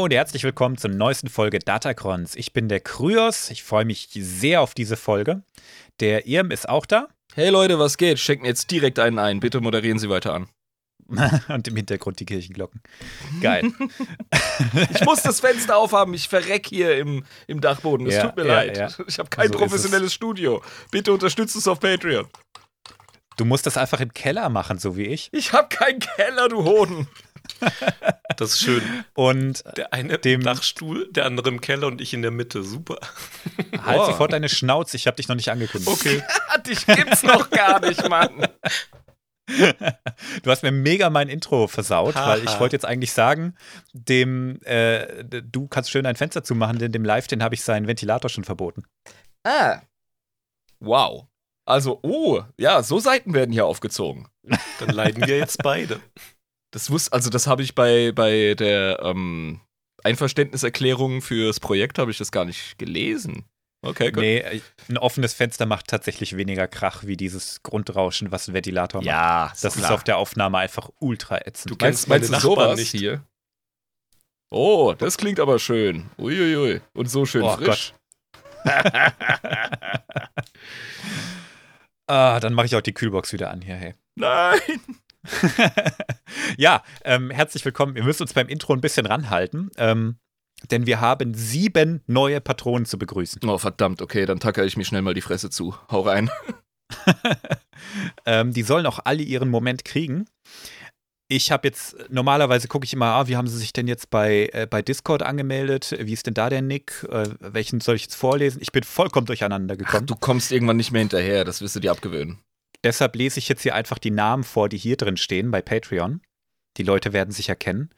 Hallo und herzlich willkommen zur neuesten Folge Datacrons. Ich bin der Kryos. Ich freue mich sehr auf diese Folge. Der Irm ist auch da. Hey Leute, was geht? Schenken jetzt direkt einen ein. Bitte moderieren Sie weiter an. und im Hintergrund die Kirchenglocken. Geil. ich muss das Fenster aufhaben. Ich verreck hier im, im Dachboden. Es Ja, tut mir ja, leid. ja. Ich habe kein So professionelles Studio. Bitte unterstützt uns auf Patreon. Du musst das einfach im Keller machen, so wie ich. Ich habe keinen Keller, du Hoden. Das ist schön. Und Der eine Dem- im Dachstuhl, der andere im Keller und ich in der Mitte. Super. halt Oh. sofort deine Schnauze. Ich habe dich noch nicht angekündigt. Okay. Dich gibt's noch gar nicht, Mann. Du hast mir mega mein Intro versaut, Haha. weil ich wollte jetzt eigentlich sagen, dem, äh, du kannst schön ein Fenster zumachen, denn dem Live, den habe ich seinen Ventilator schon verboten. Ah. Wow. Also, oh, ja, so Seiten werden hier aufgezogen. Dann leiden wir jetzt beide. Das wusste, also das habe ich bei, bei der ähm, Einverständniserklärung fürs Projekt habe ich das gar nicht gelesen. Okay, gut. Nee, ein offenes Fenster macht tatsächlich weniger Krach wie dieses Grundrauschen, was ein Ventilator macht. Ja, Das ist auf der Aufnahme einfach ultra ätzend. Du kennst Meinst, meine meinst Nachbarn sowas nicht. hier? Oh, das klingt aber schön. Uiuiui. Und so schön Oh frisch. Ah, dann mache ich auch die Kühlbox wieder an hier, hey. Nein. ja, ähm, herzlich willkommen. Wir müssen uns beim Intro ein bisschen ranhalten, ähm, denn wir haben sieben neue Patronen zu begrüßen. Oh, verdammt. Okay, dann tackere ich mir schnell mal die Fresse zu. Hau rein. ähm, die sollen auch alle ihren Moment kriegen. Ich habe jetzt, normalerweise gucke ich immer, ah, wie haben sie sich denn jetzt bei, äh, bei Discord angemeldet? Wie ist denn da der Nick? Äh, welchen soll ich jetzt vorlesen? Ich bin vollkommen durcheinander Ach, gekommen. du kommst irgendwann nicht mehr hinterher. Das wirst du dir abgewöhnen. Deshalb lese ich jetzt hier einfach die Namen vor, die hier drin stehen bei Patreon. Die Leute werden sich erkennen.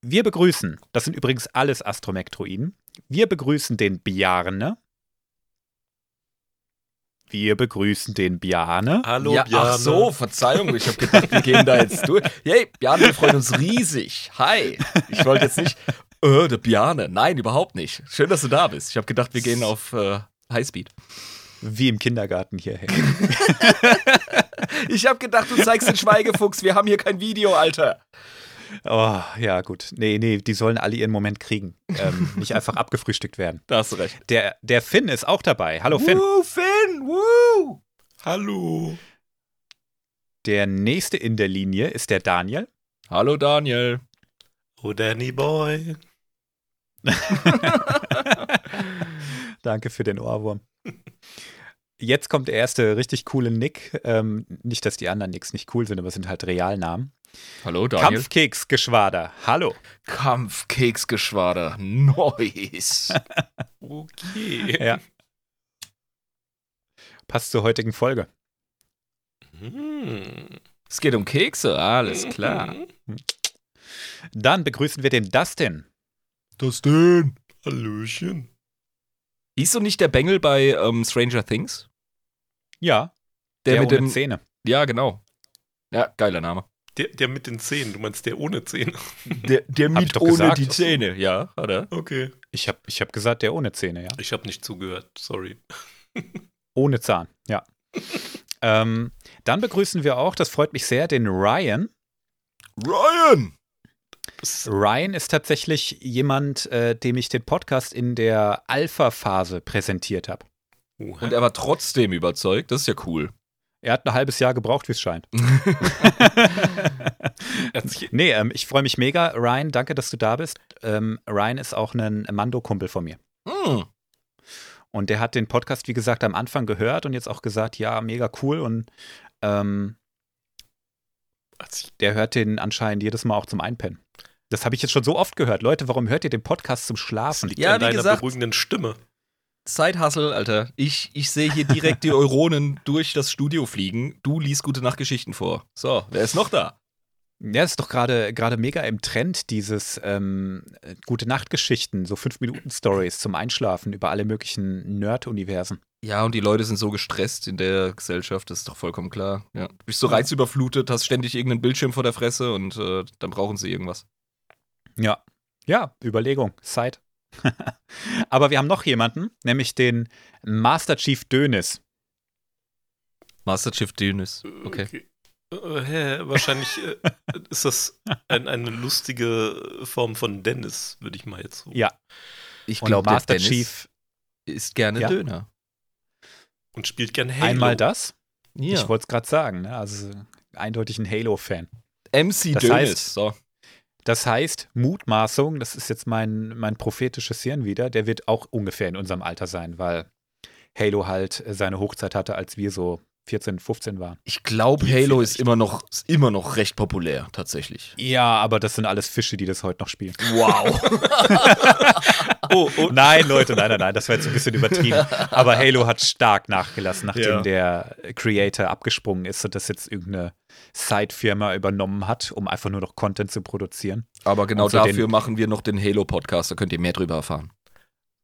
Wir begrüßen, das sind übrigens alles Astromektroiden. Wir begrüßen den Bjarne. Wir begrüßen den Bjarne. Hallo, ja, Bjarne. ach so, Verzeihung. Ich habe gedacht, wir gehen da jetzt durch. Hey, Bjarne, wir freuen uns riesig. Hi. Ich wollte jetzt nicht, äh, der Bjarne. Nein, überhaupt nicht. Schön, dass du da bist. Ich habe gedacht, wir gehen auf äh, Highspeed. Wie im Kindergarten hier. Hey. Ich habe gedacht, du zeigst den Schweigefuchs. Wir haben hier kein Video, Alter. Oh, ja, gut. Nee, nee, die sollen alle ihren Moment kriegen. Ähm, nicht einfach abgefrühstückt werden. Da hast du recht. Der, der Finn ist auch dabei. Hallo Finn. Woo, Finn, woo. Hallo. Der nächste in der Linie ist der Daniel. Hallo, Daniel. Oh, Danny Boy. Danke für den Ohrwurm. Jetzt kommt der erste richtig coole Nick. Ähm, nicht, dass die anderen Nicks nicht cool sind, aber es sind halt Realnamen. Hallo, Daniel. Kampfkeksgeschwader. Hallo. Kampfkeksgeschwader. Nice. Okay. Ja. Passt zur heutigen Folge. Hm. es geht um Kekse, alles klar. Dann begrüßen wir den Dustin. Das denn? Hallöchen. Hieß so nicht der Bengel bei ähm, Stranger Things? Ja, Der, der, mit ohne dem. Zähne. Ja, genau. Ja, geiler Name. Der, der mit den Zähnen. Du meinst der ohne Zähne. Der, der mit doch ohne gesagt. die Zähne, ja, hat er. Okay. Ich habe ich hab gesagt, der ohne Zähne, ja. Ich habe nicht zugehört. Sorry. Ohne Zahn, ja. ähm, dann begrüßen wir auch, das freut mich sehr, den Ryan. Ryan! Ryan ist tatsächlich jemand, äh, dem ich den Podcast in der Alpha-Phase präsentiert habe. Oha. Und er war trotzdem überzeugt, das ist ja cool. Er hat ein halbes Jahr gebraucht, wie es scheint. Nee, ähm, ich freue mich mega. Ryan, danke, dass du da bist. Ähm, Ryan ist auch ein Mando-Kumpel von mir. Hm. Und der hat den Podcast, wie gesagt, am Anfang gehört und jetzt auch gesagt, ja, mega cool. Und ähm, der hört den anscheinend jedes Mal auch zum Einpennen. Das habe ich jetzt schon so oft gehört. Leute, warum hört ihr den Podcast zum Schlafen? liegt Ja, an wie deiner gesagt- beruhigenden Stimme. Side-Hustle, Alter. Ich, ich sehe hier direkt die Euronen durch das Studio fliegen. Du liest gute Nachtgeschichten vor. So, wer ist noch da? Ja, ist doch gerade gerade mega im Trend, dieses ähm, gute Nachtgeschichten, so 5-Minuten-Stories zum Einschlafen über alle möglichen Nerd-Universen. Ja, und die Leute sind so gestresst in der Gesellschaft, das ist doch vollkommen klar. Ja. Du bist so reizüberflutet, hast ständig irgendeinen Bildschirm vor der Fresse und äh, dann brauchen sie irgendwas. Ja. Ja, Überlegung, Zeit. Aber wir haben noch jemanden, nämlich den Master Chief Dönis. Master Chief Dünnes. Okay. Äh, hä, wahrscheinlich äh, ist das ein, eine lustige Form von Dennis, würde ich mal jetzt so. Ja. Ich glaube, der Master Dennis Chief isst gerne Ja? Döner. Und spielt gerne Halo. einmal das. Ja. Ich wollte es gerade sagen. Ne? Also eindeutig ein Halo-Fan. MC Das Dönis. heißt- so. Das heißt, Mutmaßung, das ist jetzt mein, mein prophetisches Hirn wieder, der wird auch ungefähr in unserem Alter sein, weil Halo halt äh, seine Hochzeit hatte, als wir so 14, 15 waren. Ich glaube, Halo ist vielleicht? immer noch, ist immer noch recht populär, tatsächlich. Ja, aber das sind alles Fische, die das heute noch spielen. Wow. Oh, oh, Nein, Leute, nein, nein, nein, das wäre jetzt ein bisschen übertrieben. Aber Halo hat stark nachgelassen, nachdem Ja. der Creator abgesprungen ist und das jetzt irgendeine Side-Firma übernommen hat, um einfach nur noch Content zu produzieren. Aber genau Und so den- dafür machen wir noch den Halo-Podcast, da könnt ihr mehr drüber erfahren.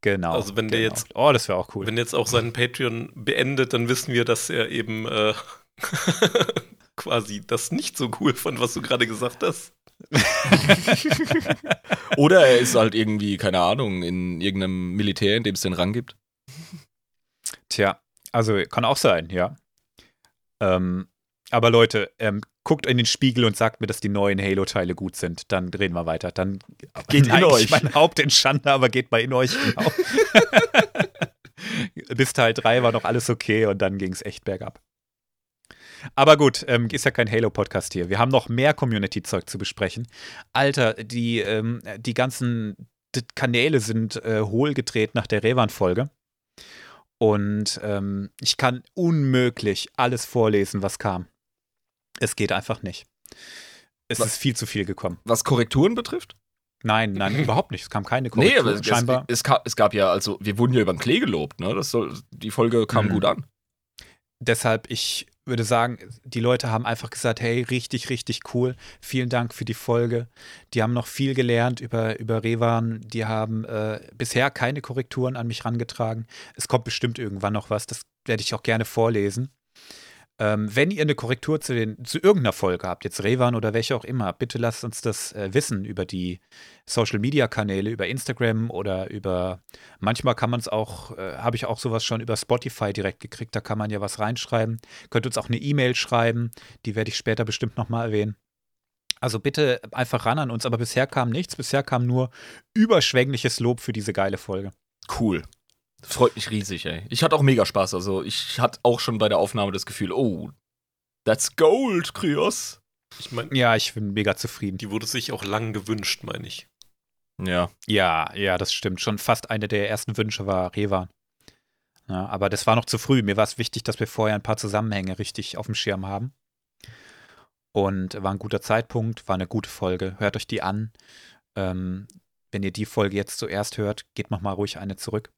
Genau. Also wenn der genau. jetzt- Oh, das wäre auch cool. wenn er jetzt auch seinen Patreon beendet, dann wissen wir, dass er eben äh, quasi das nicht so cool fand, was du gerade gesagt hast. Oder er ist halt irgendwie, keine Ahnung, in irgendeinem Militär, in dem es den Rang gibt. Tja, also kann auch sein, ja. Ähm, aber Leute, ähm, guckt in den Spiegel und sagt mir, dass die neuen Halo-Teile gut sind. Dann reden wir weiter. Dann Geht in euch. mein Haupt in Schande, aber geht mal in euch, genau. Bis Teil 3 war noch alles okay und dann ging es echt bergab. Aber gut, ähm, ist ja kein Halo-Podcast hier. Wir haben noch mehr Community-Zeug zu besprechen. Alter, die, ähm, die ganzen Kanäle sind äh, hohlgedreht nach der Revan-Folge. Und ähm, ich kann unmöglich alles vorlesen, was kam. Es geht einfach nicht. Es Was? ist viel zu viel gekommen. Was Korrekturen betrifft? Nein, nein, überhaupt nicht. Es kam keine Nee, Korrektur. aber scheinbar. es, es, gab, es gab ja, also, wir wurden ja über den Klee gelobt, ne? Das soll, die Folge kam Mhm. gut an. Deshalb, ich würde sagen, die Leute haben einfach gesagt, hey, richtig, richtig cool. Vielen Dank für die Folge. Die haben noch viel gelernt über, über Revan. Die haben äh, bisher keine Korrekturen an mich rangetragen. Es kommt bestimmt irgendwann noch was. Das werde ich auch gerne vorlesen. Ähm, wenn ihr eine Korrektur zu, den, zu irgendeiner Folge habt, jetzt Revan oder welche auch immer, bitte lasst uns das äh, wissen über die Social-Media-Kanäle, über Instagram oder über, manchmal kann man es auch, äh, habe ich auch sowas schon über Spotify direkt gekriegt, da kann man ja was reinschreiben. Könnt uns auch eine E-Mail schreiben, die werde ich später bestimmt nochmal erwähnen. Also bitte einfach ran an uns, aber bisher kam nichts, bisher kam nur überschwängliches Lob für diese geile Folge. Cool. Freut mich riesig, ey. Ich hatte auch mega Spaß. Also, ich hatte auch schon bei der Aufnahme das Gefühl, oh, that's gold, Krios. Ich meine, Ja, ich bin mega zufrieden. die wurde sich auch lang gewünscht, meine ich. Ja. Ja, ja, das stimmt. Schon fast eine der ersten Wünsche war Revan. Ja, aber das war noch zu früh. Mir war es wichtig, dass wir vorher ein paar Zusammenhänge richtig auf dem Schirm haben. Und war ein guter Zeitpunkt, war eine gute Folge. Hört euch die an. Ähm, wenn ihr die Folge jetzt zuerst hört, geht noch mal ruhig eine zurück.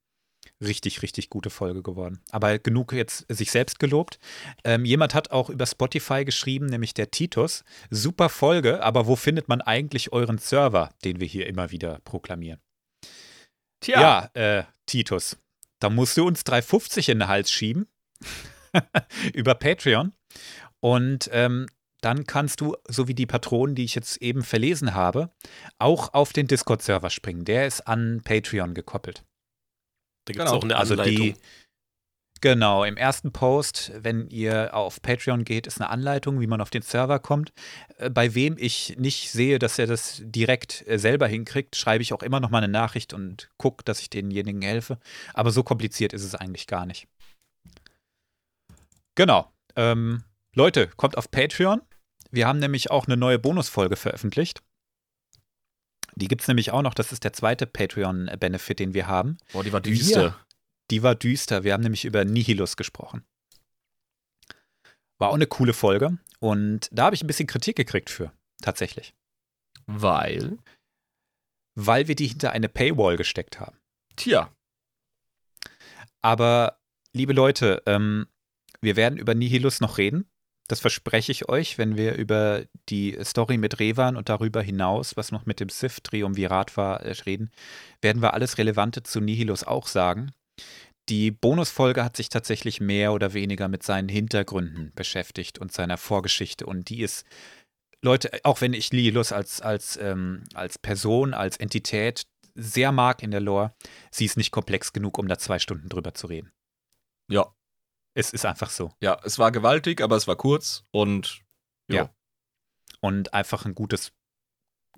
Richtig, richtig gute Folge geworden. Aber genug jetzt sich selbst gelobt. Ähm, jemand hat auch über Spotify geschrieben, nämlich der Titus. Super Folge, aber wo findet man eigentlich euren Server, den wir hier immer wieder proklamieren? Tja. Ja, äh, Titus, da musst du uns 3,50 in den Hals schieben über Patreon. Und ähm, dann kannst du, so wie die Patronen, die ich jetzt eben verlesen habe, auch auf den Discord-Server springen. Der ist an Patreon gekoppelt. Da gibt es Genau. auch eine Also Anleitung. die, genau, im ersten Post, wenn ihr auf Patreon geht, ist eine Anleitung, wie man auf den Server kommt. Äh, Bei wem ich nicht sehe, dass er das direkt äh, selber hinkriegt, schreibe ich auch immer noch mal eine Nachricht und gucke, dass ich denjenigen helfe. Aber so kompliziert ist es eigentlich gar nicht. Genau. Ähm, Leute, kommt auf Patreon. Wir haben nämlich auch eine neue Bonusfolge veröffentlicht. Die gibt es nämlich auch noch. Das ist der zweite Patreon-Benefit, den wir haben. Boah, die war düster. Die war düster. Wir haben nämlich über Nihilus gesprochen. War auch eine coole Folge. Und da habe ich ein bisschen Kritik gekriegt für. Tatsächlich. Weil. Weil wir die hinter eine Paywall gesteckt haben. Tja. Aber, liebe Leute, ähm, wir werden über Nihilus noch reden. Das verspreche ich euch, wenn wir über die Story mit Revan und darüber hinaus, was noch mit dem Sith-Triumvirat war, äh, reden, werden wir alles Relevante zu Nihilus auch sagen. Die Bonusfolge hat sich tatsächlich mehr oder weniger mit seinen Hintergründen beschäftigt und seiner Vorgeschichte. Und die ist, Leute, auch wenn ich Nihilus als, als, ähm, als Person, als Entität sehr mag in der Lore, sie ist nicht komplex genug, um da zwei Stunden drüber zu reden. Ja. Es ist einfach so. Ja, es war gewaltig, aber es war kurz und Ja. Und einfach ein gutes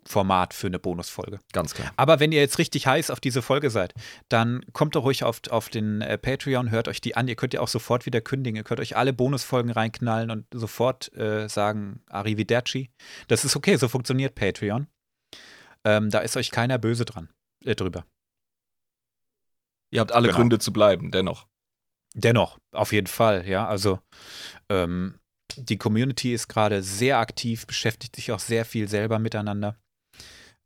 Format für eine Bonusfolge. Ganz klar. Aber wenn ihr jetzt richtig heiß auf diese Folge seid, dann kommt doch ruhig auf, auf den äh, Patreon, hört euch die an. Ihr könnt ja auch sofort wieder kündigen. Ihr könnt euch alle Bonusfolgen reinknallen und sofort äh, sagen Arrivederci. Das ist okay, so funktioniert Patreon. Ähm, da ist euch keiner böse dran, äh, drüber. Ihr habt alle Genau. Gründe zu bleiben, dennoch. Dennoch, auf jeden Fall, ja. Also ähm, die Community ist gerade sehr aktiv, beschäftigt sich auch sehr viel selber miteinander.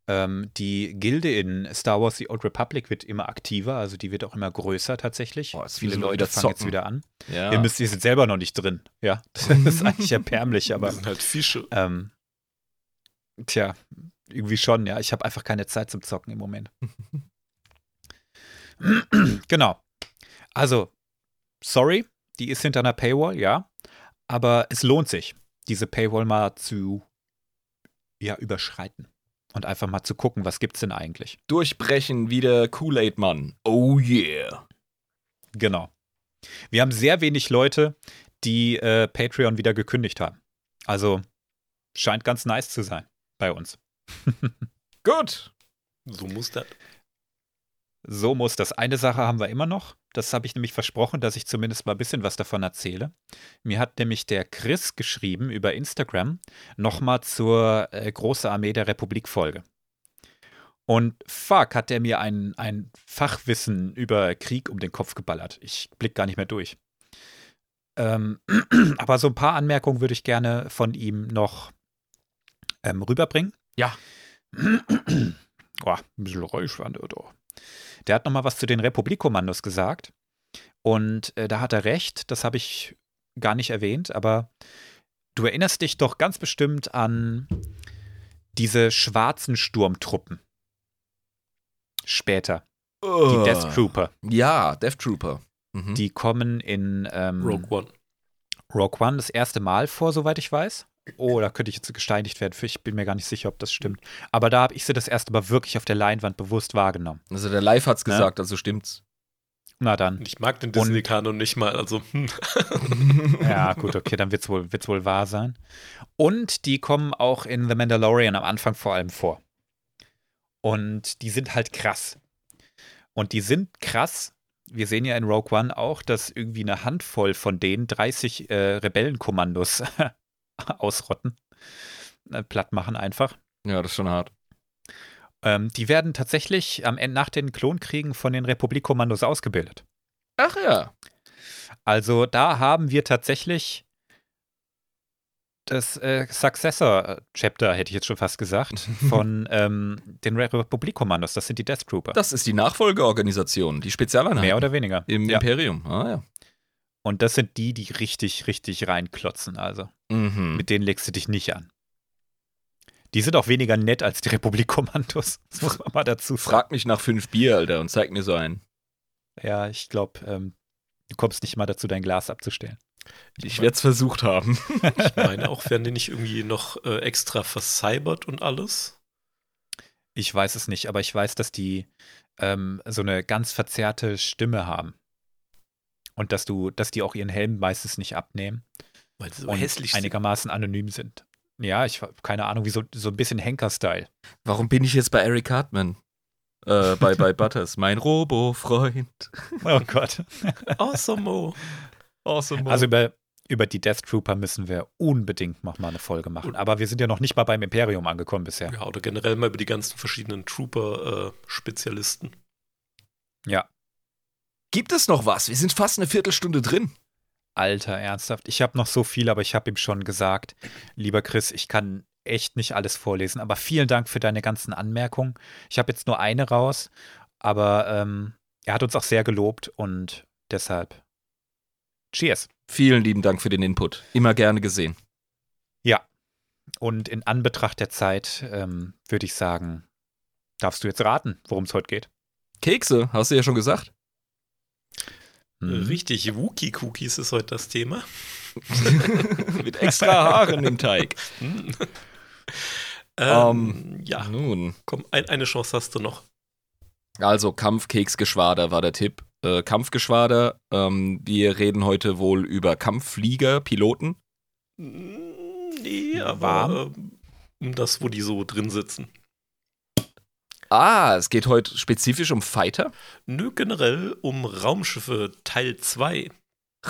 Ähm, die Gilde in Star Wars The Old Republic wird immer aktiver, also die wird auch immer größer tatsächlich. Boah, Viele Leute fangen jetzt wieder an. Ja. Ihr müsst, ihr sind selber noch nicht drin, ja. Das ist eigentlich erbärmlich, aber Wir sind halt Fische. ähm, tja, irgendwie schon, ja. Ich habe einfach keine Zeit zum Zocken im Moment. genau. Also, sorry, die ist hinter einer Paywall, ja. Aber es lohnt sich, diese Paywall mal zu ja, überschreiten. Und einfach mal zu gucken, was gibt's denn eigentlich. Durchbrechen wie der Kool-Aid-Mann. Oh yeah. Genau. Wir haben sehr wenig Leute, die äh, Patreon wieder gekündigt haben. Also scheint ganz nice zu sein bei uns. Gut. So muss das. So muss das. Eine Sache haben wir immer noch. Das habe ich nämlich versprochen, dass ich zumindest mal ein bisschen was davon erzähle. Mir hat nämlich der Chris geschrieben über Instagram nochmal zur äh, Große Armee der Republik Folge. Und fuck, hat der mir ein, ein Fachwissen über Krieg um den Kopf geballert. Ich blick gar nicht mehr durch. Ähm, aber so ein paar Anmerkungen würde ich gerne von ihm noch ähm, rüberbringen. Ja. Boah, ein bisschen Räuschwand, oder? Der hat nochmal was zu den Republikkommandos gesagt. Und äh, da hat er recht, das habe ich gar nicht erwähnt, aber du erinnerst dich doch ganz bestimmt an diese schwarzen Sturmtruppen. Später. Die Death Trooper. Ja, Death Trooper. Mhm. Die kommen in ähm, Rogue One. Rogue One das erste Mal vor, soweit ich weiß. Oh, da könnte ich jetzt gesteinigt werden. für. Ich bin mir gar nicht sicher, ob das stimmt. Aber da habe ich sie das erste Mal wirklich auf der Leinwand bewusst wahrgenommen. also der Live hat's Ja. gesagt, also stimmt's. Na dann. Ich mag den Disney-Kanon nicht mal, also hm. Ja, gut, okay, dann wird es wohl, wird's wohl wahr sein. Und die kommen auch in The Mandalorian am Anfang vor allem vor. Und die sind halt krass. Und die sind krass. Wir sehen ja in Rogue One auch, dass irgendwie eine Handvoll von denen 30 äh, Rebellenkommandos ausrotten. Äh, platt machen einfach. Ja, das ist schon hart. Ähm, die werden tatsächlich am Ende nach den Klonkriegen von den Republikkommandos ausgebildet. Ach ja. Also da haben wir tatsächlich das äh, Successor-Chapter, hätte ich jetzt schon fast gesagt, von ähm, den Re- Republikkommandos. Das sind die Death Trooper. Das ist die Nachfolgeorganisation, die Spezialeinheit. Mehr oder weniger. Im ja. Imperium. Ah ja. Und das sind die, die richtig, richtig reinklotzen. Also Mhm. mit denen legst du dich nicht an. Die sind auch weniger nett als die Republikkommandos. Das muss man mal dazu sagen. Frag mich nach fünf Bier, Alter, und zeig mir so einen. Ja, ich glaube, ähm, du kommst nicht mal dazu, dein Glas abzustellen. Ich werde es versucht haben. ich meine auch, werden die nicht irgendwie noch äh, extra vercybert und alles? Ich weiß es nicht, aber ich weiß, dass die ähm, so eine ganz verzerrte Stimme haben. Und dass du, dass die auch ihren Helm meistens nicht abnehmen Weil sie so hässlich sind. einigermaßen anonym sind. Ja, ich habe keine Ahnung, wie so, so ein bisschen Henker-Style. Warum bin ich jetzt bei Eric Hartman? Äh, bei, bei Butters. Mein Robo-Freund. Oh Gott. Awesome. Awesome. Also über, über die Death Trooper müssen wir unbedingt noch mal eine Folge machen. Aber wir sind ja noch nicht mal beim Imperium angekommen bisher. Ja, oder generell mal über die ganzen verschiedenen Trooper-Spezialisten. Ja. Gibt es noch was? Wir sind fast eine Viertelstunde drin. Alter, ernsthaft. Ich habe noch so viel, aber ich habe ihm schon gesagt, lieber Chris, ich kann echt nicht alles vorlesen. Aber vielen Dank für deine ganzen Anmerkungen. Ich habe jetzt nur eine raus, aber ähm, er hat uns auch sehr gelobt und deshalb Cheers. Vielen lieben Dank für den Input. Immer gerne gesehen. Und in Anbetracht der Zeit ähm, würde ich sagen, darfst du jetzt raten, worum es heute geht. Kekse, hast du ja schon gesagt. Mhm. Richtig, Wookie-Cookies ist heute das Thema. Mit extra Haaren im Teig. Hm. Ähm, ähm, ja, Nun. komm, ein, eine Chance hast du noch. Also Kampfkeksgeschwader war der Tipp. Äh, Kampfgeschwader. Ähm, wir reden heute wohl über Kampfflieger, Piloten. Hm, Nee, aber um das, wo die so drin sitzen. Ah, es geht heute spezifisch um Fighter. Nö, generell um Raumschiffe Teil 2.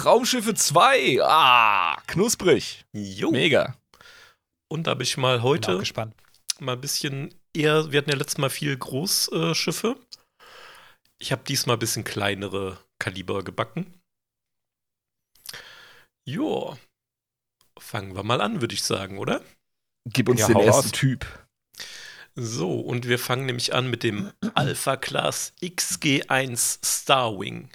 Raumschiffe 2. Ah, knusprig. Jo. Mega. Und da habe ich mal Bin auch heute gespannt. mal ein bisschen eher, wir hatten ja letztes Mal viel Großschiffe. Ich habe diesmal ein bisschen kleinere Kaliber gebacken. Jo. Fangen wir mal an, würde ich sagen, oder? Gib uns Ja, den ersten raus. Typ. So, und wir fangen nämlich an mit dem Alpha Class XG1 Starwing.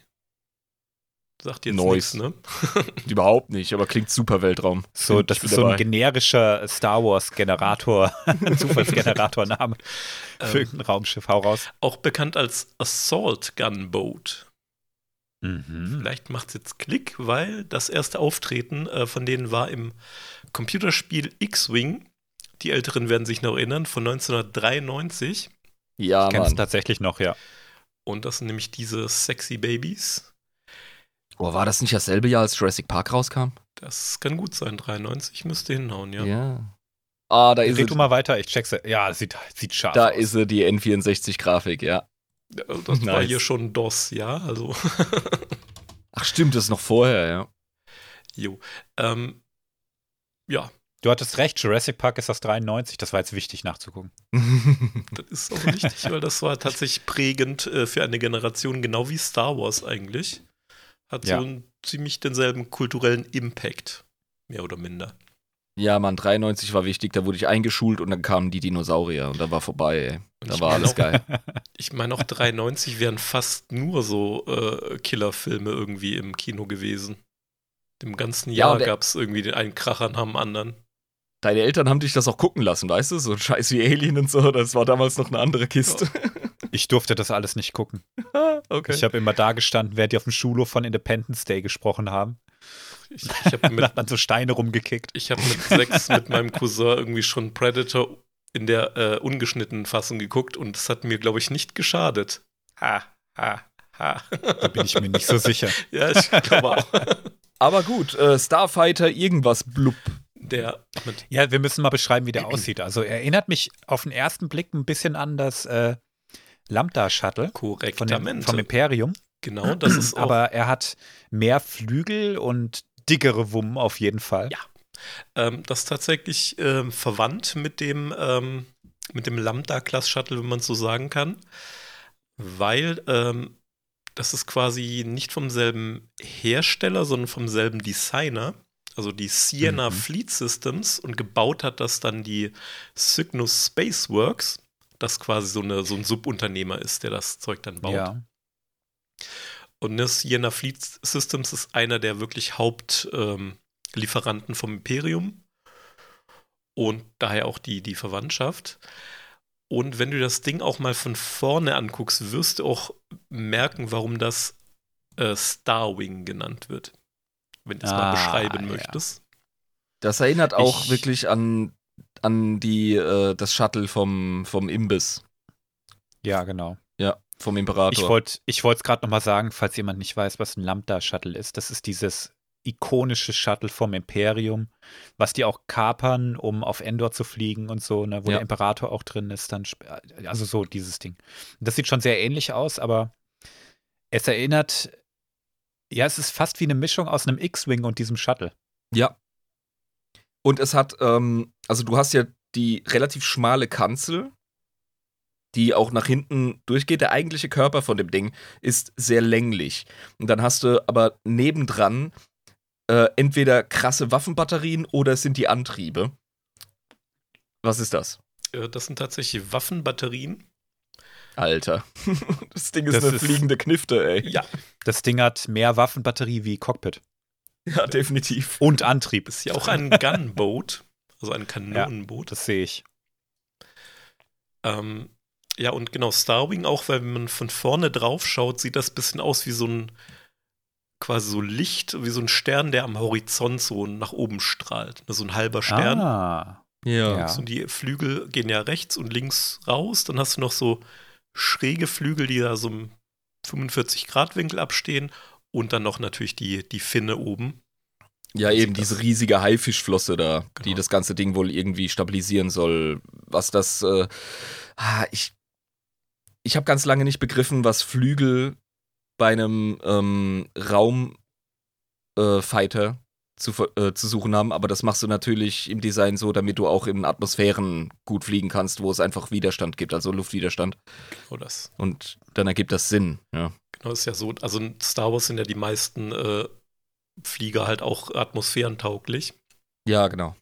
Sagt jetzt nichts, ne? Überhaupt nicht, aber klingt super Weltraum. So, das ist so ein generischer Star Wars-Generator, ein Zufallsgeneratorname für Ähm, irgendein Raumschiff. Hau raus. auch bekannt als Assault Gunboat. Mhm. Vielleicht macht es jetzt Klick, weil das erste Auftreten äh, von denen war im Computerspiel X-Wing. Die Älteren werden sich noch erinnern, von 1993. Ja, Ich kenn's tatsächlich noch, ja. Und das sind nämlich diese sexy Babys. Oh, war das nicht dasselbe Jahr, als Jurassic Park rauskam? Das kann gut sein, 93 müsste hinhauen, ja. Ja. Ah, da ist, Red du sie, mal weiter, ich check's. Ja, sieht, sieht scharf da aus. ist sie, die N64-Grafik, ja. Ja, Das war Nice. hier schon DOS, ja, also. Ach stimmt, das ist noch vorher, ja. jo. Ähm, ja, Du hattest recht, Jurassic Park ist das 93, das war jetzt wichtig nachzugucken. das ist auch wichtig, weil das war tatsächlich prägend äh, für eine Generation, genau wie Star Wars eigentlich. Hat Ja. so einen ziemlich denselben kulturellen Impact, mehr oder minder. ja, Mann, 93 war wichtig, da wurde ich eingeschult und dann kamen die Dinosaurier und da war vorbei, ey. Und Da war alles auch- geil. Ich meine, auch 93 wären fast nur so äh, Killerfilme irgendwie im Kino gewesen. Im ganzen Ja, Jahr der- gab es irgendwie den einen Kracher nach dem anderen. Deine Eltern haben dich das auch gucken lassen, weißt du? So scheiß wie Alien und so, das war damals noch eine andere Kiste. Ich durfte das alles nicht gucken. okay. Ich habe immer da gestanden, während die auf dem Schulhof von Independence Day gesprochen haben. Ich, ich habe Da mit, hat man so Steine rumgekickt. ich hab mit sechs mit meinem Cousin irgendwie schon Predator in der äh, ungeschnittenen Fassung geguckt und es hat mir, glaube ich, nicht geschadet. Ha, ha, ha. Da bin ich mir nicht so sicher. ja, ich glaube auch. Aber gut, äh, Starfighter irgendwas blub. Der mit Ja, wir müssen mal beschreiben, wie der aussieht. Also er erinnert mich auf den ersten Blick ein bisschen an das äh, Lambda-Shuttle Korrektamente. vom Imperium. genau, das ist auch Aber er hat mehr Flügel und dickere Wummen auf jeden Fall. Ja. Ähm, das ist tatsächlich ähm, verwandt mit dem, ähm, mit dem Lambda-Class-Shuttle, wenn man es so sagen kann. Weil ähm, das ist quasi nicht vom selben Hersteller, sondern vom selben Designer. Also die Sienna Mhm. Fleet Systems und gebaut hat das dann die Cygnus Spaceworks, das quasi so, eine, so ein Subunternehmer ist, der das Zeug dann baut. Ja. Und das Sienna Fleet Systems ist einer der wirklich Hauptlieferanten ähm, vom Imperium. Und daher auch die, die Verwandtschaft. Und wenn du das Ding auch mal von vorne anguckst, wirst du auch merken, warum das äh, Starwing genannt wird. Wenn du es mal Ah, beschreiben ja. möchtest. Das erinnert auch Ich- wirklich an, an die, äh, das Shuttle vom, vom Imbiss. ja, genau. Ja, vom Imperator. Ich wollte ich es gerade nochmal sagen, falls jemand nicht weiß, was ein Lambda-Shuttle ist. Das ist dieses ikonische Shuttle vom Imperium, was die auch kapern, um auf Endor zu fliegen und so, ne, wo Ja. der Imperator auch drin ist. Dann, sp- also so dieses Ding. Das sieht schon sehr ähnlich aus, aber es erinnert, ja, es ist fast wie eine Mischung aus einem X-Wing und diesem Shuttle. Ja. Und es hat, ähm, also du hast ja die relativ schmale Kanzel, die auch nach hinten durchgeht. Der eigentliche Körper von dem Ding ist sehr länglich. Und dann hast du aber nebendran äh, entweder krasse Waffenbatterien oder es sind die Antriebe. Was ist das? Äh, das sind tatsächlich Waffenbatterien. Alter. Das Ding ist Das eine ist- fliegende Knifte, ey. Ja, Das Ding hat mehr Waffenbatterie wie Cockpit. Ja, definitiv. Und Antrieb. ist ja auch ein Gunboat, also ein Kanonenboot. Das sehe ich. Ähm, ja, und genau, Starwing auch, weil wenn man von vorne drauf schaut, sieht das ein bisschen aus wie so ein quasi so Licht, wie so ein Stern, der am Horizont so nach oben strahlt. So ein halber Stern. Ah, Ja. Ja. Und die Flügel gehen ja rechts und links raus. Dann hast du noch so schräge Flügel, die da so im 45-Grad-Winkel abstehen. Und dann noch natürlich die, die Finne oben. Ja, eben sieht das. diese riesige Haifischflosse da, die Genau. das ganze Ding wohl irgendwie stabilisieren soll. Was das, äh, ah, ich, ich habe ganz lange nicht begriffen, was Flügel bei einem ähm, Raumfighter äh, zu, äh, zu suchen haben, aber das machst du natürlich im Design so, damit du auch in Atmosphären gut fliegen kannst, wo es einfach Widerstand gibt, also Luftwiderstand. Genau das. Und dann ergibt das Sinn, ja. Genau, ist ja so. Also in Star Wars sind ja die meisten äh, Flieger halt auch atmosphärentauglich. Ja, genau.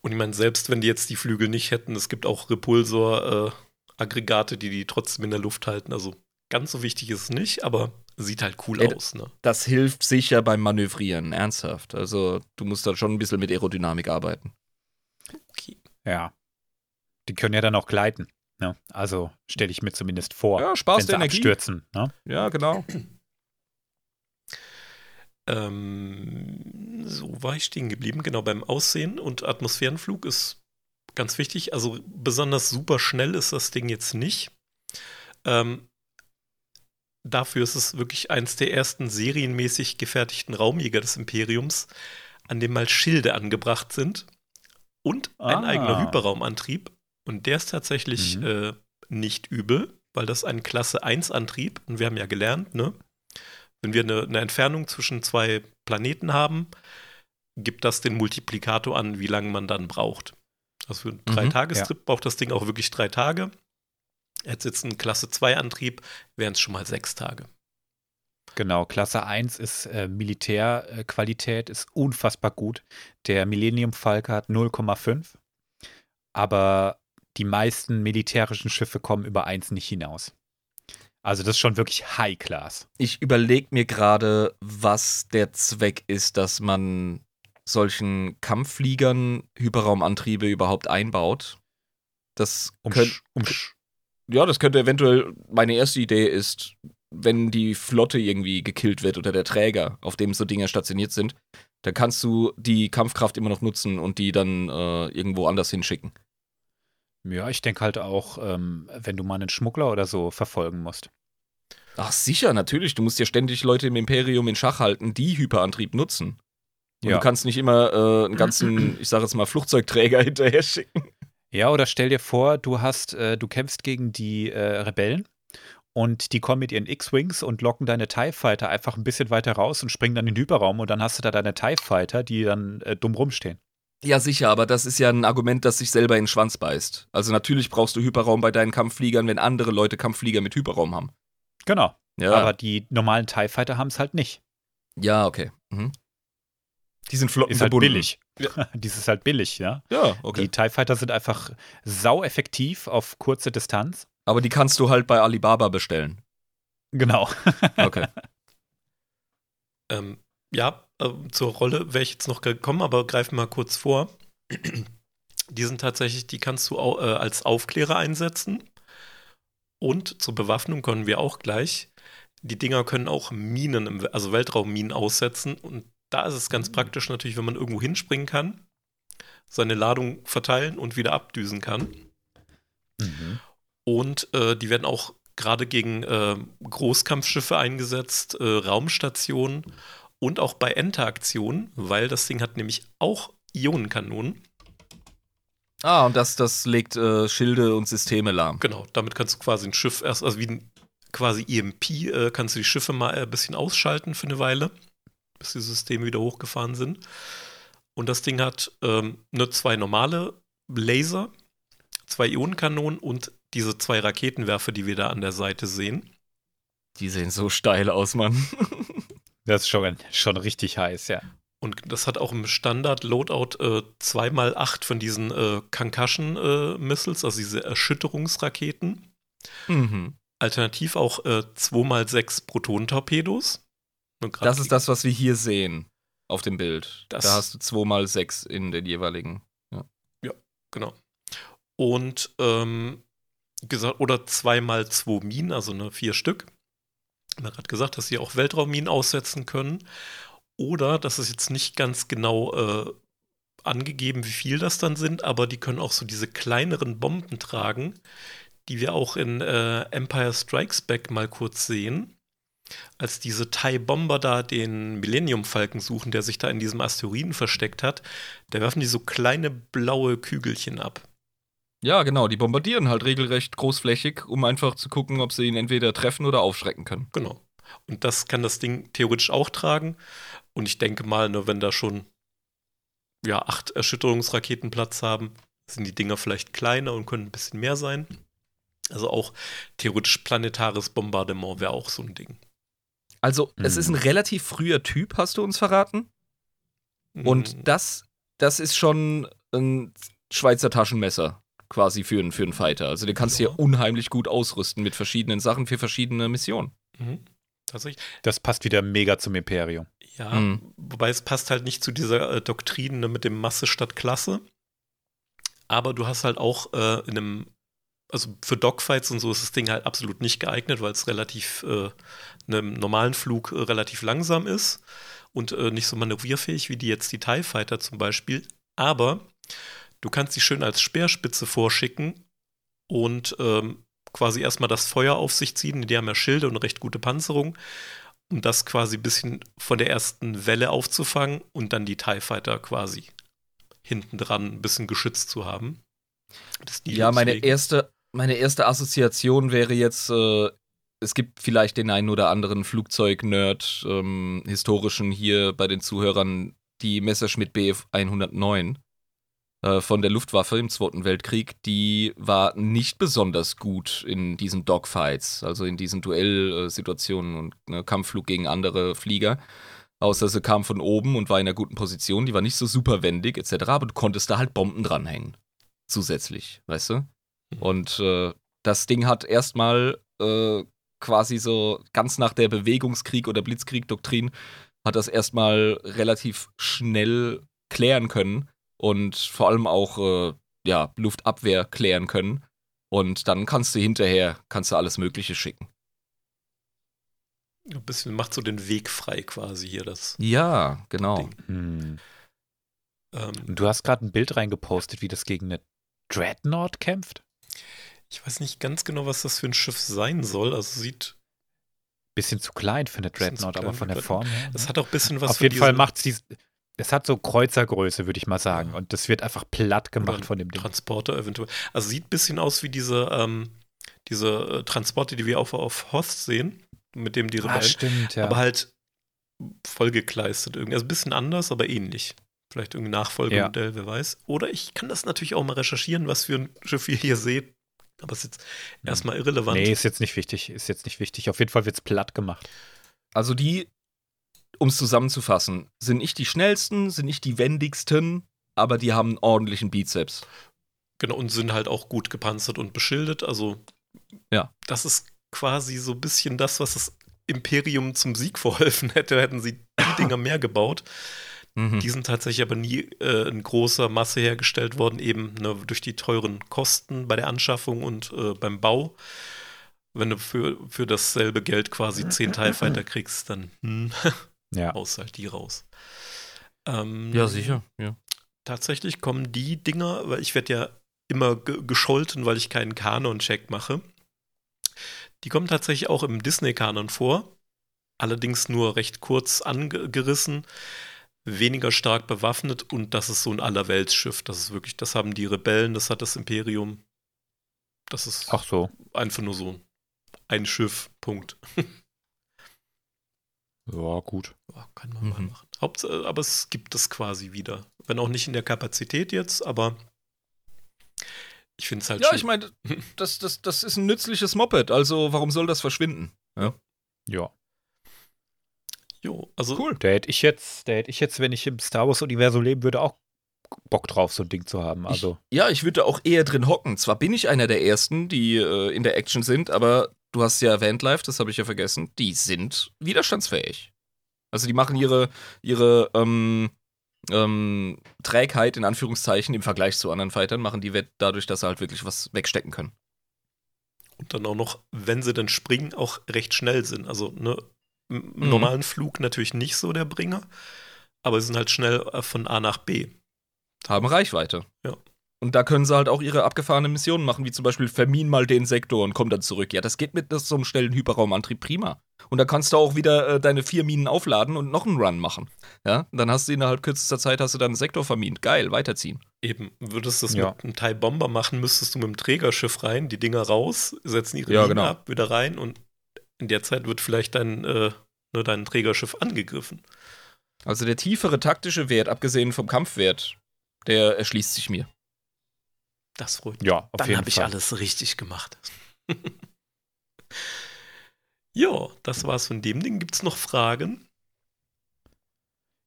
Und ich meine, selbst wenn die jetzt die Flügel nicht hätten, es gibt auch Repulsor-Aggregate, die die trotzdem in der Luft halten. Also ganz so wichtig ist es nicht, aber sieht halt cool Ja, aus. Ne? Das hilft sicher beim Manövrieren, ernsthaft. Also du musst da schon ein bisschen mit Aerodynamik arbeiten. Okay. Ja. Die können ja dann auch gleiten. Ne? Also stelle ich mir zumindest vor, Ja, Spaß wenn sie abstürzen. Ne? Ja, genau. Ähm, so war ich stehen geblieben. Genau, beim Aussehen und Atmosphärenflug ist ganz wichtig. Also besonders super schnell ist das Ding jetzt nicht. Ähm, dafür ist es wirklich eins der ersten serienmäßig gefertigten Raumjäger des Imperiums, an dem mal Schilde angebracht sind und ein Ah. eigener Hyperraumantrieb. Und der ist tatsächlich Mhm. äh, nicht übel, weil das ein Klasse 1 Antrieb, und wir haben ja gelernt, ne? Wenn wir eine, eine Entfernung zwischen zwei Planeten haben, gibt das den Multiplikator an, wie lange man dann braucht. Also für einen Mhm, Drei-Tagestrip braucht das Ding auch wirklich drei Tage. Jetzt jetzt ein Klasse 2 Antrieb, wären es schon mal sechs Tage. Genau, Klasse 1 ist äh, Militärqualität, ist unfassbar gut. Der Millennium Falke hat 0,5. Aber die meisten militärischen Schiffe kommen über 1 nicht hinaus. Also das ist schon wirklich High Class. Ich überlege mir gerade, was der Zweck ist, dass man solchen Kampffliegern Hyperraumantriebe überhaupt einbaut. Das Um, könnt, um ja, das könnte eventuell, meine erste Idee ist, wenn die Flotte irgendwie gekillt wird oder der Träger, auf dem so Dinge stationiert sind, dann kannst du die Kampfkraft immer noch nutzen und die dann äh, irgendwo anders hinschicken. ja, ich denke halt auch, ähm, wenn du mal einen Schmuggler oder so verfolgen musst. Ach sicher, natürlich. Du musst ja ständig Leute im Imperium in Schach halten, die Hyperantrieb nutzen. Und Ja. du kannst nicht immer äh, einen ganzen, ich sage jetzt mal, Flugzeugträger hinterher schicken. Ja, oder stell dir vor, du hast, äh, du kämpfst gegen die äh, Rebellen und die kommen mit ihren X-Wings und locken deine TIE Fighter einfach ein bisschen weiter raus und springen dann in den Hyperraum und dann hast du da deine TIE Fighter, die dann äh, dumm rumstehen. Ja, sicher, aber das ist ja ein Argument, das sich selber in den Schwanz beißt. Also natürlich brauchst du Hyperraum bei deinen Kampffliegern, wenn andere Leute Kampfflieger mit Hyperraum haben. Genau. Ja, Aber die normalen TIE Fighter haben es halt nicht. ja okay. Mhm. Die sind flott Ist halt gebunden. billig. Dies ist halt billig, ja. Ja, okay. Die TIE Fighter sind einfach sau effektiv auf kurze Distanz. aber die kannst du halt bei Alibaba bestellen. Genau. Okay. Ähm, ja, äh, zur Rolle wäre ich jetzt noch gekommen, aber greifen mal kurz vor. Die sind tatsächlich, die kannst du au äh, als Aufklärer einsetzen. Und zur Bewaffnung können wir auch gleich. Die Dinger können auch Minen, im, also Weltraumminen aussetzen. Und da ist es ganz praktisch natürlich, wenn man irgendwo hinspringen kann, seine Ladung verteilen und wieder abdüsen kann. Mhm. Und äh, die werden auch gerade gegen äh, Großkampfschiffe eingesetzt, äh, Raumstationen und auch bei Interaktionen, weil das Ding hat nämlich auch Ionenkanonen. Ah, und das, das legt äh, Schilde und Systeme lahm. Genau, damit kannst du quasi ein Schiff erst, also wie ein quasi EMP, äh, kannst du die Schiffe mal äh, ein bisschen ausschalten für eine Weile, bis die Systeme wieder hochgefahren sind. Und das Ding hat ähm, nur zwei normale Laser, zwei Ionenkanonen und diese zwei Raketenwerfer, die wir da an der Seite sehen. Die sehen so steil aus, Mann. Das ist schon, schon richtig heiß, ja. Und das hat auch im Standard-Loadout äh, 2x8 von diesen äh, Concussion-Missiles, also diese Erschütterungsraketen. mhm. Alternativ auch äh, 2x6 Protonentorpedos. Das ist das, was wir hier sehen auf dem Bild. Das- da hast du 2 mal 6 in den jeweiligen. Genau. Und ähm, gesagt, oder 2x2 Minen, also ne, vier Stück. Man hat gesagt, dass sie auch Weltraumminen aussetzen können. Oder, das ist jetzt nicht ganz genau äh, angegeben, wie viel das dann sind, aber die können auch so diese kleineren Bomben tragen, die wir auch in äh, Empire Strikes Back mal kurz sehen. Als diese Thai-Bomber da den Millennium-Falken suchen, der sich da in diesem Asteroiden versteckt hat, da werfen die so kleine blaue Kügelchen ab. Ja, genau, die bombardieren halt regelrecht großflächig, um einfach zu gucken, ob sie ihn entweder treffen oder aufschrecken können. Genau. Und das kann das Ding theoretisch auch tragen. Und ich denke mal, nur wenn da schon ja, acht Erschütterungsraketen Platz haben, sind die Dinger vielleicht kleiner und können ein bisschen mehr sein. Also auch theoretisch planetares Bombardement wäre auch so ein Ding. Also, es ist ein relativ früher Typ, hast du uns verraten. Und Mhm. das, das ist schon ein Schweizer Taschenmesser quasi für, einen- für einen Fighter. Also den kannst du Ja. hier unheimlich gut ausrüsten mit verschiedenen Sachen für verschiedene Missionen. Mhm. Tatsächlich. Das passt wieder mega zum Imperium. Ja, Mhm. wobei es passt halt nicht zu dieser äh, Doktrin ne, mit dem Masse statt Klasse. Aber du hast halt auch äh, in einem, also für Dogfights und so ist das Ding halt absolut nicht geeignet, weil es relativ, äh, in einem normalen Flug äh, relativ langsam ist und äh, nicht so manövrierfähig wie die jetzt die TIE Fighter zum Beispiel. Aber du kannst sie schön als Speerspitze vorschicken und ähm, quasi erstmal das Feuer auf sich ziehen. Die haben ja Schilde und recht gute Panzerung um das quasi ein bisschen von der ersten Welle aufzufangen und dann die TIE Fighter quasi hinten dran ein bisschen geschützt zu haben. Ja, meine erste, meine erste Assoziation wäre jetzt, äh, es gibt vielleicht den einen oder anderen Flugzeug-Nerd, ähm, historischen hier bei den Zuhörern, die Messerschmitt Bf 109 äh, von der Luftwaffe im Zweiten Weltkrieg, die war nicht besonders gut in diesen Dogfights, also in diesen Duellsituationen und ne, Kampfflug gegen andere Flieger. Außer sie kam von oben und war in einer guten Position, die war nicht so super wendig etc., aber du konntest da halt Bomben dranhängen. Zusätzlich, weißt du? Und äh, das Ding hat erstmal äh, quasi so ganz nach der Bewegungskrieg- oder Blitzkrieg-Doktrin hat das erstmal relativ schnell klären können und vor allem auch äh, ja, Luftabwehr klären können. Und dann kannst du hinterher, kannst du alles Mögliche schicken. Ein bisschen macht so den Weg frei quasi hier das. Ja, genau. Hm. Ähm, du hast gerade ein Bild reingepostet, wie das gegen eine Dreadnought kämpft. Ich weiß nicht ganz genau, was das für ein Schiff sein soll. Also sieht, Bisschen zu klein für eine Dreadnought, aber von der Form her. das ne? hat auch ein bisschen was Auf jeden Fall macht es es hat so Kreuzergröße, würde ich mal sagen. Ja. Und das wird einfach platt gemacht von dem Ding. Transporter eventuell. Also sieht ein bisschen aus wie diese, ähm, diese äh, Transporte, die wir auf, auf Host sehen, mit dem die Ah, Rebellen stimmt, ja. aber halt vollgekleistert irgendwie. Also ein bisschen anders, aber ähnlich. Vielleicht irgendein Nachfolgemodell, wer weiß. Oder ich kann das natürlich auch mal recherchieren, was für ein Schiff ihr hier seht. Aber es ist jetzt erstmal irrelevant. nee, ist jetzt nicht wichtig. Ist jetzt nicht wichtig. Auf jeden Fall wird es platt gemacht. Also die, um es zusammenzufassen, sind nicht die schnellsten, sind nicht die wendigsten, aber die haben einen ordentlichen Bizeps. Genau, und sind halt auch gut gepanzert und beschildert. Also, Ja. das ist quasi so ein bisschen das, was das Imperium zum Sieg verholfen hätte, hätten sie die Dinger mehr gebaut. Mhm. Die sind tatsächlich aber nie äh, in großer Masse hergestellt worden, eben ne, durch die teuren Kosten bei der Anschaffung und äh, beim Bau. Wenn du für, für dasselbe Geld quasi 10 TIE Fighter kriegst, dann hm, Ja. haust halt die raus. Ähm, Ja, sicher. Ja. Tatsächlich kommen die Dinger, weil ich werde ja immer ge gescholten, weil ich keinen Kanon-Check mache. Die kommen tatsächlich auch im Disney-Kanon vor. Allerdings nur recht kurz angerissen, weniger stark bewaffnet und das ist so ein Allerweltsschiff. Das ist wirklich, das haben die Rebellen, das hat das Imperium. Das ist Ach so. einfach nur so ein Schiff, Punkt. Ja, gut. Ja, kann man mal Mhm. machen. Hauptsache, aber es gibt es quasi wieder. Wenn auch nicht in der Kapazität jetzt, aber ich finde es halt Ja, schön. ich meine, das, das, das ist ein nützliches Moped, also warum soll das verschwinden? Ja. Jo, also Cool. Da hätte ich jetzt, da hätte ich jetzt, wenn ich im Star Wars-Universum leben würde, auch Bock drauf, so ein Ding zu haben. Also, Ja, ich würde auch eher drin hocken. Zwar bin ich einer der Ersten, die äh, in der Action sind, aber du hast ja erwähnt, Live, das habe ich ja vergessen, die sind widerstandsfähig. Also die machen ihre, ihre ähm, ähm, Trägheit in Anführungszeichen im Vergleich zu anderen Fightern, machen die wett dadurch, dass sie halt wirklich was wegstecken können. und dann auch noch, wenn sie dann springen, auch recht schnell sind. Also ne, Mhm. normalen Flug natürlich nicht so der Bringer, aber sie sind halt schnell äh, von A nach B. Haben Reichweite. Ja. Und da können sie halt auch ihre abgefahrenen Missionen machen, wie zum Beispiel vermin mal den Sektor und komm dann zurück. Ja, das geht mit so einem schnellen Hyperraumantrieb prima. Und da kannst du auch wieder äh, deine vier Minen aufladen und noch einen Run machen. Ja, dann hast du innerhalb kürzester Zeit hast du dann einen Sektor vermint. Geil, weiterziehen. Eben, würdest du es Ja. mit einem Thai Bomber machen, müsstest du mit dem Trägerschiff rein, die Dinger raus, setzen ihre Ja, Minen genau. ab, wieder rein und in der Zeit wird vielleicht dein, äh, ne, dein Trägerschiff angegriffen. Also der tiefere taktische Wert, abgesehen vom Kampfwert, der erschließt sich mir. Das freut mich. Ja, auf Dann habe ich alles richtig gemacht. ja, das war's von dem Ding. Gibt's noch Fragen?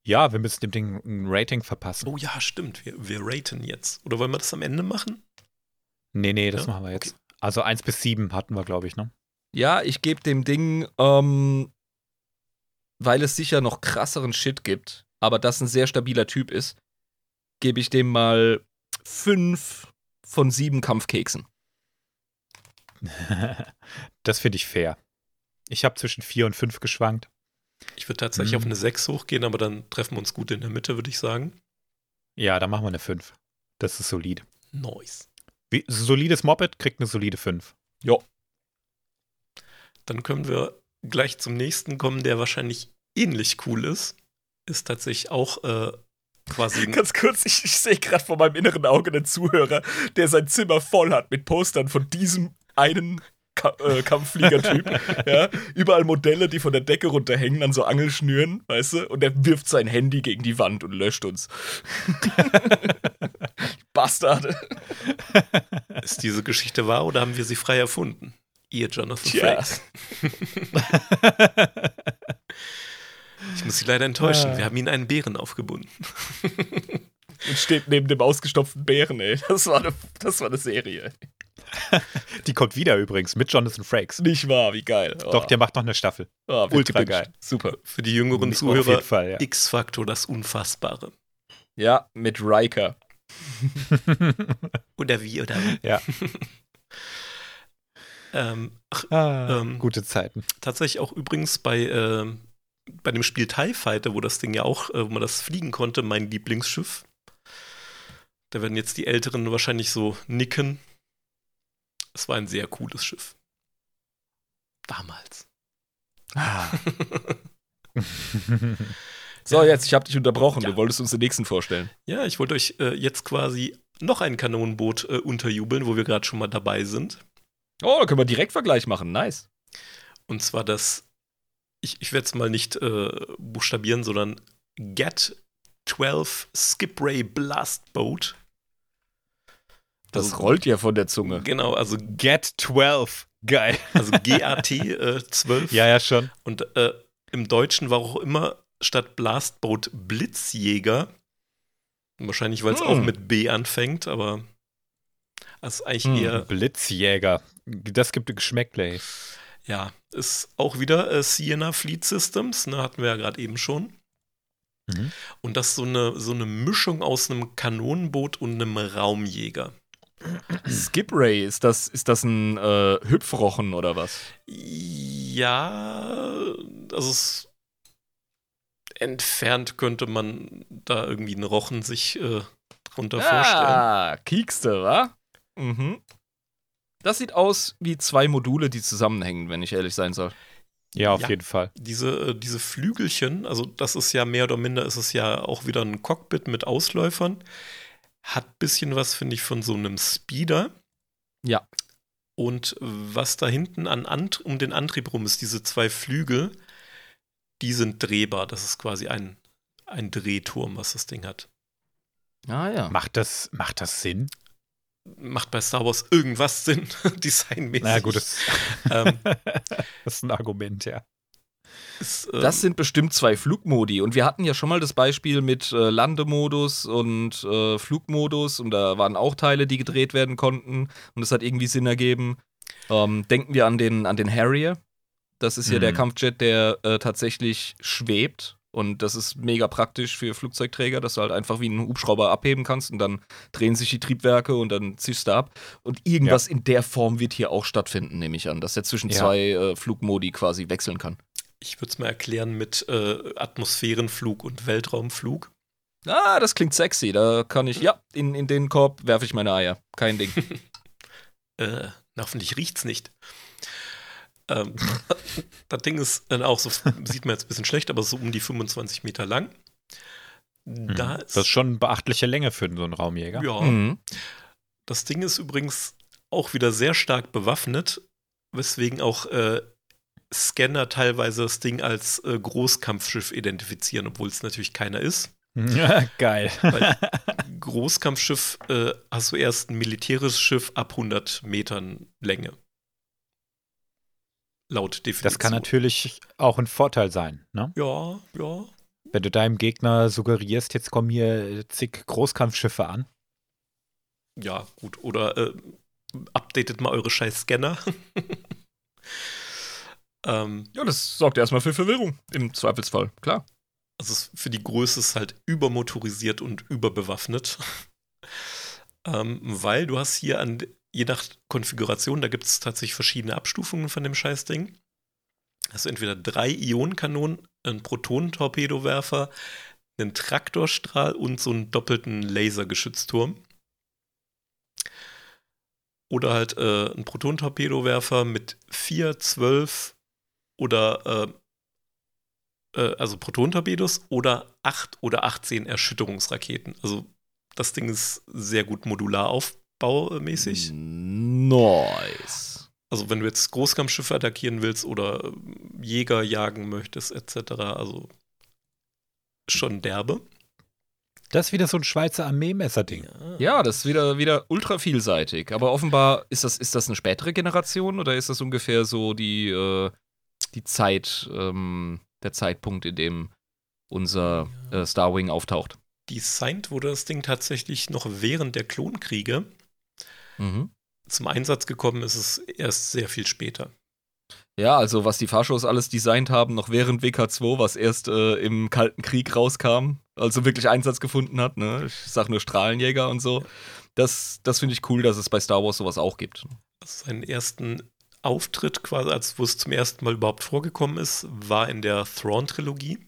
Ja, wir müssen dem Ding ein Rating verpassen. Oh ja, stimmt. Wir, wir raten jetzt. Oder wollen wir das am Ende machen? Nee, nee, das Ja? machen wir jetzt. Also 1 bis 7 hatten wir, glaube ich, ne? Ja, ich gebe dem Ding, ähm, weil es sicher noch krasseren Shit gibt, aber das ein sehr stabiler Typ ist, gebe ich dem mal fünf von sieben Kampfkeksen. das finde ich fair. Ich habe zwischen 4 und 5 geschwankt. Ich würde tatsächlich Mhm. auf eine 6 hochgehen, aber dann treffen wir uns gut in der Mitte, würde ich sagen. Ja, dann machen wir eine 5. Das ist solid. Nice. Wie, solides Moped kriegt eine solide 5. Dann können wir gleich zum nächsten kommen, der wahrscheinlich ähnlich cool ist. Ist tatsächlich auch äh, quasi Ganz kurz, ich, ich sehe gerade vor meinem inneren Auge einen Zuhörer, der sein Zimmer voll hat mit Postern von diesem einen Ka äh, Kampffliegertyp. ja, überall Modelle, die von der Decke runterhängen an so Angelschnüren, weißt du? Und er wirft sein Handy gegen die Wand und löscht uns. Bastarde. Ist diese Geschichte wahr oder haben wir sie frei erfunden? Ihr Jonathan Tja. Frakes. Ich muss Sie leider enttäuschen. Ah. Wir haben Ihnen einen Bären aufgebunden. Und steht neben dem ausgestopften Bären, ey. Das war eine, das war eine Serie. Die kommt wieder übrigens mit Jonathan Frakes. Nicht wahr, wie geil. Oh. Doch, der macht noch eine Staffel. oh, ultra gebinged. geil. Super. Für die jüngeren Auf Zuhörer, Fall, ja. X-Faktor, das Unfassbare. Ja, mit Riker. Oder wie, oder wie. Ja. Ähm, ach, Ah, Ähm, gute Zeiten. tatsächlich auch übrigens bei, ähm, bei dem Spiel TIE Fighter, wo das Ding ja auch, äh, wo man das fliegen konnte, mein Lieblingsschiff. Da werden jetzt die Älteren wahrscheinlich so nicken. Es war ein sehr cooles Schiff. Damals. Ah. So, jetzt, ich habe dich unterbrochen. Ja. Du wolltest uns den nächsten vorstellen. Ja, ich wollte euch äh, jetzt quasi noch ein Kanonenboot äh, unterjubeln, wo wir gerade schon mal dabei sind. Oh, da können wir direkt Vergleich machen. Nice. Und zwar das, ich, ich werde es mal nicht äh, buchstabieren, sondern Get 12 Skipray Blast Boat. Das Also- rollt ja von der Zunge. Genau, also, Get 12. Geil. also GAT äh, 12. Ja, ja, schon. Und äh, im Deutschen war auch immer statt Blastboat Blitzjäger. Wahrscheinlich, weil es Hm. auch mit B anfängt, aber das ist eigentlich Hm. eher, Blitzjäger. Das gibt Geschmäckle. ja, ist auch wieder äh, Sienna Fleet Systems, ne, hatten wir ja gerade eben schon. Mhm. Und das ist so eine, so eine Mischung aus einem Kanonenboot und einem Raumjäger. Skip Ray, ist das, ist das ein äh, Hüpfrochen oder was? Ja, also es entfernt könnte man da irgendwie einen Rochen sich äh, drunter vorstellen. Ah, kiekste, wa? Mhm. Das sieht aus wie zwei Module, die zusammenhängen, wenn ich ehrlich sein soll. Ja, auf Ja. jeden Fall. Diese, äh, diese Flügelchen, also das ist ja mehr oder minder, ist es ja auch wieder ein Cockpit mit Ausläufern. Hat bisschen was, finde ich, von so einem Speeder. Ja. Und was da hinten an Ant um den Antrieb rum ist, diese zwei Flügel, die sind drehbar. Das ist quasi ein, ein Drehturm, was das Ding hat. Ah ja. Macht das, macht das Sinn? Macht bei Star Wars irgendwas Sinn, designmäßig. Na gut, das, Ähm, das ist ein Argument, ja. ist, ähm, Das sind bestimmt zwei Flugmodi. Und wir hatten ja schon mal das Beispiel mit äh, Landemodus und äh, Flugmodus. Und da waren auch Teile, die gedreht werden konnten. Und es hat irgendwie Sinn ergeben. Ähm, denken wir an den, an den Harrier. Das ist ja der Mhm. Kampfjet, der äh, tatsächlich schwebt. Und das ist mega praktisch für Flugzeugträger, dass du halt einfach wie einen Hubschrauber abheben kannst und dann drehen sich die Triebwerke und dann ziehst du ab. Und irgendwas in der Form wird hier auch stattfinden, nehme ich an, dass er zwischen Ja. zwei äh, Flugmodi quasi wechseln kann. ich würde es mal erklären mit äh, Atmosphärenflug und Weltraumflug. Ah, das klingt sexy. Da kann ich, ja, in, in den Korb werfe ich meine Eier. Kein Ding. Äh, na, hoffentlich riecht's nicht. Ähm, das Ding ist dann auch so, sieht man jetzt ein bisschen schlecht, aber so um die 25 Meter lang. Da ist, das ist schon eine beachtliche Länge für so einen Raumjäger. Ja. Mhm. Das Ding ist übrigens auch wieder sehr stark bewaffnet, weswegen auch äh, Scanner teilweise das Ding als äh, Großkampfschiff identifizieren, obwohl es natürlich keiner ist. Ja, geil. Weil Großkampfschiff äh, hast du erst ein militärisches Schiff ab 100 Metern Länge. Laut Definition. Das kann natürlich auch ein Vorteil sein, ne? Ja, ja. Wenn du deinem Gegner suggerierst, jetzt kommen hier zig Großkampfschiffe an. Ja, gut. Oder äh, updatet mal eure scheiß Scanner. ähm, ja, das sorgt erstmal für Verwirrung im Zweifelsfall, klar. Also für die Größe ist halt übermotorisiert und überbewaffnet. ähm, weil du hast hier an, je nach Konfiguration, da gibt es tatsächlich verschiedene Abstufungen von dem Scheißding. Hast du entweder drei Ionenkanonen, einen Protonentorpedowerfer, einen Traktorstrahl und so einen doppelten Lasergeschützturm. Oder halt äh, einen Protonentorpedowerfer mit 4, 12 oder äh, äh, also Protonentorpedos oder 8 oder 18 Erschütterungsraketen. Also das Ding ist sehr gut modular aufbaumäßig. Nice. Also wenn du jetzt Großkampfschiffe attackieren willst oder ähm, Jäger jagen möchtest, etc., also schon derbe. Das ist wieder so ein Schweizer Armeemesser-Ding. Ja. das ist wieder, wieder ultra vielseitig. Aber offenbar ist das, ist das eine spätere Generation oder ist das ungefähr so die, äh, die Zeit, ähm, der Zeitpunkt, in dem unser äh, Starwing auftaucht? Designt wurde das Ding tatsächlich noch während der Klonkriege. Mhm zum Einsatz gekommen ist es erst sehr viel später. Ja, also was die Fahrshows alles designt haben, noch während WK2, was erst äh, im Kalten Krieg rauskam, also wirklich Einsatz gefunden hat, ne? Ich sag nur Strahlenjäger und so. Das, das finde ich cool, dass es bei Star Wars sowas auch gibt. Also seinen ersten Auftritt, quasi, als wo es zum ersten Mal überhaupt vorgekommen ist, war in der Thrawn-Trilogie,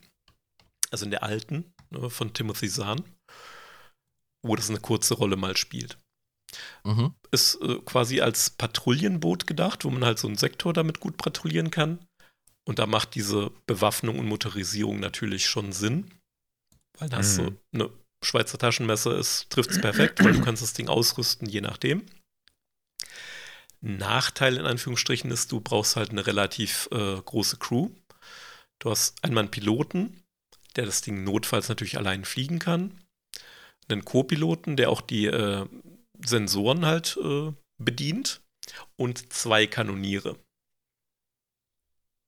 also in der alten, ne, von Timothy Zahn, wo das eine kurze Rolle mal spielt. Mhm. Ist äh, quasi als Patrouillenboot gedacht, wo man halt so einen Sektor damit gut patrouillieren kann. Und da macht diese Bewaffnung und Motorisierung natürlich schon Sinn. Weil da hast mhm. du eine Schweizer Taschenmesser, es trifft es perfekt, weil du kannst das Ding ausrüsten, je nachdem. Nachteil in Anführungsstrichen ist, du brauchst halt eine relativ äh, große Crew. Du hast einmal einen Piloten, der das Ding notfalls natürlich allein fliegen kann. Einen Co-Piloten, der auch die äh, Sensoren halt äh, bedient und zwei Kanoniere.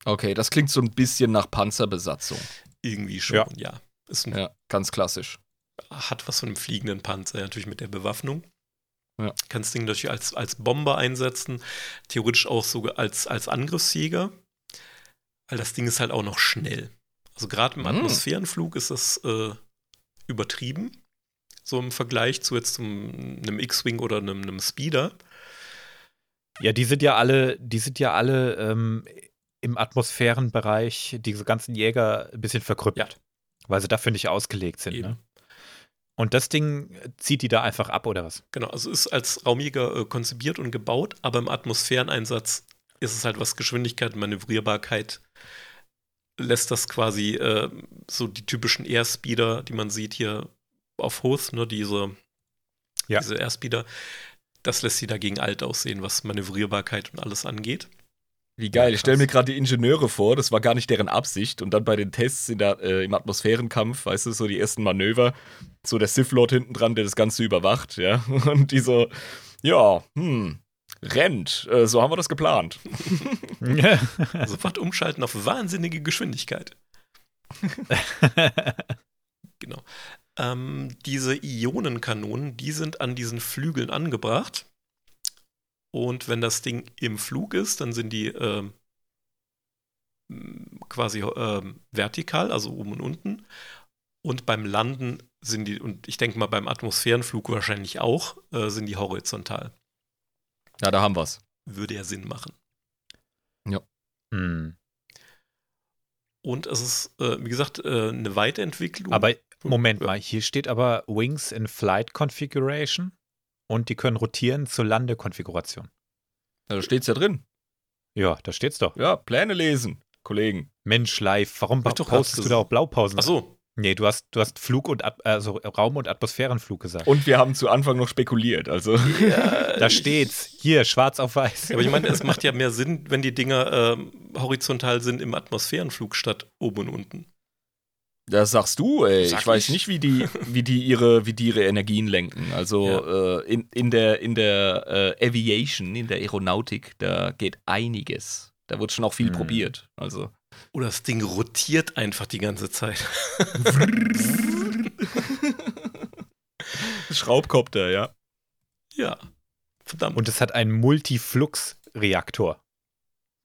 Okay, das klingt so ein bisschen nach Panzerbesatzung. Irgendwie schon, ja. ja. Ist ein, ja, ganz klassisch. Hat was von einem fliegenden Panzer, natürlich mit der Bewaffnung. Ja. Kannst Ding natürlich als, als Bomber einsetzen, theoretisch auch sogar als, als Angriffsjäger, weil das Ding ist halt auch noch schnell. Also gerade im mm. Atmosphärenflug ist das äh, übertrieben so im Vergleich zu jetzt zum, einem X-Wing oder einem, einem Speeder. Ja, die sind ja alle, die sind ja alle ähm, im Atmosphärenbereich, diese ganzen Jäger, ein bisschen verkrüppelt. Ja. Weil sie dafür nicht ausgelegt sind. Ne? Und das Ding zieht die da einfach ab, oder was? Genau, also ist als Raumjäger äh, konzipiert und gebaut, aber im Atmosphäreneinsatz ist es halt was Geschwindigkeit Manövrierbarkeit lässt das quasi äh, so die typischen Airspeeder, die man sieht hier, auf Hoth, ne, diese, ja. diese Airspeeder, das lässt sie dagegen alt aussehen, was Manövrierbarkeit und alles angeht. Wie geil, ich stelle mir gerade die Ingenieure vor, das war gar nicht deren Absicht. Und dann bei den Tests der, äh, im Atmosphärenkampf, weißt du, so die ersten Manöver, so der Sith Lord hinten dran, der das Ganze überwacht, ja. Und die so, ja, hm, rennt. Äh, so haben wir das geplant. Sofort umschalten auf wahnsinnige Geschwindigkeit. genau. Ähm, diese Ionenkanonen, die sind an diesen Flügeln angebracht. Und wenn das Ding im Flug ist, dann sind die äh, quasi äh, vertikal, also oben und unten. Und beim Landen sind die, und ich denke mal beim Atmosphärenflug wahrscheinlich auch, äh, sind die horizontal. Ja, da haben wir es. Würde ja Sinn machen. Ja. Hm. Und es ist, äh, wie gesagt, äh, eine Weiterentwicklung. Aber Moment mal, hier steht aber Wings in Flight Configuration und die können rotieren zur Landekonfiguration. Da steht es ja drin. Ja, da steht's doch. Ja, Pläne lesen, Kollegen. Mensch, live, warum postest du da auch Blaupausen? Ach so. Nee, du hast, du hast Flug und At also Raum- und Atmosphärenflug gesagt. Und wir haben zu Anfang noch spekuliert. Also da steht's. Hier, schwarz auf weiß. Aber ich meine, es macht ja mehr Sinn, wenn die Dinger ähm, horizontal sind im Atmosphärenflug statt oben und unten. Das sagst du, ey. Sag ich weiß ich. nicht, wie die, wie die ihre, wie die ihre Energien lenken. Also äh, in, in der, in der äh, Aviation, in der Aeronautik, da geht einiges. Da wird schon auch viel Hm. probiert. Also. Oder das Ding rotiert einfach die ganze Zeit. Schraubkopter, ja. Ja. Verdammt. Und es hat einen Multiflux-Reaktor.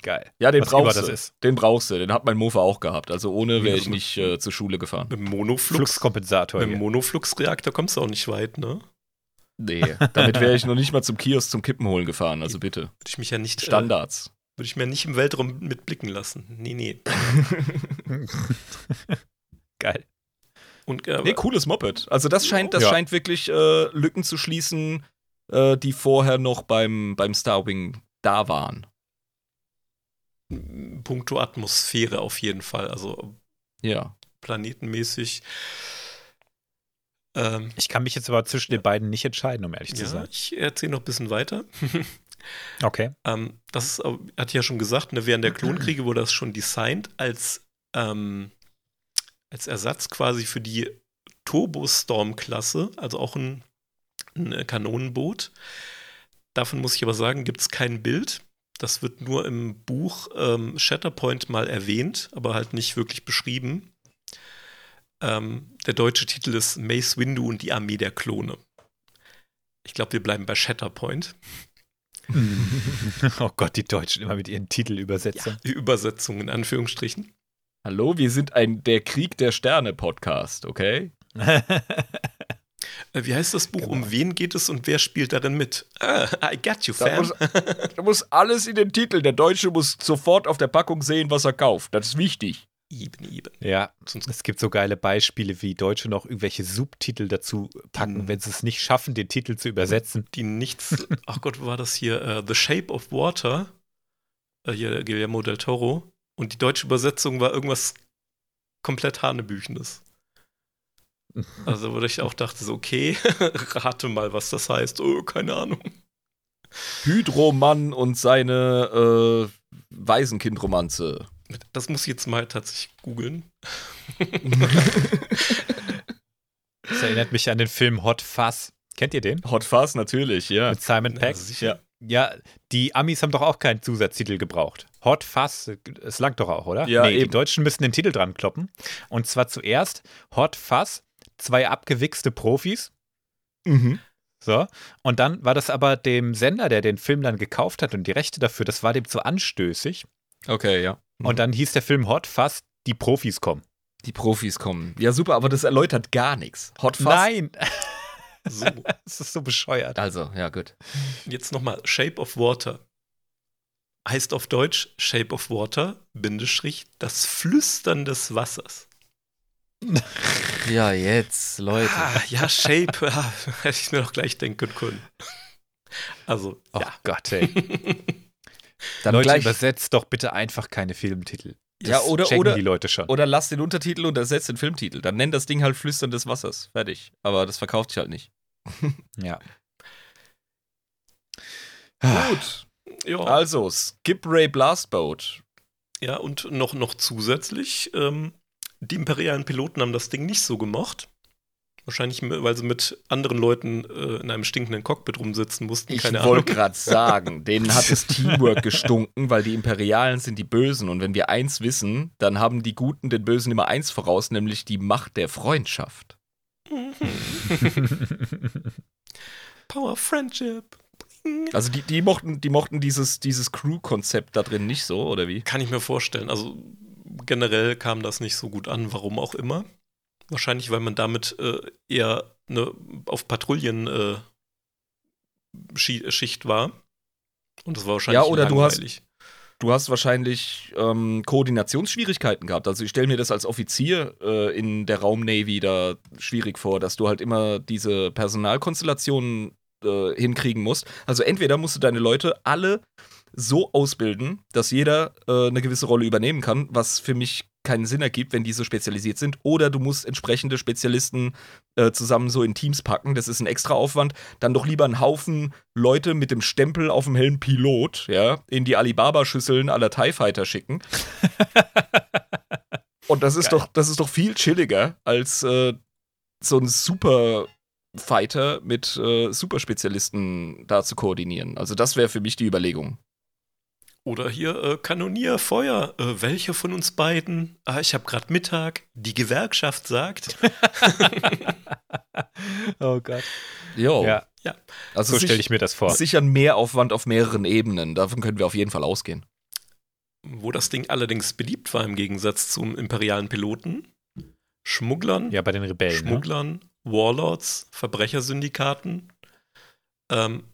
Geil. Ja, den Was brauchst das du. ist. Den brauchst du. Den hat mein Mofa auch gehabt. Also ohne wäre ich nicht äh, zur Schule gefahren. mit dem Monoflux. Fluxkompensator. Mit. Monofluxreaktor kommst du auch nicht weit, ne? Nee, damit wäre ich noch nicht mal zum Kiosk zum Kippen holen gefahren. Also bitte. Würde ich mich ja nicht, äh, Standards. Würde ich mir nicht im Weltraum mitblicken lassen. Nee, nee. Geil. Und äh, Nee, cooles Moped. Also das scheint, das Ja. scheint wirklich äh, Lücken zu schließen, äh, die vorher noch beim, beim Starwing da waren. puncto Atmosphäre auf jeden Fall. Also Ja. planetenmäßig. Ähm, Ich kann mich jetzt aber zwischen den beiden nicht entscheiden, um ehrlich zu ja, sein. ich erzähle noch ein bisschen weiter. Okay. Ähm, das ist, hat ja schon gesagt, ne, während der Klonkriege wurde das schon designt als, ähm, als Ersatz quasi für die Turbostorm-Klasse, also auch ein, ein äh, Kanonenboot. Davon muss ich aber sagen, gibt es kein Bild. Das wird nur im Buch ähm, Shatterpoint mal erwähnt, aber halt nicht wirklich beschrieben. Ähm, der deutsche Titel ist Mace Windu und die Armee der Klone. Ich glaube, wir bleiben bei Shatterpoint. oh Gott, die Deutschen immer mit ihren Titelübersetzungen. Die Übersetzung in Anführungsstrichen. Hallo, wir sind ein Der Krieg der Sterne Podcast, okay? Äh, Wie heißt das Buch? Um wen geht es und wer spielt darin mit? Ah, I got you, Da fam. muss, da muss alles in den Titel. Der Deutsche muss sofort auf der Packung sehen, was er kauft. Das ist wichtig. Eben, eben. ja, Sonst es gibt so geile Beispiele, wie Deutsche noch irgendwelche Subtitel dazu packen, wenn sie es nicht schaffen, den Titel zu übersetzen. die nichts. Ach Gott, wo war das hier? Äh, The Shape of Water. Äh, hier Guillermo del Toro. Und die deutsche Übersetzung war irgendwas komplett Hanebüchenes. Also, wo ich auch dachte, so, okay, rate mal, was das heißt. Oh, keine Ahnung. Hydromann und seine äh, Waisenkindromanze. Das muss ich jetzt mal tatsächlich googeln. Das erinnert mich an den Film Hot Fuzz. Kennt ihr den? Hot Fuzz natürlich, ja. Mit Simon Ja, Peck? sicher. Ja, die Amis haben doch auch keinen Zusatztitel gebraucht. Hot Fuzz, es langt doch auch, oder? Ja, nee, die eben. Deutschen müssen den Titel dran kloppen. Und zwar zuerst Hot Fuzz, zwei abgewichste Profis. Mhm. So. Und dann war das aber dem Sender, der den Film dann gekauft hat und die Rechte dafür, das war dem zu anstößig. Okay, ja. Und dann hieß der Film Hot Fuzz, die Profis kommen. Die Profis kommen. Ja, super, aber das erläutert gar nichts. Hot Fuzz. Nein, So, das ist so bescheuert. Also, ja, gut. jetzt nochmal. Shape of Water. Heißt auf Deutsch Shape of Water, Bindestrich, das Flüstern des Wassers. Ja, jetzt, Leute. Ah, ja, Shape, ja, hätte ich mir doch gleich denken können. Also, Oh ja. Gott, ey. Dann Leute, gleich, übersetzt doch bitte einfach keine Filmtitel. Ja, Das oder- checken oder- die Leute schon. oder lass den Untertitel und ersetzt den Filmtitel. Dann nenn das Ding halt Flüstern des Wassers. Fertig. Aber das verkauft sich halt nicht. ja. Gut. ja, Also, Skip Ray Blastboat. ja und noch, noch zusätzlich, ähm, die imperialen Piloten haben das Ding nicht so gemocht. Wahrscheinlich, weil sie mit anderen Leuten äh, in einem stinkenden Cockpit rumsitzen mussten. Ich Keine Ahnung. wollte gerade sagen, denen hat das Teamwork gestunken, weil die Imperialen sind die Bösen. Und wenn wir eins wissen, dann haben die Guten den Bösen immer eins voraus, nämlich die Macht der Freundschaft. Power Friendship. Also die, die mochten, die mochten dieses, dieses Crew-Konzept da drin nicht so, oder wie? Kann ich mir vorstellen. Also generell kam das nicht so gut an, warum auch immer. Wahrscheinlich, weil man damit äh, eher ne, auf Patrouillen äh, war. Und das war wahrscheinlich Ja, oder du hast- langweilig. Du hast wahrscheinlich ähm, Koordinationsschwierigkeiten gehabt. Also ich stelle mir das als Offizier äh, in der Raumnavy da schwierig vor, dass du halt immer diese Personalkonstellationen äh, hinkriegen musst. Also entweder musst du deine Leute alle so ausbilden, dass jeder äh, eine gewisse Rolle übernehmen kann, was für mich keinen Sinn ergibt, wenn die so spezialisiert sind. Oder du musst entsprechende Spezialisten äh, zusammen so in Teams packen. Das ist ein extra Aufwand. Dann doch lieber einen Haufen Leute mit dem Stempel auf dem Helm Pilot, ja, in die Alibaba-Schüsseln aller TIE Fighter schicken. Und das ist doch, das ist doch viel chilliger als äh, so ein super Fighter mit äh, Superspezialisten da zu koordinieren. Also das wäre für mich die Überlegung. Oder hier äh, Kanonierfeuer. Äh, welcher von uns beiden? Ah, ich habe gerade Mittag. Die Gewerkschaft sagt. oh Gott. Jo. Ja, Ja. Also so stelle ich mir das vor. sicher ein Mehraufwand auf mehreren Ebenen. Davon können wir auf jeden Fall ausgehen. Wo das Ding allerdings beliebt war im Gegensatz zum imperialen Piloten. Schmugglern, Ja, bei den Rebellen. Ne? Schmugglern, Warlords, Verbrechersyndikaten. Ähm,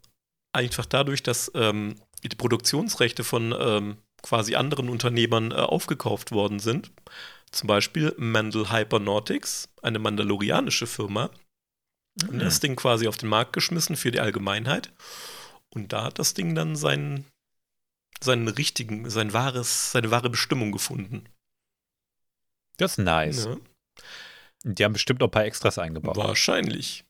einfach dadurch, dass ähm, die Produktionsrechte von ähm, quasi anderen Unternehmern äh, aufgekauft worden sind. Zum Beispiel Mandel Hypernautics, eine mandalorianische Firma. Und das Ding quasi auf den Markt geschmissen für die Allgemeinheit. Und da hat das Ding dann seinen, seinen richtigen, sein wahres, seine wahre Bestimmung gefunden. Das ist nice. Ne? Die haben bestimmt noch ein paar Extras eingebaut. Wahrscheinlich.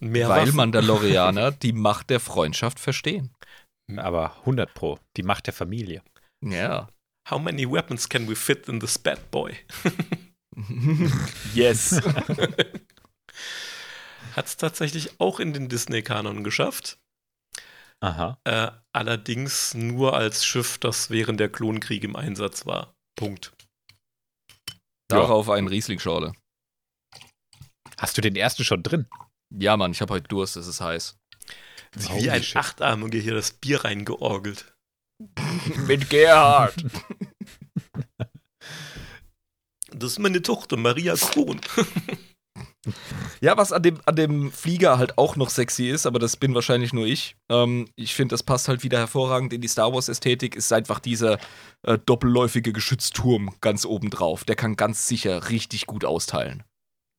Mehr Weil Waffen. Mandalorianer die Macht der Freundschaft verstehen. Aber 100 Pro. Die Macht der Familie. Ja. How many weapons can we fit in this bad boy? yes. Hat es tatsächlich auch in den Disney-Kanon geschafft. Aha. Äh, allerdings nur als Schiff, das während der Klonkriege im Einsatz war. Punkt. Darauf ein Riesling-Schorle. Hast du den ersten schon drin? Ja, Mann, ich habe heute Durst, es ist heiß. Wie ein. Achtarmiger hier das Bier reingeorgelt. Mit Gerhard. Das ist meine Tochter, Maria Kron. Ja, was an dem, an dem Flieger halt auch noch sexy ist, aber das bin wahrscheinlich nur ich. Ähm, ich finde, das passt halt wieder hervorragend in die Star Wars-Ästhetik, ist einfach dieser äh, doppelläufige Geschützturm ganz oben drauf. Der kann ganz sicher richtig gut austeilen.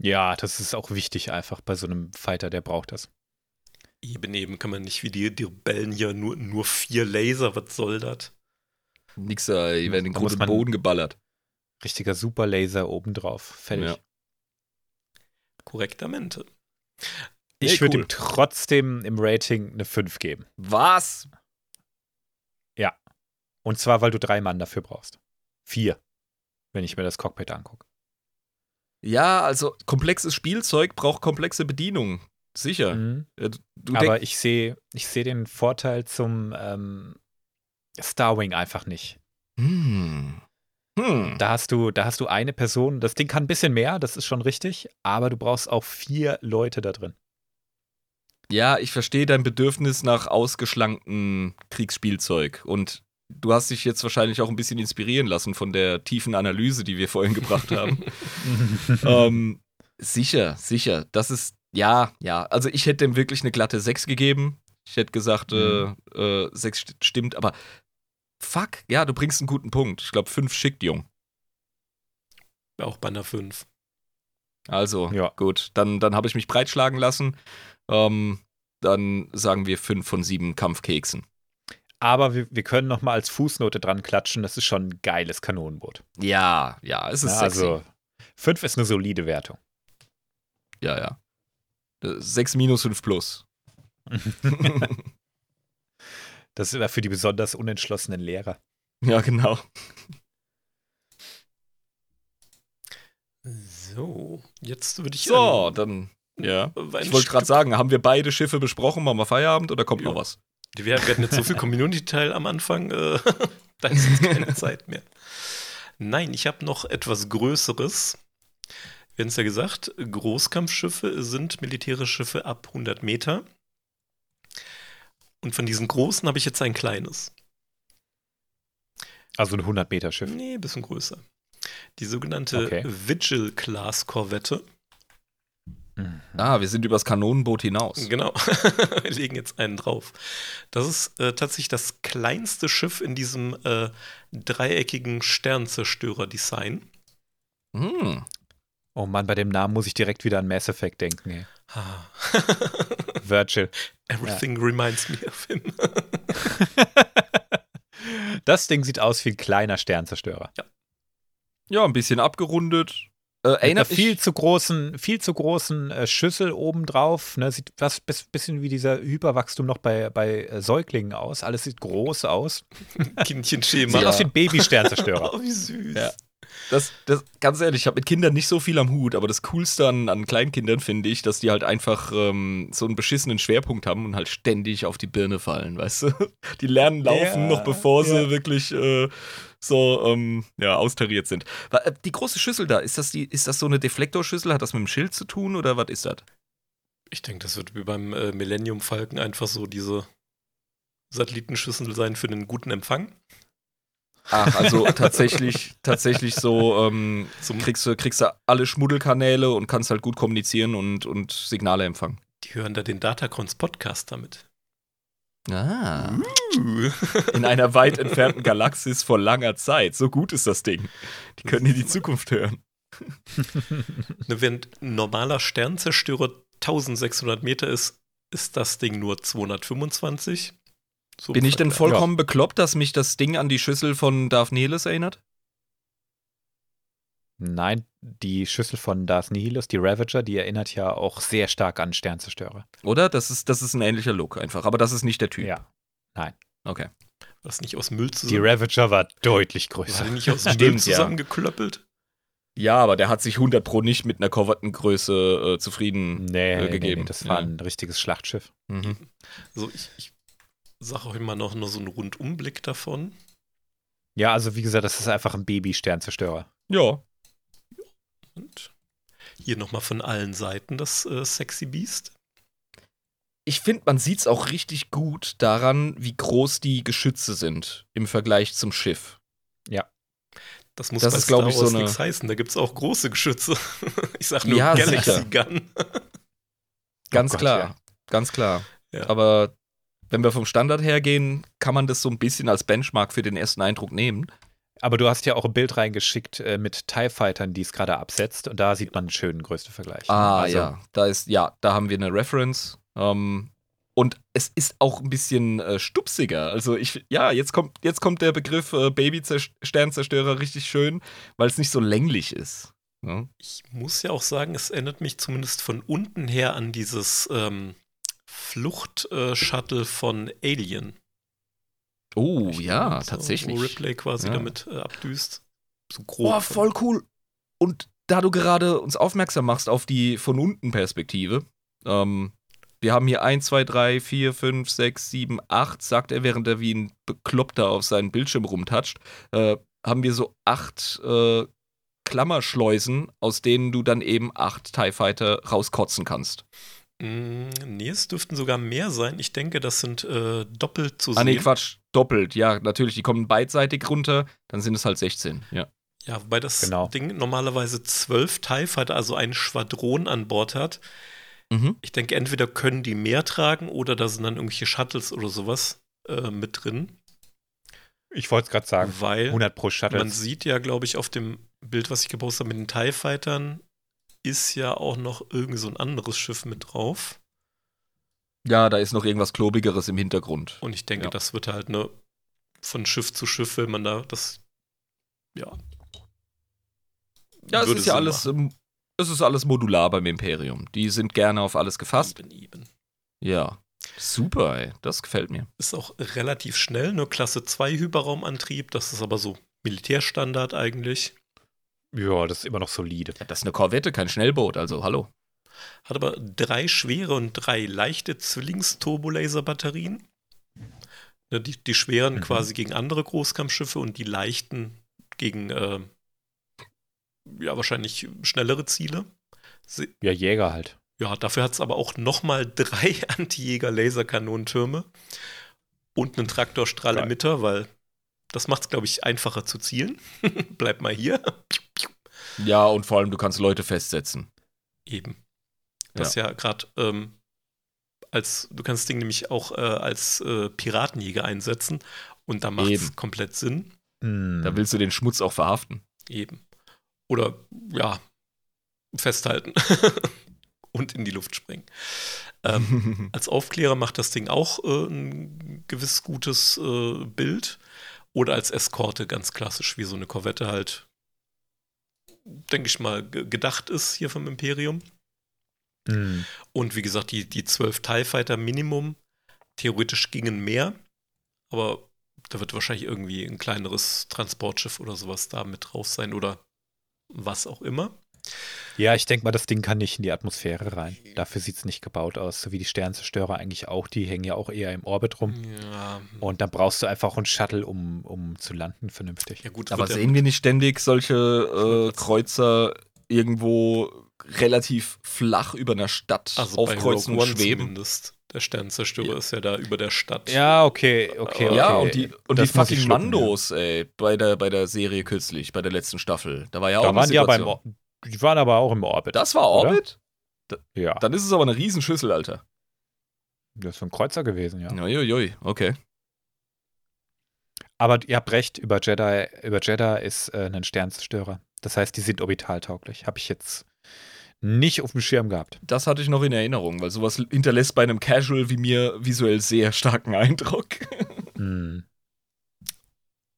Ja, das ist auch wichtig einfach bei so einem Fighter, der braucht das. Eben, eben kann man nicht wie die, die Rebellen hier nur, nur vier Laser, was soll das? Nix, äh, die werden in Da den großen Boden geballert. Richtiger Superlaser obendrauf. Fertig. Ja. Korrektamente. Ich Nee, würde cool. ihm trotzdem im Rating eine 5 geben. Was? Und zwar, weil du drei Mann dafür brauchst. Vier. Wenn ich mir das Cockpit angucke. Ja, also komplexes Spielzeug braucht komplexe Bedienung. Sicher. Mhm. Aber ich sehe ich seh den Vorteil zum ähm, Starwing einfach nicht. Hm. Hm. Da hast du, da hast du eine Person, das Ding kann ein bisschen mehr, das ist schon richtig, aber du brauchst auch vier Leute da drin. Ja, ich verstehe dein Bedürfnis nach ausgeschlanktem Kriegsspielzeug. Und du hast dich jetzt wahrscheinlich auch ein bisschen inspirieren lassen von der tiefen Analyse, die wir vorhin gebracht haben. ähm, sicher, sicher. Das ist, ja, ja. Also ich hätte dem wirklich eine glatte 6 gegeben. Ich hätte gesagt, Mhm. äh, äh, 6 st- stimmt, aber fuck, ja, du bringst einen guten Punkt. Ich glaube, 5 schickt, Jung. Auch bei einer 5. Also, Ja. gut, dann, dann habe ich mich breitschlagen lassen. Ähm, dann sagen wir 5 von 7 Kampfkeksen. aber wir, wir können noch mal als Fußnote dran klatschen, das ist schon ein geiles Kanonenboot. Ja, ja, es ist Ja, sexy. also, fünf ist eine solide Wertung. Ja, ja. 6 minus 5 plus. Das ist für die besonders unentschlossenen Lehrer. ja, genau. So, jetzt würde ich So, an- dann, ja. Ich wollte gerade sagen, haben wir beide Schiffe besprochen, machen wir Feierabend oder kommt Ja. noch was? Wir, wir hatten jetzt so viel Community-Teil am Anfang, äh, da ist jetzt keine Zeit mehr. Nein, ich habe noch etwas Größeres. Wir haben es ja gesagt, Großkampfschiffe sind militärische Schiffe ab 100 Meter. Und von diesen großen habe ich jetzt ein kleines. Also ein 100-Meter-Schiff. Nee, ein bisschen größer. Die sogenannte Okay. Vigil-Class-Korvette. Mhm. Ah, wir sind übers Kanonenboot hinaus. Genau, wir legen jetzt einen drauf. Das ist äh, tatsächlich das kleinste Schiff in diesem äh, dreieckigen Sternzerstörer-Design. Hm. Oh Mann, bei dem Namen muss ich direkt wieder an Mass Effect denken. Ey. Virgil. Everything reminds me of him. Das Ding sieht aus wie ein kleiner Sternzerstörer. Ja, ein bisschen abgerundet. Äh, Mit einer viel zu großen, viel zu großen äh, Schüssel obendrauf. Ne, sieht was bis, bisschen wie dieser Hyperwachstum noch bei, bei äh, Säuglingen aus. Alles sieht groß aus. Kindchenschema. Sieht aus wie ein Baby-Sternzerstörer. Oh, wie süß. Ja. Das, das, ganz ehrlich, ich habe mit Kindern nicht so viel am Hut, aber das Coolste an, an Kleinkindern finde ich, dass die halt einfach ähm, so einen beschissenen Schwerpunkt haben und halt ständig auf die Birne fallen, weißt du? Die lernen laufen, Ja, noch bevor sie ja. wirklich äh, so ähm, ja, austariert sind. Äh, Die große Schüssel da, ist das, die, ist das so eine Deflektorschüssel? Hat das mit dem Schild zu tun oder was ist das? Ich denke, das wird wie beim äh, Millennium Falcon einfach so diese Satellitenschüssel sein für den guten Empfang. Ach, also tatsächlich, tatsächlich so, ähm, Zum, kriegst, du, kriegst du alle Schmuddelkanäle und kannst halt gut kommunizieren und, und Signale empfangen. die hören da den Datacrons Podcast damit. Ah. In einer weit entfernten Galaxis vor langer Zeit. So gut ist das Ding. Die können in die Zukunft hören. Während ein normaler Sternzerstörer 1600 Meter ist, ist das Ding nur 225. So Bin ich denn vollkommen bekloppt, dass mich das Ding an die Schüssel von Darth Nihilus erinnert? Nein, die Schüssel von Darth Nihilus, die Ravager, die erinnert ja auch sehr stark an Sternzerstörer. Oder? Das ist, das ist ein ähnlicher Look einfach. Aber das ist nicht der Typ. Ja. Okay. War das nicht aus Müll Die zusammen? Ravager war deutlich War größer. die nicht aus Müll ja. zusammengeklöppelt? Ja, aber der hat sich 100 Pro nicht mit einer coverten Größe äh, zufrieden Nee, äh, nee, nee, gegeben. nee, das war Ja. ein richtiges Schlachtschiff. Mhm. Also ich, ich sage euch mal noch nur so einen Rundumblick davon. Ja, also wie gesagt, das ist einfach ein Baby-Sternzerstörer. Ja. Und hier nochmal von allen Seiten das äh, Sexy Beast. Ich finde, man sieht es auch richtig gut daran, wie groß die Geschütze sind im Vergleich zum Schiff. Das muss Das bei ist, Star ich, so Wars eine- nichts heißen. Da gibt es auch große Geschütze. ich sag nur Ja, Galaxy sicher. Gun. Ganz Gott, klar. ja. Ganz klar. Ja. Aber wenn wir vom Standard hergehen, kann man das so ein bisschen als Benchmark für den ersten Eindruck nehmen. Aber du hast ja auch ein Bild reingeschickt äh, mit TIE Fightern, die es gerade absetzt. Und da sieht man einen schönen Größenvergleich. Ah, also, ja. Da ist, ja, da haben wir eine Reference. Ähm, und es ist auch ein bisschen äh, stupsiger. Also ich, ja, jetzt kommt, jetzt kommt der Begriff äh, Baby-Sternzerstörer richtig schön, weil es nicht so länglich ist. Ja? Ich muss ja auch sagen, es erinnert mich zumindest von unten her an dieses ähm, Flucht-Shuttle von Alien. Oh, Ich ja, glaube, so, tatsächlich. Wo Ripley quasi Ja. damit äh, abdüst. So grob. Boah, voll cool. Und da du gerade uns aufmerksam machst auf die von unten Perspektive, ähm, wir haben hier 1, 2, 3, 4, 5, 6, 7, 8, sagt er, während er wie ein Bekloppter auf seinen Bildschirm rumtatscht, äh, haben wir so acht äh, Klammerschleusen, aus denen du dann eben acht TIE Fighter rauskotzen kannst. Mm, nee, es dürften sogar mehr sein. Ich denke, das sind äh, doppelt zu Ah, nee, sehen. Quatsch, doppelt. Ja, natürlich, die kommen beidseitig runter, dann sind es halt 16. Ja. Ja, wobei das Genau. Ding normalerweise zwölf TIE Fighter, also ein Schwadron an Bord hat. Mhm. Ich denke, entweder können die mehr tragen oder da sind dann irgendwelche Shuttles oder sowas äh, mit drin. Ich wollte es gerade sagen. Weil 100 pro man Shuttles. sieht ja, glaube ich, auf dem Bild, was ich gepostet habe mit den TIE Fightern, ist ja auch noch irgend so ein anderes Schiff mit drauf. ja, da ist noch irgendwas Klobigeres im Hintergrund. Und ich denke, Ja. das wird halt ne von Schiff zu Schiff, will man da das ja. Ja, es ist ja Sinn alles, machen. es ist alles modular beim Imperium. Die sind gerne auf alles gefasst. Eben, eben. Ja. Super, ey. Das gefällt mir. Ist auch relativ schnell, nur Klasse 2 Hyperraumantrieb, das ist aber so Militärstandard eigentlich. Ja, das ist immer noch solide. Ja, das ist eine Korvette, kein Schnellboot, also hallo. Hat aber drei schwere und drei leichte Zwillingsturbolaser-Batterien. Ne, die, die schweren Mhm. quasi gegen andere Großkampfschiffe und die leichten gegen äh, ja wahrscheinlich schnellere Ziele. Sie, Ja, Jäger halt. ja, dafür hat es aber auch nochmal drei Anti-Jäger-Laserkanonentürme und einen Traktorstrahl-Emitter, weil das macht es, glaube ich, einfacher zu zielen. Bleib mal hier. Ja, und vor allem, du kannst Leute festsetzen. Eben. Das ja, gerade ähm, als, du kannst das Ding nämlich auch äh, als äh, Piratenjäger einsetzen und da macht es komplett Sinn. Hm. Da willst du den Schmutz auch verhaften. Eben. Oder ja, festhalten. und in die Luft springen. Ähm, als Aufklärer macht das Ding auch äh, ein gewiss gutes äh, Bild. Oder als Eskorte, ganz klassisch, wie so eine Korvette halt, denke ich mal, gedacht ist hier vom Imperium. Mhm. Und wie gesagt, die, die 12 TIE Fighter Minimum, theoretisch gingen mehr, aber da wird wahrscheinlich irgendwie ein kleineres Transportschiff oder sowas da mit drauf sein oder was auch immer. Ja, ich denke mal, das Ding kann nicht in die Atmosphäre rein. Dafür sieht es nicht gebaut aus. So wie die Sternzerstörer eigentlich auch. Die hängen ja auch eher im Orbit rum. Ja. Und dann brauchst du einfach einen Shuttle, um, um zu landen vernünftig. Ja, gut, Aber sehen wir nicht ständig solche äh, Kreuzer irgendwo relativ flach über einer Stadt also aufkreuzen und schweben? Zumindest. Der Sternzerstörer ja. ist ja da über der Stadt. Ja, okay, okay. okay. Ja, und die, und die fucking Mandos, ja. ey, bei der, bei der Serie kürzlich, bei der letzten Staffel. Da war ja da auch waren die, aber im, die waren aber auch im Orbit. Das war Orbit? Da, ja. Dann ist es aber eine Riesenschüssel, Alter. Das ist ein Kreuzer gewesen, ja. Uiuiui, okay. Aber ihr habt recht, über Jedi, über Jedi ist äh, ein Sternzerstörer. Das heißt, die sind orbitaltauglich. Habe ich jetzt nicht auf dem Schirm gehabt. Das hatte ich noch in Erinnerung, weil sowas hinterlässt bei einem Casual wie mir visuell sehr starken Eindruck. mm.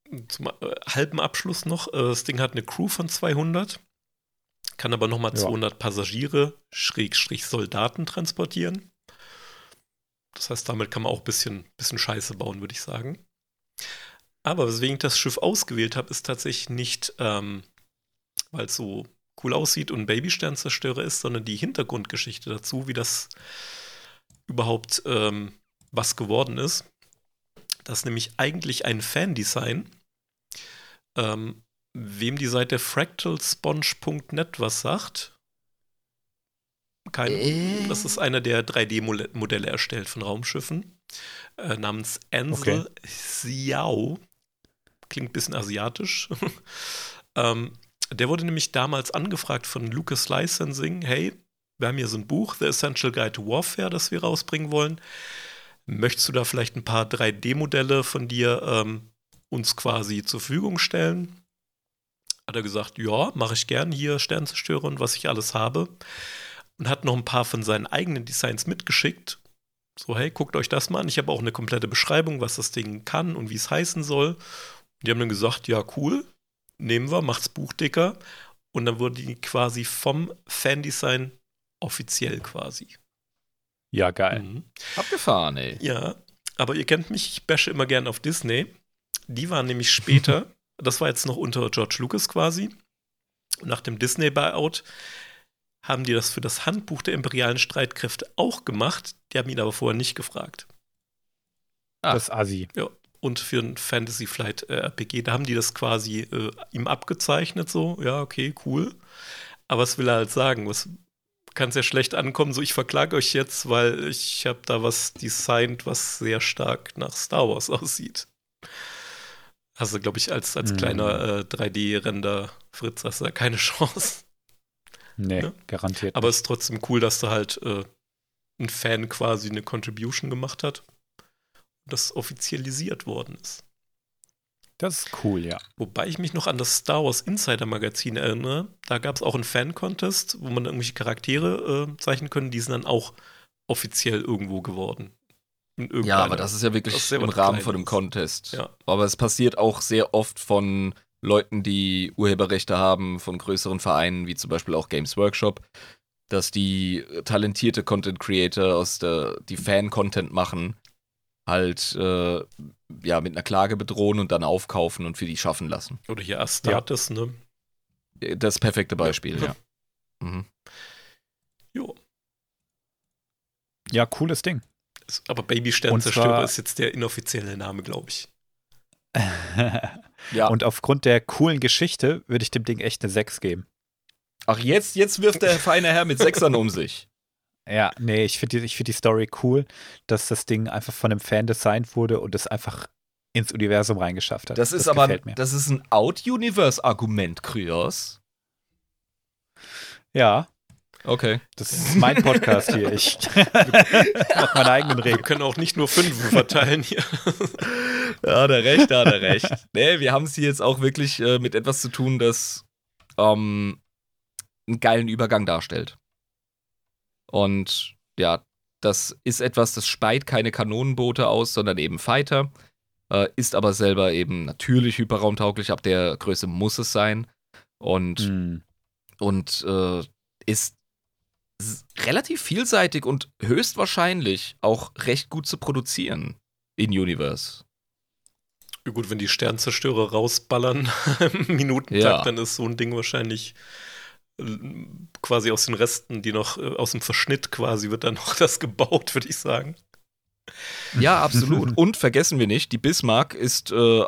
Zum äh, halben Abschluss noch, äh, das Ding hat eine Crew von 200, kann aber nochmal ja. 200 Passagiere, Schrägstrich Soldaten transportieren. Das heißt, damit kann man auch ein bisschen, bisschen Scheiße bauen, würde ich sagen. Aber weswegen ich das Schiff ausgewählt habe, ist tatsächlich nicht, ähm, weil es so cool aussieht und Babysternzerstörer ist, sondern die Hintergrundgeschichte dazu, wie das überhaupt ähm, was geworden ist. Das ist nämlich eigentlich ein Fan-Design. Ähm, wem die Seite fractalsponge.net was sagt, kein, äh. das ist einer, der 3D-Modelle erstellt von Raumschiffen, äh, namens Ansel okay. Xiao. Klingt ein bisschen asiatisch. ähm, der wurde nämlich damals angefragt von Lucas Licensing, hey, wir haben hier so ein Buch, The Essential Guide to Warfare, das wir rausbringen wollen. Möchtest du da vielleicht ein paar 3D-Modelle von dir ähm, uns quasi zur Verfügung stellen? Hat er gesagt, ja, mache ich gern hier Sternzerstörer und was ich alles habe. Und hat noch ein paar von seinen eigenen Designs mitgeschickt. So, hey, guckt euch das mal an. Ich habe auch eine komplette Beschreibung, was das Ding kann und wie es heißen soll. Und die haben dann gesagt, ja, cool, nehmen wir, macht's Buch dicker. Und dann wurde die quasi vom Fandesign offiziell quasi. Ja, geil. Mhm. Abgefahren, ey. Ja, aber ihr kennt mich, ich bashe immer gern auf Disney. Die waren nämlich später, das war jetzt noch unter George Lucas quasi. Nach dem Disney-Buyout haben die das für das Handbuch der imperialen Streitkräfte auch gemacht. Die haben ihn aber vorher nicht gefragt. Ah. Das Asi. Ja und für ein Fantasy Flight äh, RPG. Da haben die das quasi äh, ihm abgezeichnet, so, ja, okay, cool. Aber was will er halt sagen? Was kann sehr schlecht ankommen, so ich verklage euch jetzt, weil ich habe da was designt, was sehr stark nach Star Wars aussieht. Also, glaube ich, als, als mhm. kleiner äh, 3D-Render Fritz hast du da keine Chance. Nee, ja? garantiert. Aber es ist trotzdem cool, dass da halt äh, ein Fan quasi eine Contribution gemacht hat das offizialisiert worden ist. Das ist cool, ja. Wobei ich mich noch an das Star Wars Insider Magazin erinnere. Da gab es auch einen Fan-Contest, wo man irgendwelche Charaktere äh, zeichnen können. Die sind dann auch offiziell irgendwo geworden. Ja, aber das ist ja wirklich ist im Rahmen von dem Contest. Ja. Aber es passiert auch sehr oft von Leuten, die Urheberrechte haben, von größeren Vereinen, wie zum Beispiel auch Games Workshop, dass die talentierte Content Creator aus der, die Fan-Content machen, halt äh, ja mit einer Klage bedrohen und dann aufkaufen und für die schaffen lassen. Oder hier Astartes, ja. ne? Äh, das perfekte Beispiel, ja. ja. Mhm. Jo. Ja, cooles Ding. Aber Baby Sternzerstörer ist jetzt der inoffizielle Name, glaube ich. ja. Und aufgrund der coolen Geschichte würde ich dem Ding echt eine 6 geben. Ach, jetzt, jetzt wirft der feine Herr mit Sechsern um sich. Ja, nee, ich finde die, find die Story cool, dass das Ding einfach von einem Fan designt wurde und es einfach ins Universum reingeschafft hat. Das ist das aber das ist ein Out-Universe-Argument, Kryos. Ja. Okay. Das ist mein Podcast hier. Ich mache meine eigenen Regeln. Wir können auch nicht nur fünf verteilen hier. Ja, hat er recht, da hat er recht. Nee, wir haben es hier jetzt auch wirklich äh, mit etwas zu tun, das ähm, einen geilen Übergang darstellt. Und ja, das ist etwas, das speit keine Kanonenboote aus, sondern eben Fighter. Äh, ist aber selber eben natürlich hyperraumtauglich, ab der Größe muss es sein. Und, Hm. und äh, ist relativ vielseitig und höchstwahrscheinlich auch recht gut zu produzieren in Universe. Ja, Gut, wenn die Sternzerstörer rausballern im Minutentakt, Ja. dann ist so ein Ding wahrscheinlich äh, quasi aus den Resten, die noch äh, aus dem Verschnitt quasi wird dann noch das gebaut, würde ich sagen. Ja, absolut. Und vergessen wir nicht, die Bismarck ist äh,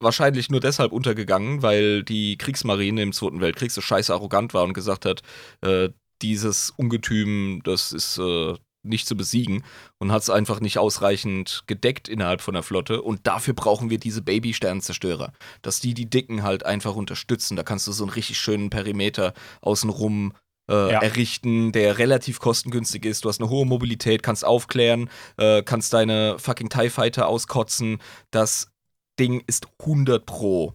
wahrscheinlich nur deshalb untergegangen, weil die Kriegsmarine im Zweiten Weltkrieg so scheiße arrogant war und gesagt hat, äh, dieses Ungetüm, das ist äh, nicht zu besiegen und hat es einfach nicht ausreichend gedeckt innerhalb von der Flotte. Und dafür brauchen wir diese Baby-Sternzerstörer, dass die die Dicken halt einfach unterstützen. Da kannst du so einen richtig schönen Perimeter außenrum äh, Ja. errichten, der relativ kostengünstig ist. Du hast eine hohe Mobilität, kannst aufklären, äh, kannst deine fucking TIE Fighter auskotzen. Das Ding ist 100 Pro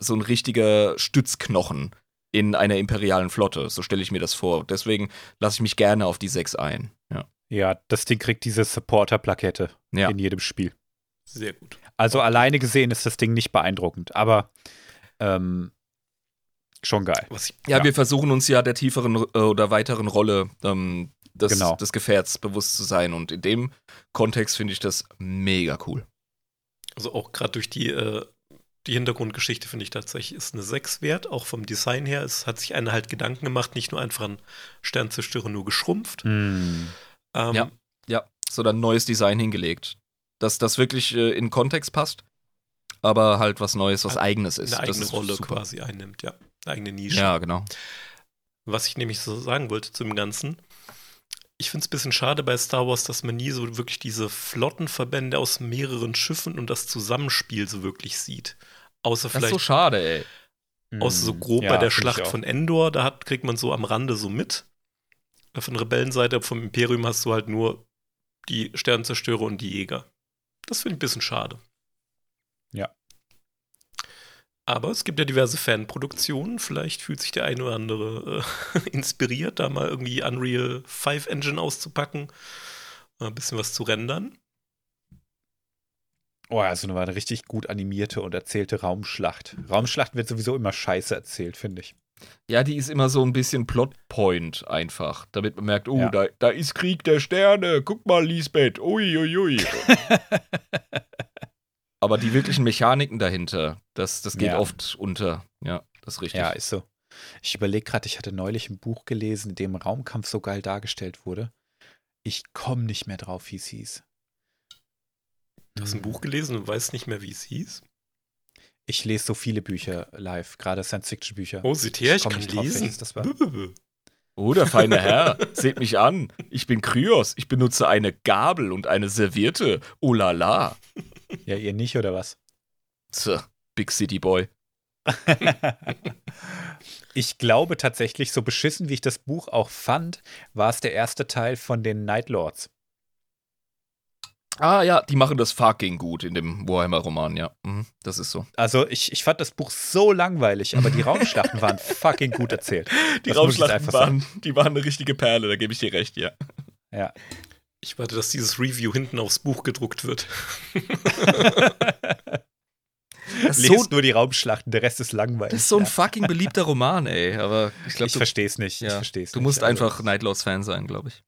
so ein richtiger Stützknochen in einer imperialen Flotte. So stelle ich mir das vor. Deswegen lasse ich mich gerne auf die 6 ein. Ja. Ja, das Ding kriegt diese Supporter-Plakette Ja. in jedem Spiel. Sehr gut. Also alleine gesehen ist das Ding nicht beeindruckend, aber ähm, schon geil. Was ich, Ja, Ja. wir versuchen uns ja der tieferen äh, oder weiteren Rolle ähm, des, Genau. des Gefährts bewusst zu sein. Und in dem Kontext finde ich das mega cool. also auch gerade durch die, äh, die Hintergrundgeschichte finde ich tatsächlich ist eine 6 wert, auch vom Design her. Es hat sich einer halt Gedanken gemacht, nicht nur einfach ein Sternzerstörer nur geschrumpft. Hm. Ähm, Ja. Ja, so ein neues Design hingelegt. Dass das wirklich äh, in Kontext passt, aber halt was Neues, was Eigenes ist. Eine das eigene ist Rolle super. quasi einnimmt, ja. Eine eigene Nische. Ja, genau. Was ich nämlich so sagen wollte zum Ganzen, ich finde es ein bisschen schade bei Star Wars, dass man nie so wirklich diese Flottenverbände aus mehreren Schiffen und das Zusammenspiel so wirklich sieht. Außer Das ist vielleicht so schade, ey. außer so grob Ja, bei der Schlacht von Endor, da hat, kriegt man so am Rande so mit. Von Rebellenseite, vom Imperium hast du halt nur die Sternzerstörer und die Jäger. Das finde ich ein bisschen schade. Ja. Aber es gibt ja diverse Fanproduktionen. Vielleicht fühlt sich der eine oder andere äh, inspiriert, da mal irgendwie Unreal 5 Engine auszupacken, mal ein bisschen was zu rendern. Oh, also eine, eine richtig gut animierte und erzählte Raumschlacht. Raumschlachten wird sowieso immer scheiße erzählt, finde ich. Ja, die ist immer so ein bisschen Plotpoint einfach, damit man merkt, oh, Ja. da, da ist Krieg der Sterne, guck mal, Lisbeth, ui, ui, ui. Aber die wirklichen Mechaniken dahinter, das, das geht Ja. oft unter. Ja, das ist richtig. Ja, ist so. Ich überlege gerade, ich hatte neulich ein Buch gelesen, in dem Raumkampf so geil dargestellt wurde. Ich komme nicht mehr drauf, wie es hieß. Du hast ein Hm. Buch gelesen und weißt nicht mehr, wie es hieß. Ich lese so viele Bücher live, gerade Science-Fiction-Bücher. Oh, seht her, ich, komm kann nicht drauf, lesen. welches das war. Oh, der feine Herr, seht mich an. Ich bin Kryos. Ich benutze eine Gabel und eine Serviette. Oh la la. Ja, ihr nicht, oder was? Tja, Big City Boy. ich glaube tatsächlich, so beschissen wie ich das Buch auch fand, war es der erste Teil von den Night Lords. Ah ja, die machen das fucking gut in dem Warhammer-Roman, ja. Mhm, das ist so. Also ich, ich fand das Buch so langweilig, aber die Raumschlachten waren fucking gut erzählt. Die Das Raumschlachten sagen. waren, die waren eine richtige Perle, da gebe ich dir recht, ja. Ja. Ich warte, dass dieses Review hinten aufs Buch gedruckt wird. Das ist, Lest so, nur die Raumschlachten, der Rest ist langweilig. das ist so ein ja. fucking beliebter Roman, ey. Aber ich glaube, Ich verstehe es nicht. Ich ja, versteh's du nicht. musst Also, einfach Nightlords-Fan sein, glaube ich.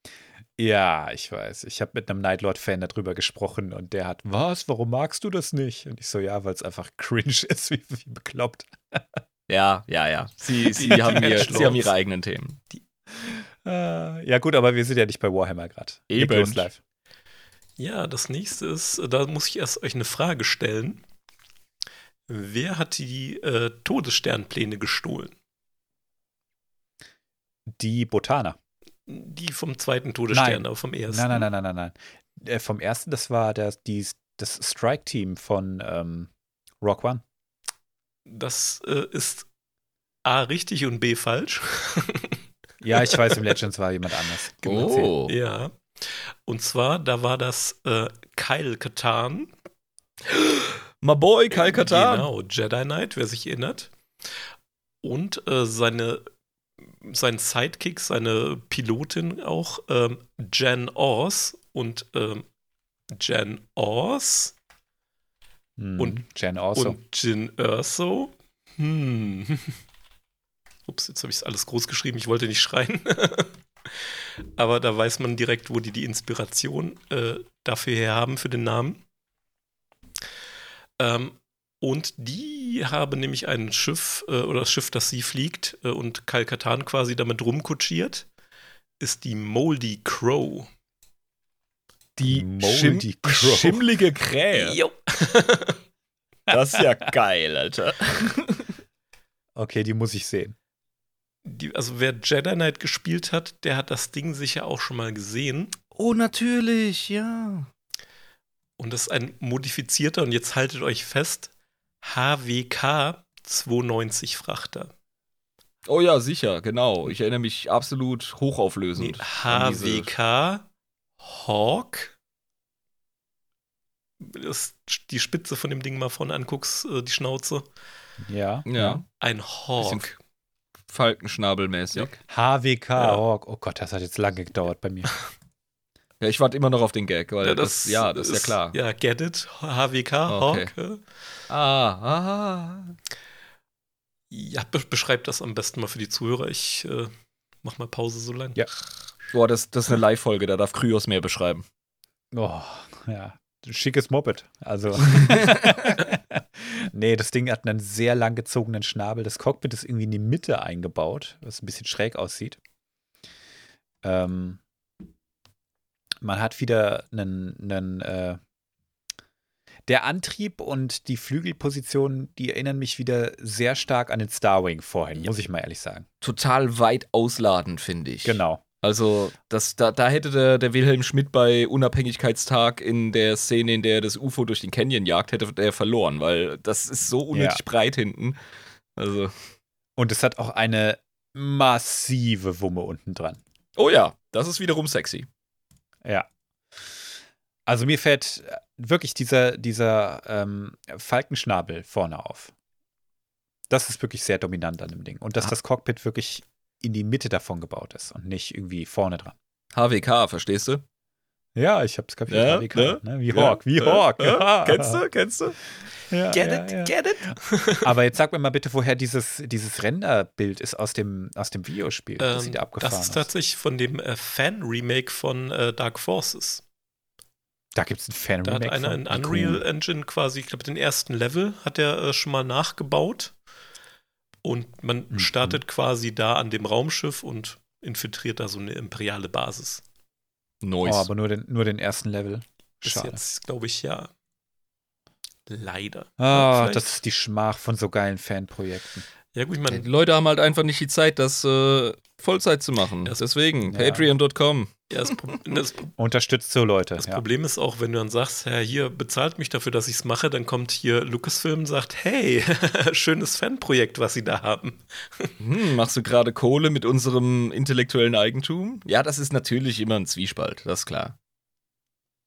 Ja, ich weiß. Ich habe mit einem Nightlord-Fan darüber gesprochen und der hat, was, warum magst du das nicht? Und ich so, ja, weil es einfach cringe ist, wie, wie bekloppt. Ja, ja, ja. Sie, sie, Die haben, ihr, Edgelords. sie haben ihre eigenen Themen. Äh, ja, gut, aber wir sind ja nicht bei Warhammer gerade. Eben. live. Ja, das nächste ist, da muss ich erst euch eine Frage stellen. Wer hat die äh, Todessternpläne gestohlen? Die Botaner. Die vom zweiten Todesstern, Nein. aber vom ersten. Nein, nein, nein, nein, nein, nein. Äh, vom ersten, das war der, die, das Strike-Team von ähm, Rock One. Das äh, ist A richtig und B falsch. Ja, ich weiß, im Legends war jemand anders. Oh. ja. Und zwar, da war das äh, Kyle Katan. My boy, Kyle Katarn. Genau, Jedi Knight, wer sich erinnert. Und äh, seine sein Sidekick, seine Pilotin auch, ähm, Jan Ors und ähm, Jan Ors Hm, Und- Jen Orso. und Jin Erso. Hm. Ups, jetzt habe ich es alles groß geschrieben, ich wollte nicht schreien. Aber da weiß man direkt, wo die die Inspiration äh, dafür her haben, für den Namen. Ähm, und die haben nämlich ein Schiff, äh, oder das Schiff, das sie fliegt äh, und Kalkatan quasi damit rumkutschiert, ist die Moldy Crow. Die Moldy Schim Crow. schimmlige Krähe. Jo. Das ist ja geil, Alter. Okay, die muss ich sehen. Die, also wer Jedi Knight gespielt hat, der hat das Ding sicher auch schon mal gesehen. Oh, natürlich, ja. Und das ist ein modifizierter, und jetzt haltet euch fest, HWK 92 Frachter. Oh ja, sicher, genau. Ich erinnere mich absolut Nee, hochauflösend. diese- HWK Hawk. Das, die Spitze von dem Ding mal vorne anguckst, äh, die Schnauze. Ja. Ja, Ein Hawk. Falkenschnabelmäßig. HWK Ja. Hawk. Oh Gott, das hat jetzt lange gedauert bei mir. Ja, ich warte immer noch auf den Gag, weil das, ja, das ist ja klar. Ja, get it? HWK Okay. Hawk. Ah, ah, Ja, be beschreibt das am besten mal für die Zuhörer. Ich äh, mach mal Pause so lang. Ja. Boah, das, das ist eine Live-Folge, da darf Kryos mehr beschreiben. Oh, ja. Schickes Moped. Also. nee, das Ding hat einen sehr lang gezogenen Schnabel. Das Cockpit ist irgendwie in die Mitte eingebaut, was ein bisschen schräg aussieht. Ähm, man hat wieder einen, einen äh, der Antrieb und die Flügelposition, die erinnern mich wieder sehr stark an den Starwing vorhin, Ja. muss ich mal ehrlich sagen. Total weit ausladend, finde ich. Genau. Also, das, da, da hätte der, der Wilhelm Schmidt bei Unabhängigkeitstag in der Szene, in der er das UFO durch den Canyon jagt, hätte der verloren, weil das ist so unnötig Ja. breit hinten. Also, Und es hat auch eine massive Wumme unten dran. oh ja, das ist wiederum sexy. Ja. Also mir fällt wirklich dieser, dieser ähm, Falkenschnabel vorne auf. Das ist wirklich sehr dominant an dem Ding. Und dass Ah. das Cockpit wirklich in die Mitte davon gebaut ist und nicht irgendwie vorne dran. HWK, verstehst du? Ja, ich hab's kapiert. Ja, HWK, ne? ne? Wie Ja, Hawk, wie ja, Hawk. ja. Kennst du? Kennst du? Get it? Get it? Aber jetzt sag mir mal bitte, woher dieses, dieses Renderbild ist aus dem, aus dem Videospiel. Das Ähm, sieht ja abgefahren das ist aus. tatsächlich von dem äh, Fan-Remake von äh, Dark Forces. Da gibt es ein fan Da hat einer in Unreal Engine quasi, ich glaube, den ersten Level hat er äh, schon mal nachgebaut. Und man Mhm. startet quasi da an dem Raumschiff und infiltriert da so eine imperiale Basis. Oh, Noise. aber nur den, nur den ersten Level. Bis Schade. jetzt, glaube ich, ja. Leider. Ah, das ist die Schmach von so geilen Fanprojekten. Ja, gut, ich die meine, Leute haben halt einfach nicht die Zeit, das äh, Vollzeit zu machen. Das- Deswegen, Ja. patreon.com. ja, das, Pro das, Unterstützt so Leute. das ja. Problem ist auch, wenn du dann sagst, ja, hier bezahlt mich dafür, dass ich es mache, dann kommt hier Lucasfilm und sagt, hey, schönes Fanprojekt, was sie da haben. Hm, machst du gerade Kohle mit unserem intellektuellen Eigentum? Ja, das ist natürlich immer ein Zwiespalt, das ist klar.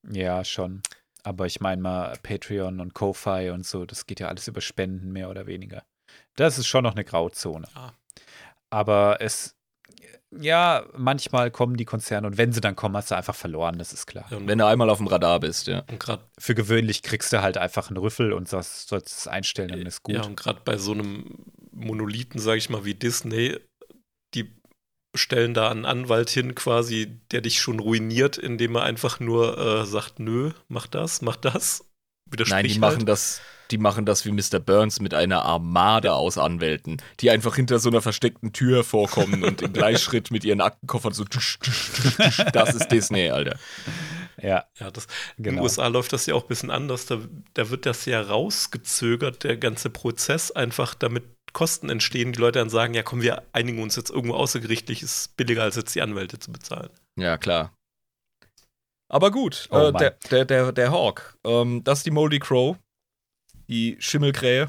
Ja, schon. Aber ich meine mal, Patreon und Ko-Fi und so, das geht ja alles über Spenden, mehr oder weniger. Das ist schon noch eine Grauzone. Ja. Aber es, ja, manchmal kommen die Konzerne und wenn sie dann kommen, hast du einfach verloren, das ist klar. Und, Wenn du einmal auf dem Radar bist, ja. und gerade Für gewöhnlich kriegst du halt einfach einen Rüffel und sollst, sollst es einstellen, dann ist gut. Ja, und gerade bei so einem Monolithen, sage ich mal, wie Disney, die stellen da einen Anwalt hin, quasi, der dich schon ruiniert, indem er einfach nur äh, sagt, nö, mach das, mach das. Widersprich Nein, die halt. machen das, die machen das wie Mr. Burns mit einer Armade aus Anwälten, die einfach hinter so einer versteckten Tür vorkommen und im Gleichschritt mit ihren Aktenkoffern so tsch, tsch, tsch, tsch. Das ist Disney, Alter. Ja, Ja, das, In genau. den USA läuft das ja auch ein bisschen anders. Da, da wird das ja rausgezögert, der ganze Prozess, einfach damit Kosten entstehen. Die Leute dann sagen, ja komm, wir einigen uns jetzt irgendwo außergerichtlich, ist billiger als jetzt die Anwälte zu bezahlen. Ja, klar. Aber gut, Oh, äh, der, der, der, der Hawk, ähm, das ist die Moldy Crow, die Schimmelkrähe.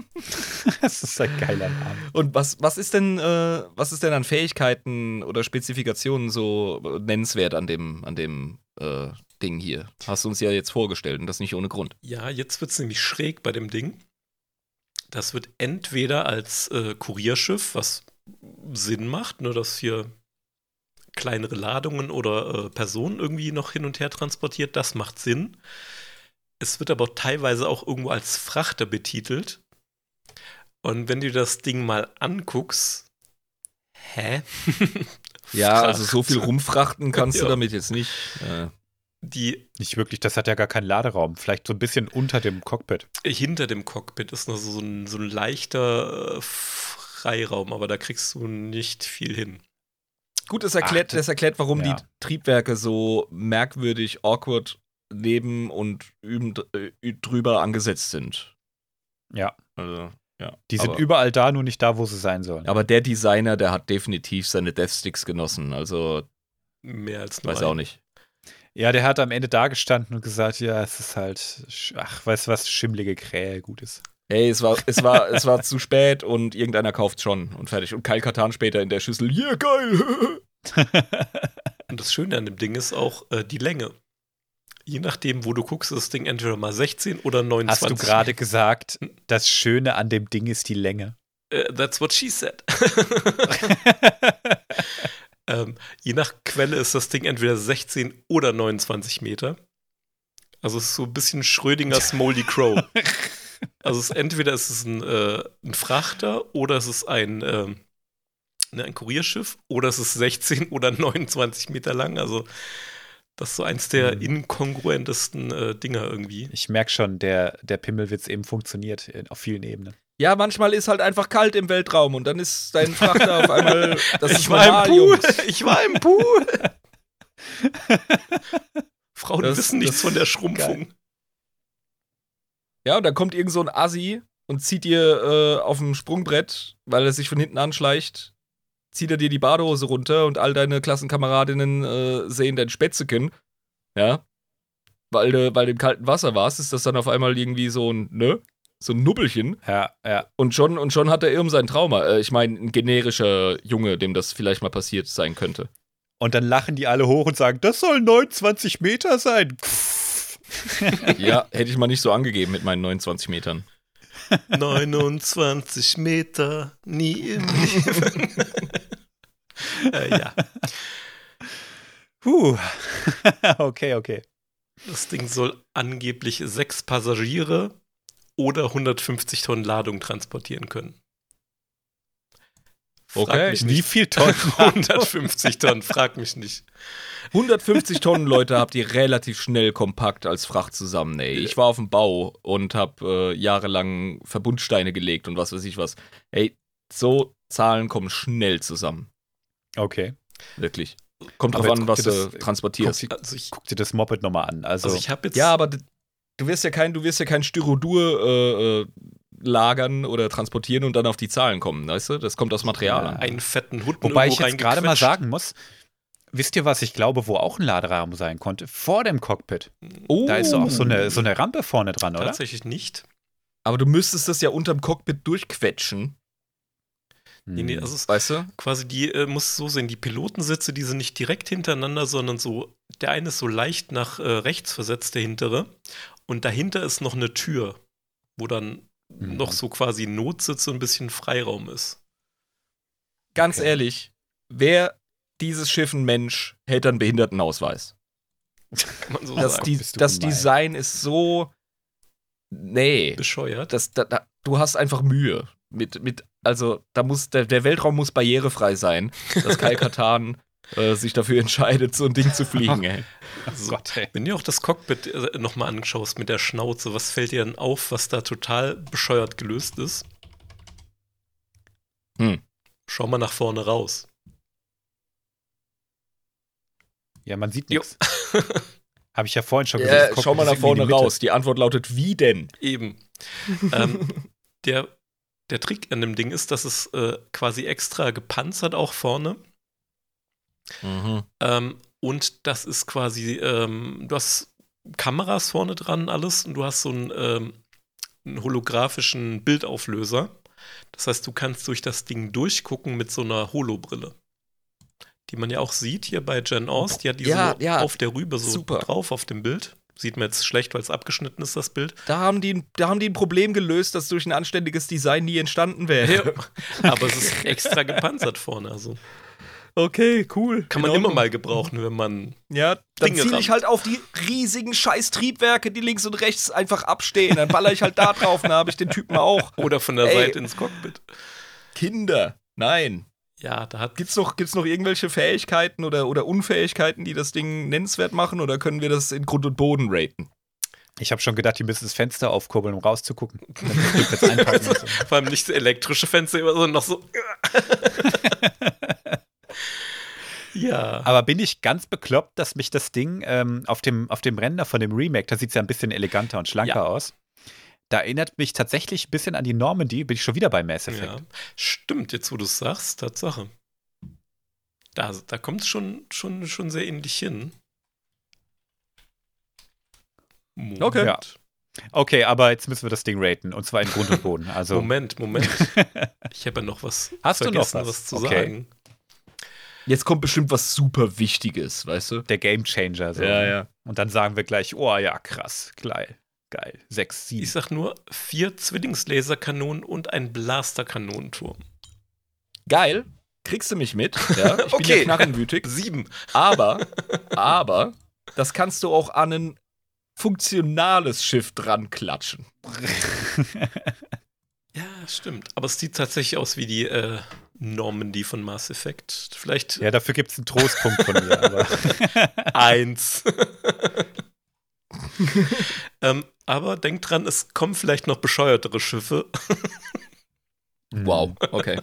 das ist ein geiler Name. Und was, was ist denn, äh, was ist denn an Fähigkeiten oder Spezifikationen so nennenswert an dem, an dem äh, Ding hier? Hast du uns ja jetzt vorgestellt und das nicht ohne Grund. Ja, jetzt wird es nämlich schräg bei dem Ding. Das wird entweder als äh, Kurierschiff, was Sinn macht, ne, dass hier kleinere Ladungen oder äh, Personen irgendwie noch hin und her transportiert, das macht Sinn. Es wird aber teilweise auch irgendwo als Frachter betitelt. Und wenn du das Ding mal anguckst, hä? Ja, also so viel Fracht. rumfrachten kannst du Ja. damit jetzt nicht. Äh, Die Nicht wirklich, das hat ja gar keinen Laderaum. Vielleicht so ein bisschen unter dem Cockpit. hinter dem Cockpit ist noch so ein, so ein leichter äh, Freiraum, aber da kriegst du nicht viel hin. Gut, das erklärt, Ach, das erklärt, warum ja. die Triebwerke so merkwürdig, awkward neben und üben, äh, drüber angesetzt sind. Ja. Also, ja. Die sind aber, überall da, nur nicht da, wo sie sein sollen. aber der Designer, der hat definitiv seine Deathsticks genossen. Also, Mehr als nur weiß auch ein. nicht. Ja, der hat am Ende da gestanden und gesagt, ja, es ist halt, ach, weißt du was, schimmlige Krähe gut ist. Hey, es war, es war, es war zu spät und irgendeiner kauft schon und fertig. Und Kyle Katan später in der Schüssel, yeah, geil. Und das Schöne an dem Ding ist auch äh, die Länge. Je nachdem, wo du guckst, ist das Ding entweder mal 16 oder 29. Hast du gerade gesagt, das Schöne an dem Ding ist die Länge? Äh, that's what she said. ähm, je nach Quelle ist das Ding entweder 16 oder 29 Meter. Also es ist so ein bisschen Schrödingers Moldy Crow. Also es ist, entweder ist es ein, äh, ein Frachter oder es ist ein, ähm, ne, ein Kurierschiff oder es ist 16 oder 29 Meter lang. Also das ist so eins der Mhm. inkongruentesten äh, Dinger irgendwie. Ich merke schon, der, der Pimmelwitz eben funktioniert in- auf vielen Ebenen. Ja, manchmal ist halt einfach kalt im Weltraum und dann ist dein Frachter auf einmal, das ist ich war normal, im Pool. Ich war im Pool. Frauen Das- wissen nichts von der Schrumpfung. Ja, und dann kommt irgend so ein Assi und zieht dir äh, auf dem Sprungbrett, weil er sich von hinten anschleicht, zieht er dir die Badehose runter und all deine Klassenkameradinnen äh, sehen dein Spätzeken. Ja. Weil du weil du im kalten Wasser warst, ist das dann auf einmal irgendwie so ein, ne? So ein Nubbelchen. Ja, ja. Und schon, und schon hat er irgend sein Trauma. Äh, ich meine, ein generischer Junge, dem das vielleicht mal passiert sein könnte. Und dann lachen die alle hoch und sagen, das soll 29 Meter sein. ja, hätte ich mal nicht so angegeben mit meinen 29 Metern. 29 Meter, nie im Leben. äh, ja, Huh. okay, okay. das Ding soll angeblich sechs Passagiere oder 150 Tonnen Ladung transportieren können. Frag Okay. Wie viel Tonnen? 150 Tonnen, frag mich nicht. 150 Tonnen Leute habt ihr relativ schnell kompakt als Fracht zusammen, ey. Ich war auf dem Bau und hab äh, jahrelang Verbundsteine gelegt und was weiß ich was. Ey, so Zahlen kommen schnell zusammen. Okay. Wirklich. Kommt Aber drauf an, guck was du das- transportierst. Guck, Also ich, guck dir das Moped nochmal an. Also, also ich habe jetzt. Ja, aber du wirst ja kein, du wirst ja kein Styrodur äh, äh, lagern oder transportieren und dann auf die Zahlen kommen, weißt du? Das kommt aus Material an. einen fetten Hut wobei ich jetzt gerade mal sagen muss, wisst ihr, was ich glaube, wo auch ein Laderaum sein konnte? Vor dem Cockpit. Oh, Da ist doch auch so eine, so eine Rampe vorne dran, oder? Tatsächlich nicht. aber du müsstest das ja unterm Cockpit durchquetschen, Nee, nee, Hm. also weißt du? quasi die, äh, muss so sehen, die Pilotensitze, die sind nicht direkt hintereinander, sondern so, der eine ist so leicht nach äh, rechts versetzt, der hintere. Und dahinter ist noch eine Tür, wo dann Mhm. noch so quasi Notsitz und ein bisschen Freiraum ist. Ganz Okay. ehrlich, wer dieses Schiff ein Mensch, hält einen Behindertenausweis. Kann man so Das, sagen. die, das gemein. Design ist so. Nee. Bescheuert. Das, da, da, du hast einfach Mühe. Mit, mit, also, da muss, der, der Weltraum muss barrierefrei sein, dass Kai Katan äh, sich dafür entscheidet, so ein Ding zu fliegen, ey. Also, Gott, ey. Wenn du auch das Cockpit äh, nochmal anschaust mit der Schnauze, was fällt dir denn auf, was da total bescheuert gelöst ist? Hm. Schau mal nach vorne raus. Ja, man sieht nichts. Habe ich ja vorhin schon gesagt. Cockpit schau mal nach vorne raus. Die Antwort lautet, wie denn? Eben. ähm, der, der Trick an dem Ding ist, dass es äh, quasi extra gepanzert auch vorne. Mhm. Ähm, und das ist quasi, ähm, du hast Kameras vorne dran, alles, und du hast so einen, ähm, einen holographischen Bildauflöser. Das heißt, du kannst durch das Ding durchgucken mit so einer Holobrille. Die man ja auch sieht hier bei Jen Aus. Die hat diese Ja, so ja. auf der Rübe so Super. drauf auf dem Bild. Sieht man jetzt schlecht, weil es abgeschnitten ist, das Bild. Da haben, die, da haben die ein Problem gelöst, das durch ein anständiges Design nie entstanden wäre. Aber es ist extra gepanzert vorne. Also Okay, cool. kann man immer Ordnung. mal gebrauchen, wenn man. Ja, dann ziele ich halt auf die riesigen scheiß Triebwerke, die links und rechts einfach abstehen. Dann baller ich halt da drauf, dann habe ich den Typen auch. Oder von der Ey. Seite ins Cockpit. Kinder. Nein. Ja, da hat. Gibt's noch, gibt's noch irgendwelche Fähigkeiten oder, oder Unfähigkeiten, die das Ding nennenswert machen? Oder können wir das in Grund und Boden raten? Ich habe schon gedacht, die müssen das Fenster aufkurbeln, um rauszugucken. Das. Vor allem nicht so elektrische Fenster, sondern noch so. ja. Aber bin ich ganz bekloppt, dass mich das Ding ähm, auf, dem, auf dem Render von dem Remake, da sieht es ja ein bisschen eleganter und schlanker Ja. aus. Da erinnert mich tatsächlich ein bisschen an die Normandy, bin ich schon wieder bei Mass Effect. ja. Stimmt, jetzt wo du es sagst, Tatsache. Da, da kommt es schon, schon, schon sehr ähnlich hin. Moment. Okay. Ja. Okay, aber jetzt müssen wir das Ding raten und zwar in Grund und Boden. Also Moment, Moment. Ich habe ja noch was Hast du noch vergessen, was? zu Okay. sagen. Jetzt kommt bestimmt was super Wichtiges, weißt du? der Game Changer. So. ja. Und dann sagen wir gleich, oh ja, krass, geil, geil. Sechs, sieben. Ich sag nur vier Zwillingslaserkanonen und ein Blasterkanonenturm. Geil. Kriegst du mich mit? Ja, ich bin Okay. ja knarrenwütig. Sieben. Aber, aber, das kannst du auch an ein funktionales Schiff dran klatschen. Ja, stimmt. Aber es sieht tatsächlich aus wie die äh, Normandy von Mass Effect. Vielleicht Ja, dafür gibt es einen Trostpunkt von mir. Aber eins. ähm, aber denkt dran, es kommen vielleicht noch bescheuertere Schiffe. Wow, okay.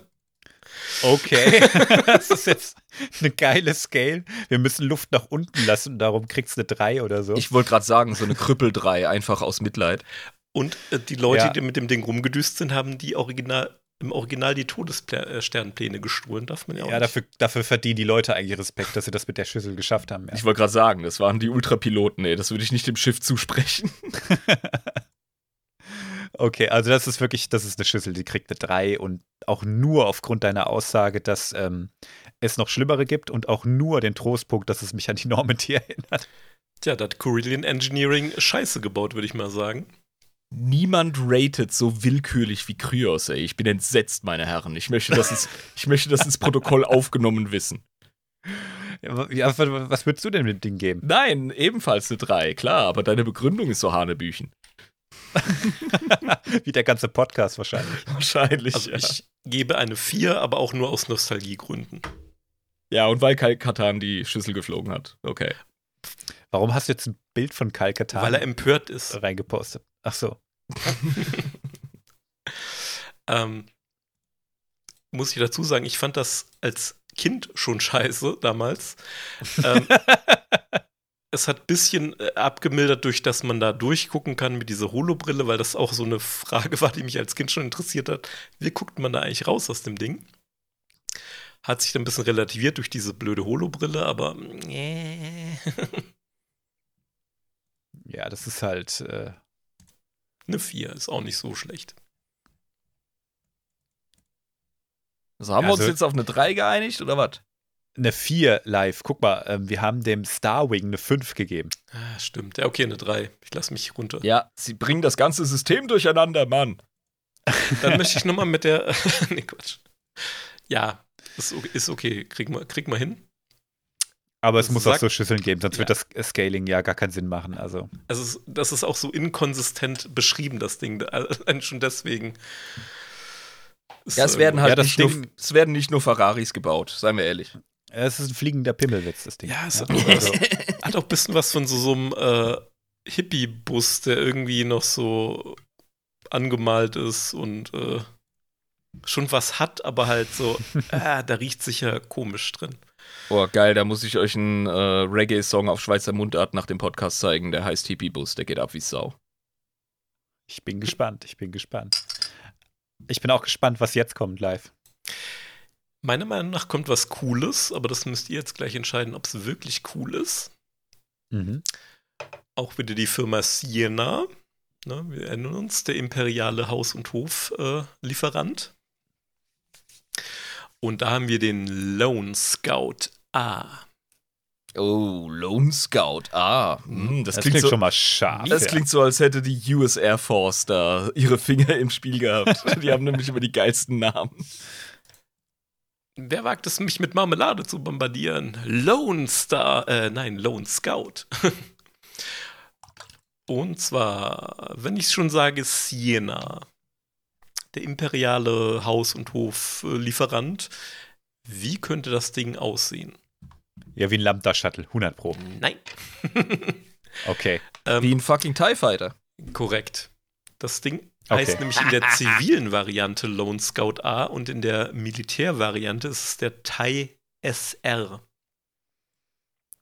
Okay, das ist jetzt eine geile Scale. Wir müssen Luft nach unten lassen, darum kriegst du eine 3 oder so. Ich wollte gerade sagen, so eine Krüppel 3, einfach aus Mitleid. Und äh, die Leute, Ja. die mit dem Ding rumgedüst sind, haben die Original, im Original die Todessternpläne gestohlen, darf man ja auch ja, dafür, dafür verdienen die Leute eigentlich Respekt, dass sie das mit der Schüssel geschafft haben. Ja. Ich wollte gerade sagen, das waren die Ultrapiloten, ey, das würde ich nicht dem Schiff zusprechen. Okay, also das ist wirklich, das ist eine Schüssel, die kriegt eine 3 und auch nur aufgrund deiner Aussage, dass ähm, es noch Schlimmere gibt und auch nur den Trostpunkt, dass es mich an die Normandy erinnert. Tja, da hat Carillion Engineering Scheiße gebaut, würde ich mal sagen. Niemand ratet so willkürlich wie Kryos, ey. Ich bin entsetzt, meine Herren. Ich möchte das ins, ich möchte das ins Protokoll aufgenommen wissen. Ja, wa- ja, wa- was würdest du denn mit dem Ding geben? Nein, ebenfalls eine 3, klar, aber deine Begründung ist so Hanebüchen. Wie der ganze Podcast wahrscheinlich. Wahrscheinlich. Also ja. ich gebe eine 4, aber auch nur aus Nostalgiegründen. ja, und weil Kai Katan die Schüssel geflogen hat. Okay. Warum hast du jetzt ein Bild von Kyle Katarn Weil er empört ist. reingepostet? Ach so. Ähm, muss ich dazu sagen, ich fand das als Kind schon scheiße damals. ähm, es hat ein bisschen äh, abgemildert, durch dass man da durchgucken kann mit dieser Holobrille, weil das auch so eine Frage war, die mich als Kind schon interessiert hat. Wie guckt man da eigentlich raus aus dem Ding? Hat sich dann ein bisschen relativiert durch diese blöde Holobrille, aber äh, Ja, das ist halt. Äh, eine 4 ist auch nicht so schlecht. Also haben wir uns also- jetzt auf eine 3 geeinigt oder was? eine 4 live. Guck mal, ähm, wir haben dem Starwing eine 5 gegeben. Ah, stimmt. Ja, okay, eine 3. Ich lasse mich runter. Ja, sie bringen das ganze System durcheinander, Mann. Dann möchte ich nochmal mit der. nee, Quatsch. Ja, ist, okay. Kriegen wir, kriegen wir hin. Aber es Das muss auch sagt- so Schüsseln geben, sonst Ja. wird das Scaling ja gar keinen Sinn machen. Also. Also, es- das ist auch so inkonsistent beschrieben, das Ding. Allein schon deswegen. Ja, es äh, werden halt Ja, nicht, nur, Ding- es werden nicht nur Ferraris gebaut, seien wir ehrlich. Es ist ein fliegender Pimmelwitz, das Ding. Ja, es hat, Also, hat auch ein bisschen was von so, so einem äh, Hippie-Bus, der irgendwie noch so angemalt ist und äh, schon was hat, aber halt so, ah, da riecht sicher komisch drin. Boah, geil, da muss ich euch einen äh, Reggae-Song auf Schweizer Mundart nach dem Podcast zeigen, der heißt Hippie Bus, der geht ab wie Sau. ich bin gespannt, ich bin gespannt. Ich bin auch gespannt, was jetzt kommt live. Meiner Meinung nach kommt was Cooles, aber das müsst ihr jetzt gleich entscheiden, ob es wirklich cool ist. Mhm. Auch wieder die Firma Siena. Ne, wir erinnern uns, der imperiale Haus- und Hof-Lieferant. Und da haben wir den Lone Scout A. Oh, Lone Scout. Ah, das, Das, klingt, klingt so, schon mal scharf. Das ja. klingt so, als hätte die US Air Force da ihre Finger im Spiel gehabt. Die haben nämlich immer die geilsten Namen. Wer wagt es, mich mit Marmelade zu bombardieren? Lone Star, äh, nein, Lone Scout. Und zwar, wenn ich schon sage, Siena, der imperiale Haus- und Hoflieferant. Wie könnte das Ding aussehen? Ja, wie ein Lambda-Shuttle, 100 Pro. Nein. Okay. Ähm, Wie ein fucking TIE Fighter. Korrekt. Das Ding Okay. heißt nämlich in der zivilen Variante Lone Scout A und in der Militärvariante ist es der TIE SR.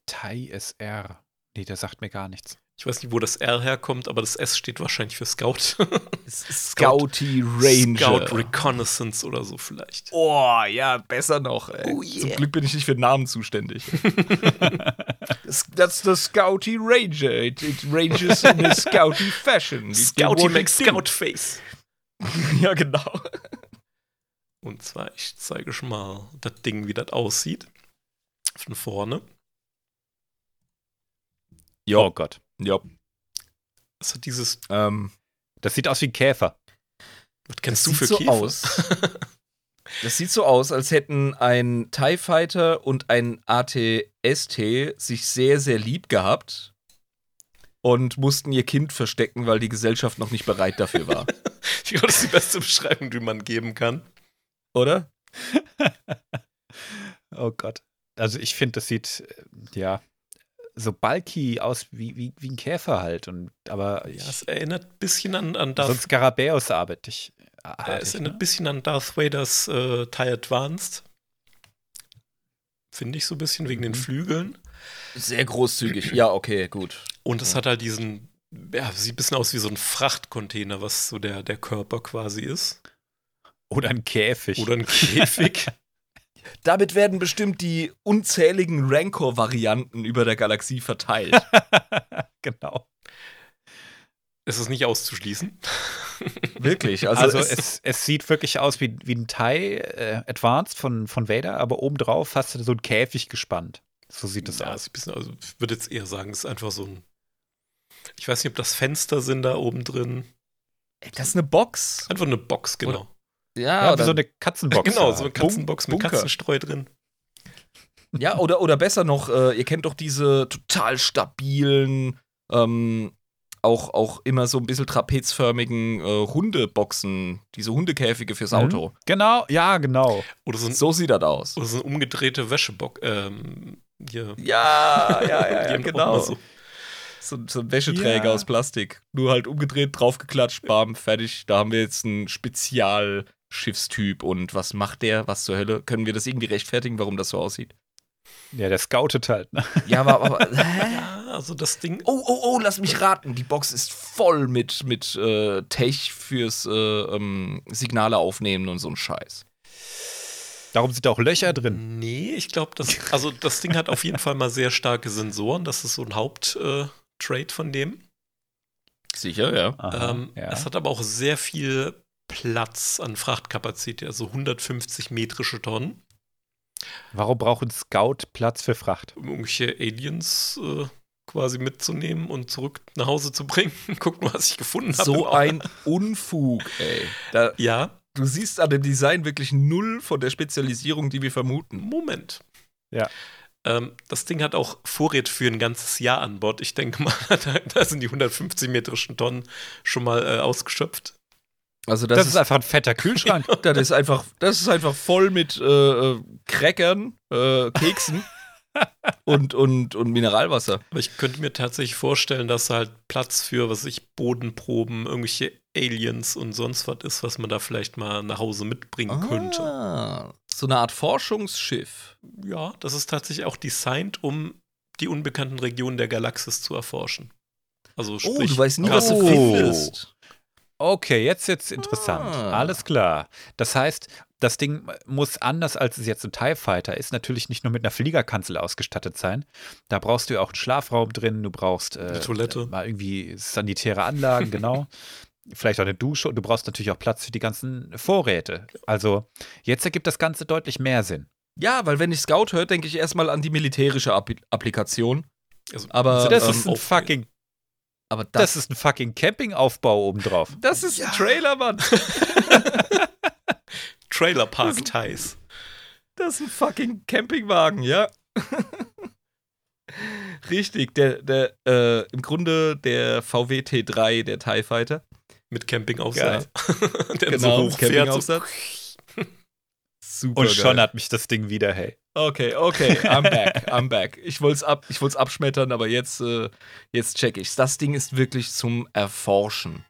TIE SR. Nee, der sagt mir gar nichts. Ich weiß nicht, wo das R herkommt, aber das S steht wahrscheinlich für Scout. Scouty Ranger. Scout Reconnaissance oder so vielleicht. Oh, ja, besser noch. Ey. Oh, yeah. Zum Glück bin ich nicht für Namen zuständig. das, that's the Scouty Ranger. It, it ranges in a Scouty fashion. Scouty do. Scout Face. Ja, genau. Und zwar, ich zeige schon mal das Ding, wie das aussieht. Von vorne. Oh Gott. Ja. Hat dieses, Ähm, Das sieht aus wie ein Käfer. was kennst das du für sieht so Käfer? aus. Das sieht so aus, als hätten ein TIE Fighter und ein ATST sich sehr, sehr lieb gehabt und mussten ihr Kind verstecken, weil die Gesellschaft noch nicht bereit dafür war. Ich glaube, das ist die beste Beschreibung, die man geben kann. Oder? Oh Gott. Also ich finde, das sieht, äh, ja, so bulky aus wie, wie, wie ein Käfer halt. Und, aber Ja, ich, es erinnert ein bisschen an, an so ein Darth, Skarabäus arbeite ich. äh, es erinnert ne? ein bisschen an Darth Vaders äh, TIE Advanced. Finde ich so ein bisschen wegen den Mhm. Flügeln. Sehr großzügig. Ja, okay, gut. Und es hat halt diesen, ja, sieht ein bisschen aus wie so ein Frachtcontainer, was so der, der Körper quasi ist. Oder ein Käfig. Oder ein Käfig. Damit werden bestimmt die unzähligen Rancor-Varianten über der Galaxie verteilt. genau. es ist nicht auszuschließen. Wirklich. Also, Also, es, es, es sieht wirklich aus wie, wie ein TIE äh, Advanced von, von Vader, aber obendrauf hast du so einen Käfig gespannt. So sieht es ja, aus. bisschen, also ich würde jetzt eher sagen, es ist einfach so ein. Ich weiß nicht, ob das Fenster sind da oben drin. das ist eine Box. Einfach eine Box, genau. Ja, Ja, wie so eine Katzenbox. genau, so eine Katzenbox mit Bunker. Katzenstreu drin. ja oder, oder besser noch, äh, ihr kennt doch diese total stabilen, ähm, auch, auch immer so ein bisschen trapezförmigen äh, Hundeboxen, diese Hundekäfige fürs Mhm. Auto. Genau, ja, genau. Oder so ein, So sieht das aus. oder so eine umgedrehte Wäschebox. Ähm, hier. Ja, ja, ja, ja genau. so- So, so ein Wäscheträger Ja. aus Plastik. Nur halt umgedreht, draufgeklatscht, bam, fertig. Da haben wir jetzt einen Spezialschiffstyp. Und was macht der? Was zur Hölle? Können wir das irgendwie rechtfertigen, warum das so aussieht? Ja, der scoutet halt. Ne? Ja, aber. aber hä? Ja, also das Ding. Oh, oh, oh, lass mich raten. Die Box ist voll mit, mit äh, Tech fürs äh, ähm, Signale aufnehmen und so ein Scheiß. Darum sind da auch Löcher drin. Nee, ich glaube, das, also das Ding hat auf jeden Fall mal sehr starke Sensoren. Das ist so ein Haupttrade von dem. Sicher, ja. Aha, Ähm, ja. Es hat aber auch sehr viel Platz an Frachtkapazität, also 150 metrische Tonnen, Warum braucht ein Scout Platz für Fracht? um irgendwelche Aliens äh, quasi mitzunehmen und zurück nach Hause zu bringen. Guck mal, was ich gefunden habe. So ein Unfug, ey. Da, Ja, du siehst an dem Design wirklich null von der Spezialisierung, die wir vermuten. Moment. Ja. Ähm, das Ding hat auch Vorräte für ein ganzes Jahr an Bord. Ich denke mal, da, da sind die 150 metrischen Tonnen schon mal äh, ausgeschöpft. Also Das, das, ist ist, einfach ein fetter Kühlschrank. das ist einfach, das ist einfach voll mit äh, äh, Crackern, äh, Keksen und, und, und Mineralwasser. Aber ich könnte mir tatsächlich vorstellen, dass halt Platz für, was weiß ich, Bodenproben, irgendwelche Aliens und sonst was ist, was man da vielleicht mal nach Hause mitbringen könnte. Ah, so eine Art Forschungsschiff. Ja, das ist tatsächlich auch designt, um die unbekannten Regionen der Galaxis zu erforschen. Also Oh, sprich, du weißt nie, Oh. was du findest. Okay, jetzt jetzt interessant. Ah. Alles klar. Das heißt, das Ding muss anders als es jetzt ein TIE Fighter ist, natürlich nicht nur mit einer Fliegerkanzel ausgestattet sein. Da brauchst du ja auch einen Schlafraum drin, du brauchst äh, Eine Toilette. mal irgendwie sanitäre Anlagen, genau. Vielleicht auch eine Dusche und du brauchst natürlich auch Platz für die ganzen Vorräte. Also jetzt ergibt das Ganze deutlich mehr Sinn. Ja, weil wenn ich Scout höre, denke ich erstmal an die militärische App Applikation. Also, Aber Also das ähm, ist ein fucking, Aber das, das, ist ein fucking Campingaufbau obendrauf. das ist ein Trailer, Mann. Trailer Park Ties. Das ist ein fucking Campingwagen, ja. Richtig, der, der, äh, im Grunde der VW T3, der TIE Fighter. Mit Campingaufsatz. Der Genau, so hochfährt. So, Campingaufsatz. Super Und schon hat mich das Ding wieder, hey. Okay, okay, I'm back, I'm back. Ich wollte es ab, ich wollt's abschmettern, aber jetzt, äh, jetzt check ich's. Das Ding ist wirklich zum Erforschen.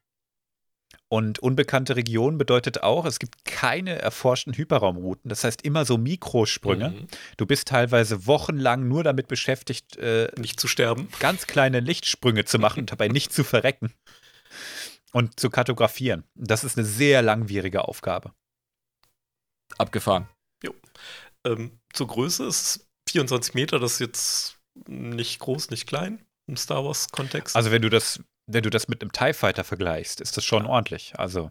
Und unbekannte Region bedeutet auch, es gibt keine erforschten Hyperraumrouten. Das heißt immer so Mikrosprünge. Mhm. Du bist teilweise wochenlang nur damit beschäftigt, äh, Nicht zu sterben. ganz kleine Lichtsprünge zu machen und dabei nicht zu verrecken. Und zu kartografieren. Das ist eine sehr langwierige Aufgabe. Abgefahren. Ähm, zur Größe ist es 24 Meter, das ist jetzt nicht groß, nicht klein im Star Wars-Kontext. Also wenn du das, wenn du das mit einem TIE Fighter vergleichst, ist das schon ordentlich. Also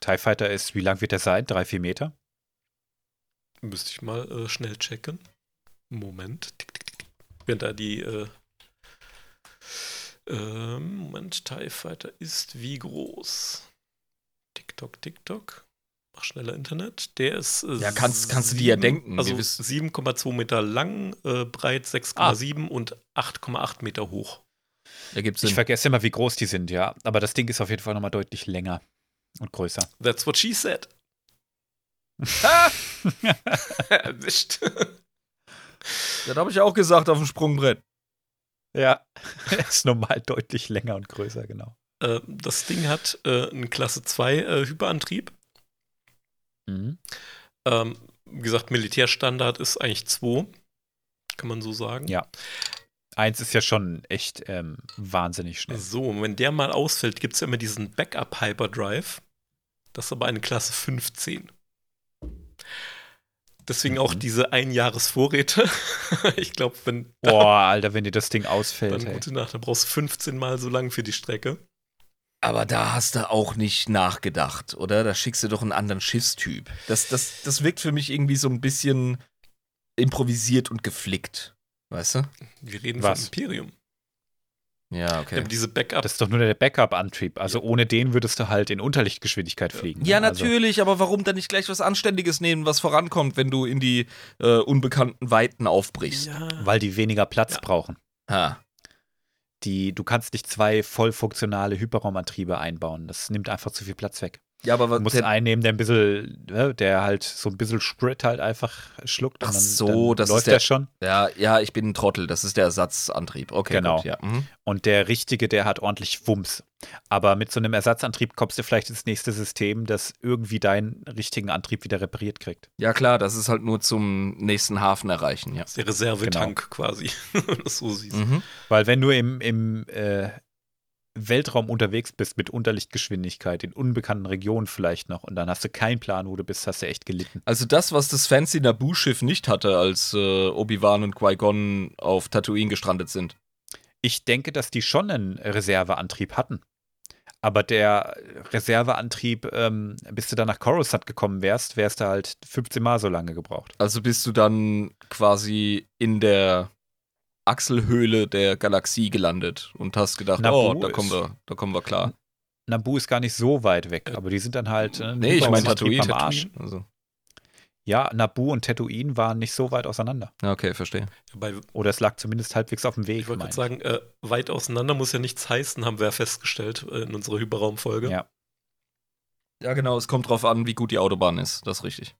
TIE Fighter ist, wie lang wird der sein? Drei, vier Meter? Müsste ich mal äh, schnell checken. Moment. Tick, tick, tick. Wenn da die. Äh, ähm, Moment, TIE Fighter ist wie groß? TikTok, TikTok. Mach schneller Internet. Der ist. Äh, Ja, kannst- kannst du dir ja denken. Also Wir wissen- 7,2 Meter lang, äh, breit 6,7 und 8,8 Meter hoch. Ergibt Ich Sinn. vergesse immer, wie groß die sind, ja. Aber das Ding ist auf jeden Fall nochmal deutlich länger und größer. That's what she said. Erwischt. Das habe ich auch gesagt auf dem Sprungbrett. Ja, ist normal deutlich länger und größer, genau. Äh, das Ding hat äh, einen Klasse 2 äh, Hyperantrieb. Mhm. Ähm, wie gesagt, Militärstandard ist eigentlich 2. Kann man so sagen. Ja. Eins ist ja schon echt ähm, wahnsinnig schnell. So, und wenn der mal ausfällt, gibt es ja immer diesen Backup Hyperdrive. Das ist aber eine Klasse 15. Deswegen auch Mhm. diese Einjahresvorräte. ich glaube, wenn Boah, Alter, wenn dir das Ding dann ausfällt, ey. gute Nacht, dann brauchst du 15 Mal so lang für die Strecke. Aber da hast du auch nicht nachgedacht, oder? Da schickst du doch einen anderen Schiffstyp. Das, das, das wirkt für mich irgendwie so ein bisschen improvisiert und geflickt. Weißt du? Wir reden Was? vom Imperium. Ja, haben diese Backup. Das ist doch nur der Backup-Antrieb. Also ohne den würdest du halt in Unterlichtgeschwindigkeit fliegen. Ja, ne? Also, natürlich, aber warum dann nicht gleich was Anständiges nehmen, was vorankommt, wenn du in die äh, unbekannten Weiten aufbrichst? ja. weil die weniger Platz Ja. brauchen. Ha. Die, du kannst nicht zwei voll funktionale Hyperraumantriebe einbauen. Das nimmt einfach zu viel Platz weg. Ja, aber Du was, musst der, einen nehmen, der ein bisschen, ne, der halt so ein bisschen Sprit halt einfach schluckt. Ach und dann, so, dann das ist läuft der- der schon. ja, ja, ich bin ein Trottel, das ist der Ersatzantrieb. Okay, Genau. gut, ja. Mhm. Und der richtige, der hat ordentlich Wumms. Aber mit so einem Ersatzantrieb kommst du vielleicht ins nächste System, das irgendwie deinen richtigen Antrieb wieder repariert kriegt. Ja, klar, das ist halt nur zum nächsten Hafen erreichen, ja. Das ist der Reservetank quasi, wenn du das so siehst. Mhm. Weil wenn du im, im äh, Weltraum unterwegs bist mit Unterlichtgeschwindigkeit, in unbekannten Regionen vielleicht noch, und dann hast du keinen Plan, wo du bist, hast du echt gelitten. Also das, was das fancy Naboo-Schiff nicht hatte, als äh, Obi-Wan und Qui-Gon auf Tatooine gestrandet sind. Ich denke, dass die schon einen Reserveantrieb hatten. Aber der Reserveantrieb, ähm, bis du dann nach Coruscant gekommen wärst, wärst du halt 15 Mal so lange gebraucht. Also bist du dann quasi in der Achselhöhle der Galaxie gelandet und hast gedacht, Naboo oh, da kommen wir, da kommen wir klar. Nabu ist gar nicht so weit weg, aber die sind dann halt. Äh, Nee, ich meine Tatooine. am Arsch. Also, Ja, Nabu und Tatooine waren nicht so weit auseinander. okay, verstehe. Bei, Oder es lag zumindest halbwegs auf dem Weg. ich wollte gerade sagen, äh, weit auseinander muss ja nichts heißen, haben wir ja festgestellt äh, in unserer Hyperraumfolge. Ja. Ja, genau, es kommt drauf an, wie gut die Autobahn ist. Das ist richtig.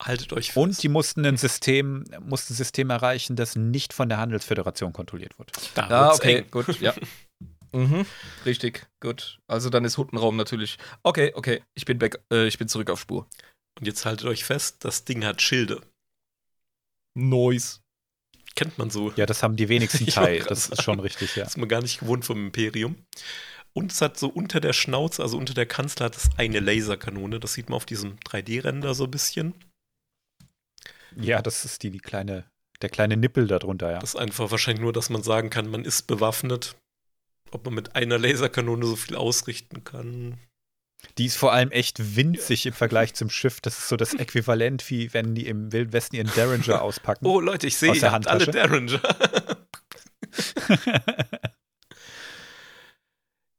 Haltet euch fest. Und die mussten ein System, mussten ein System erreichen, das nicht von der Handelsföderation kontrolliert wird. da wird's okay, eng. gut, ja. mhm, richtig, gut. Also dann ist Huttenraum natürlich. Okay, okay, ich bin back, äh, ich bin zurück auf Spur. Und jetzt haltet euch fest, das Ding hat Schilde. Noise. Kennt man so. Ja, das haben die wenigsten Teil. Das ist schon richtig, ja. Das ist man gar nicht gewohnt vom Imperium. Und es hat so unter der Schnauze, also unter der Kanzel, hat es eine Laserkanone. Das sieht man auf diesem 3D-Render so ein bisschen. Ja, das ist die, die kleine, der kleine Nippel darunter, ja. Das ist einfach wahrscheinlich nur, dass man sagen kann, man ist bewaffnet. Ob man mit einer Laserkanone so viel ausrichten kann. Die ist vor allem echt winzig im Vergleich zum Schiff. Das ist so das Äquivalent, wie wenn die im Wilden Westen ihren Derringer auspacken. Oh Leute, ich sehe, ihr habt alle. Derringer.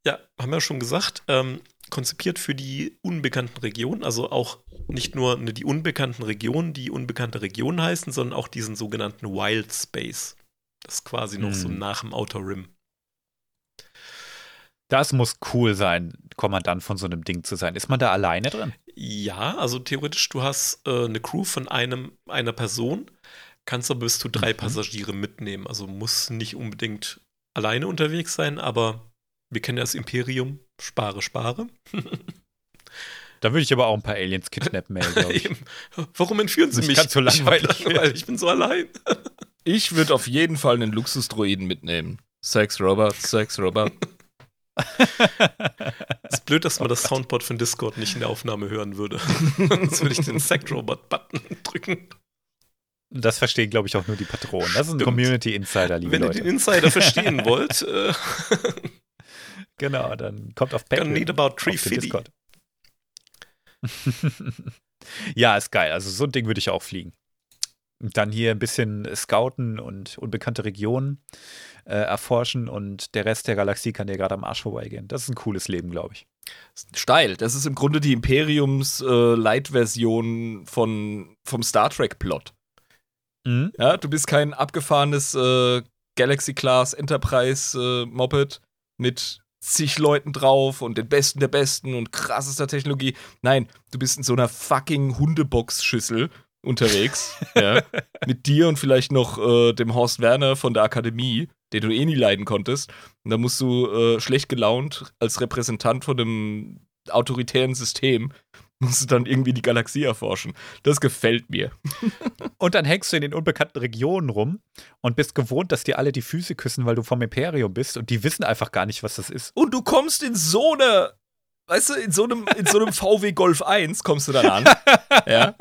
ja, haben wir schon gesagt, ähm, konzipiert für die unbekannten Regionen, also auch nicht nur ne, die unbekannten Regionen, die unbekannte Regionen heißen, sondern auch diesen sogenannten Wild Space. Das ist quasi noch so Hm. nach dem Outer Rim. Das muss cool sein, Kommandant von so einem Ding zu sein. Ist man da alleine drin? Ja, also theoretisch, du hast äh, eine Crew von einem, einer Person, kannst aber bis zu drei Mhm. Passagiere mitnehmen. Also muss nicht unbedingt alleine unterwegs sein, aber wir kennen ja das Imperium, spare, spare. Da würde ich aber auch ein paar Aliens kidnappen, ey, glaube ich. Warum entführen sie mich? ganz so langweilig. Weil, weil ich bin so allein. Ich würde auf jeden Fall einen Luxusdroiden mitnehmen. Sex Robot, Sex Robot. Es ist blöd, dass man das Soundboard von Discord nicht in der Aufnahme hören würde. Sonst würde ich den Sack-Robot-Button drücken. Das verstehen, glaube ich, auch nur die Patronen. Das ist ein. Community Insider, liebe Wenn ihr Leute. den Insider verstehen wollt, äh, Genau, dann kommt auf gonna Patreon. need about fifty. Discord. ja, ist geil. Also so ein Ding würde ich auch fliegen. Und dann hier ein bisschen scouten und unbekannte Regionen äh, erforschen und der Rest der Galaxie kann dir gerade am Arsch vorbeigehen. Das ist ein cooles Leben, glaube ich. Steil. Das ist im Grunde die Imperiums-Light-Version von vom Star Trek-Plot. Mhm. Ja, du bist kein abgefahrenes äh, Galaxy Class Enterprise äh, mit zig Leuten drauf und den Besten der Besten und krassester Technologie. Nein, du bist in so einer fucking Hundebox-Schüssel unterwegs. ja, mit dir und vielleicht noch äh, dem Horst Werner von der Akademie, den du eh nie leiden konntest. Und da musst du äh, schlecht gelaunt als Repräsentant von einem autoritären System musst du dann irgendwie die Galaxie erforschen. Das gefällt mir. Und dann hängst du in den unbekannten Regionen rum und bist gewohnt, dass dir alle die Füße küssen, weil du vom Imperium bist und die wissen einfach gar nicht, was das ist. Und du kommst in so eine, weißt du, in so einem, in so einem VW Golf 1 kommst du dann an. ja.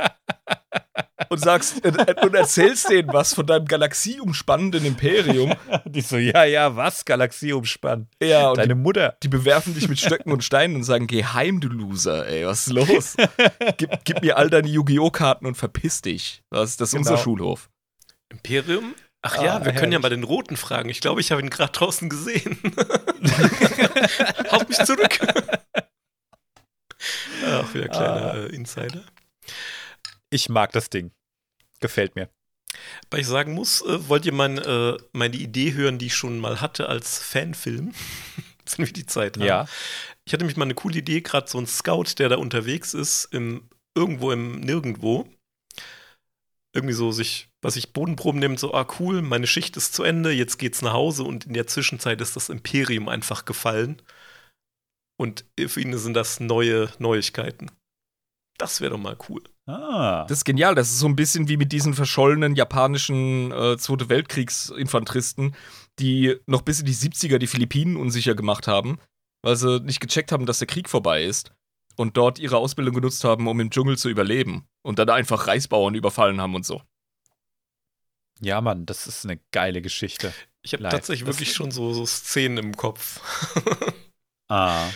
Und sagst äh, und erzählst denen was von deinem galaxieumspannenden Imperium. Die so, ja, ja, was? Galaxie umspannen. Ja, und Deine die, Mutter. die bewerfen dich mit Stöcken und Steinen und sagen: Geh heim, du Loser, ey, was ist los? Gib, gib mir all deine Yu-Gi-Oh! Karten und verpiss dich. Das, das ist Genau. unser Schulhof. Imperium? Ach Ah, ja, wir können ja herrlich. mal den Roten fragen. Ich glaube, ich habe ihn gerade draußen gesehen. Haut mich zurück. Ach, wieder kleiner Ah. äh, Insider. Ich mag das Ding. Gefällt mir. Weil ich sagen muss, äh, wollt ihr mein, äh, meine Idee hören, die ich schon mal hatte als Fanfilm? Wenn wir die Zeit haben. Ja. Ich hatte nämlich mal eine coole Idee, gerade so ein Scout, der da unterwegs ist, im, irgendwo im Nirgendwo. Irgendwie so sich, was ich Bodenproben nimmt, so, ah cool, meine Schicht ist zu Ende, jetzt geht's nach Hause und in der Zwischenzeit ist das Imperium einfach gefallen. Und für ihn sind das neue Neuigkeiten. Das wäre doch mal cool. Ah. Das ist genial. Das ist so ein bisschen wie mit diesen verschollenen japanischen äh, Zweite Weltkriegsinfanteristen, die noch bis in die 70er die Philippinen unsicher gemacht haben, weil sie nicht gecheckt haben, dass der Krieg vorbei ist und dort ihre Ausbildung genutzt haben, um im Dschungel zu überleben und dann einfach Reisbauern überfallen haben und so. ja, Mann, das ist eine geile Geschichte. Ich habe tatsächlich Das- wirklich schon so, so Szenen im Kopf. Ah.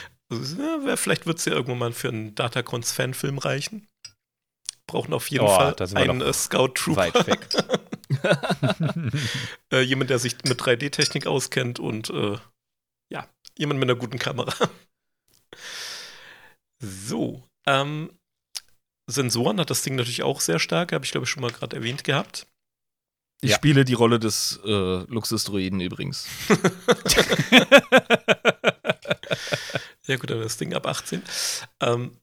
Ja, vielleicht wird es ja irgendwann mal für einen Datacons-Fanfilm reichen. Brauchen auf jeden Oh, Fall einen äh, Scout-Trooper. Weit weg. äh, jemand, der sich mit 3D-Technik auskennt und äh, ja, jemand mit einer guten Kamera. so, ähm, Sensoren hat das Ding natürlich auch sehr stark, habe ich glaube ich schon mal gerade erwähnt gehabt. Ich Ja. spiele die Rolle des äh, Luxusdruiden übrigens. Ja, gut, aber das Ding ab 18. Ähm,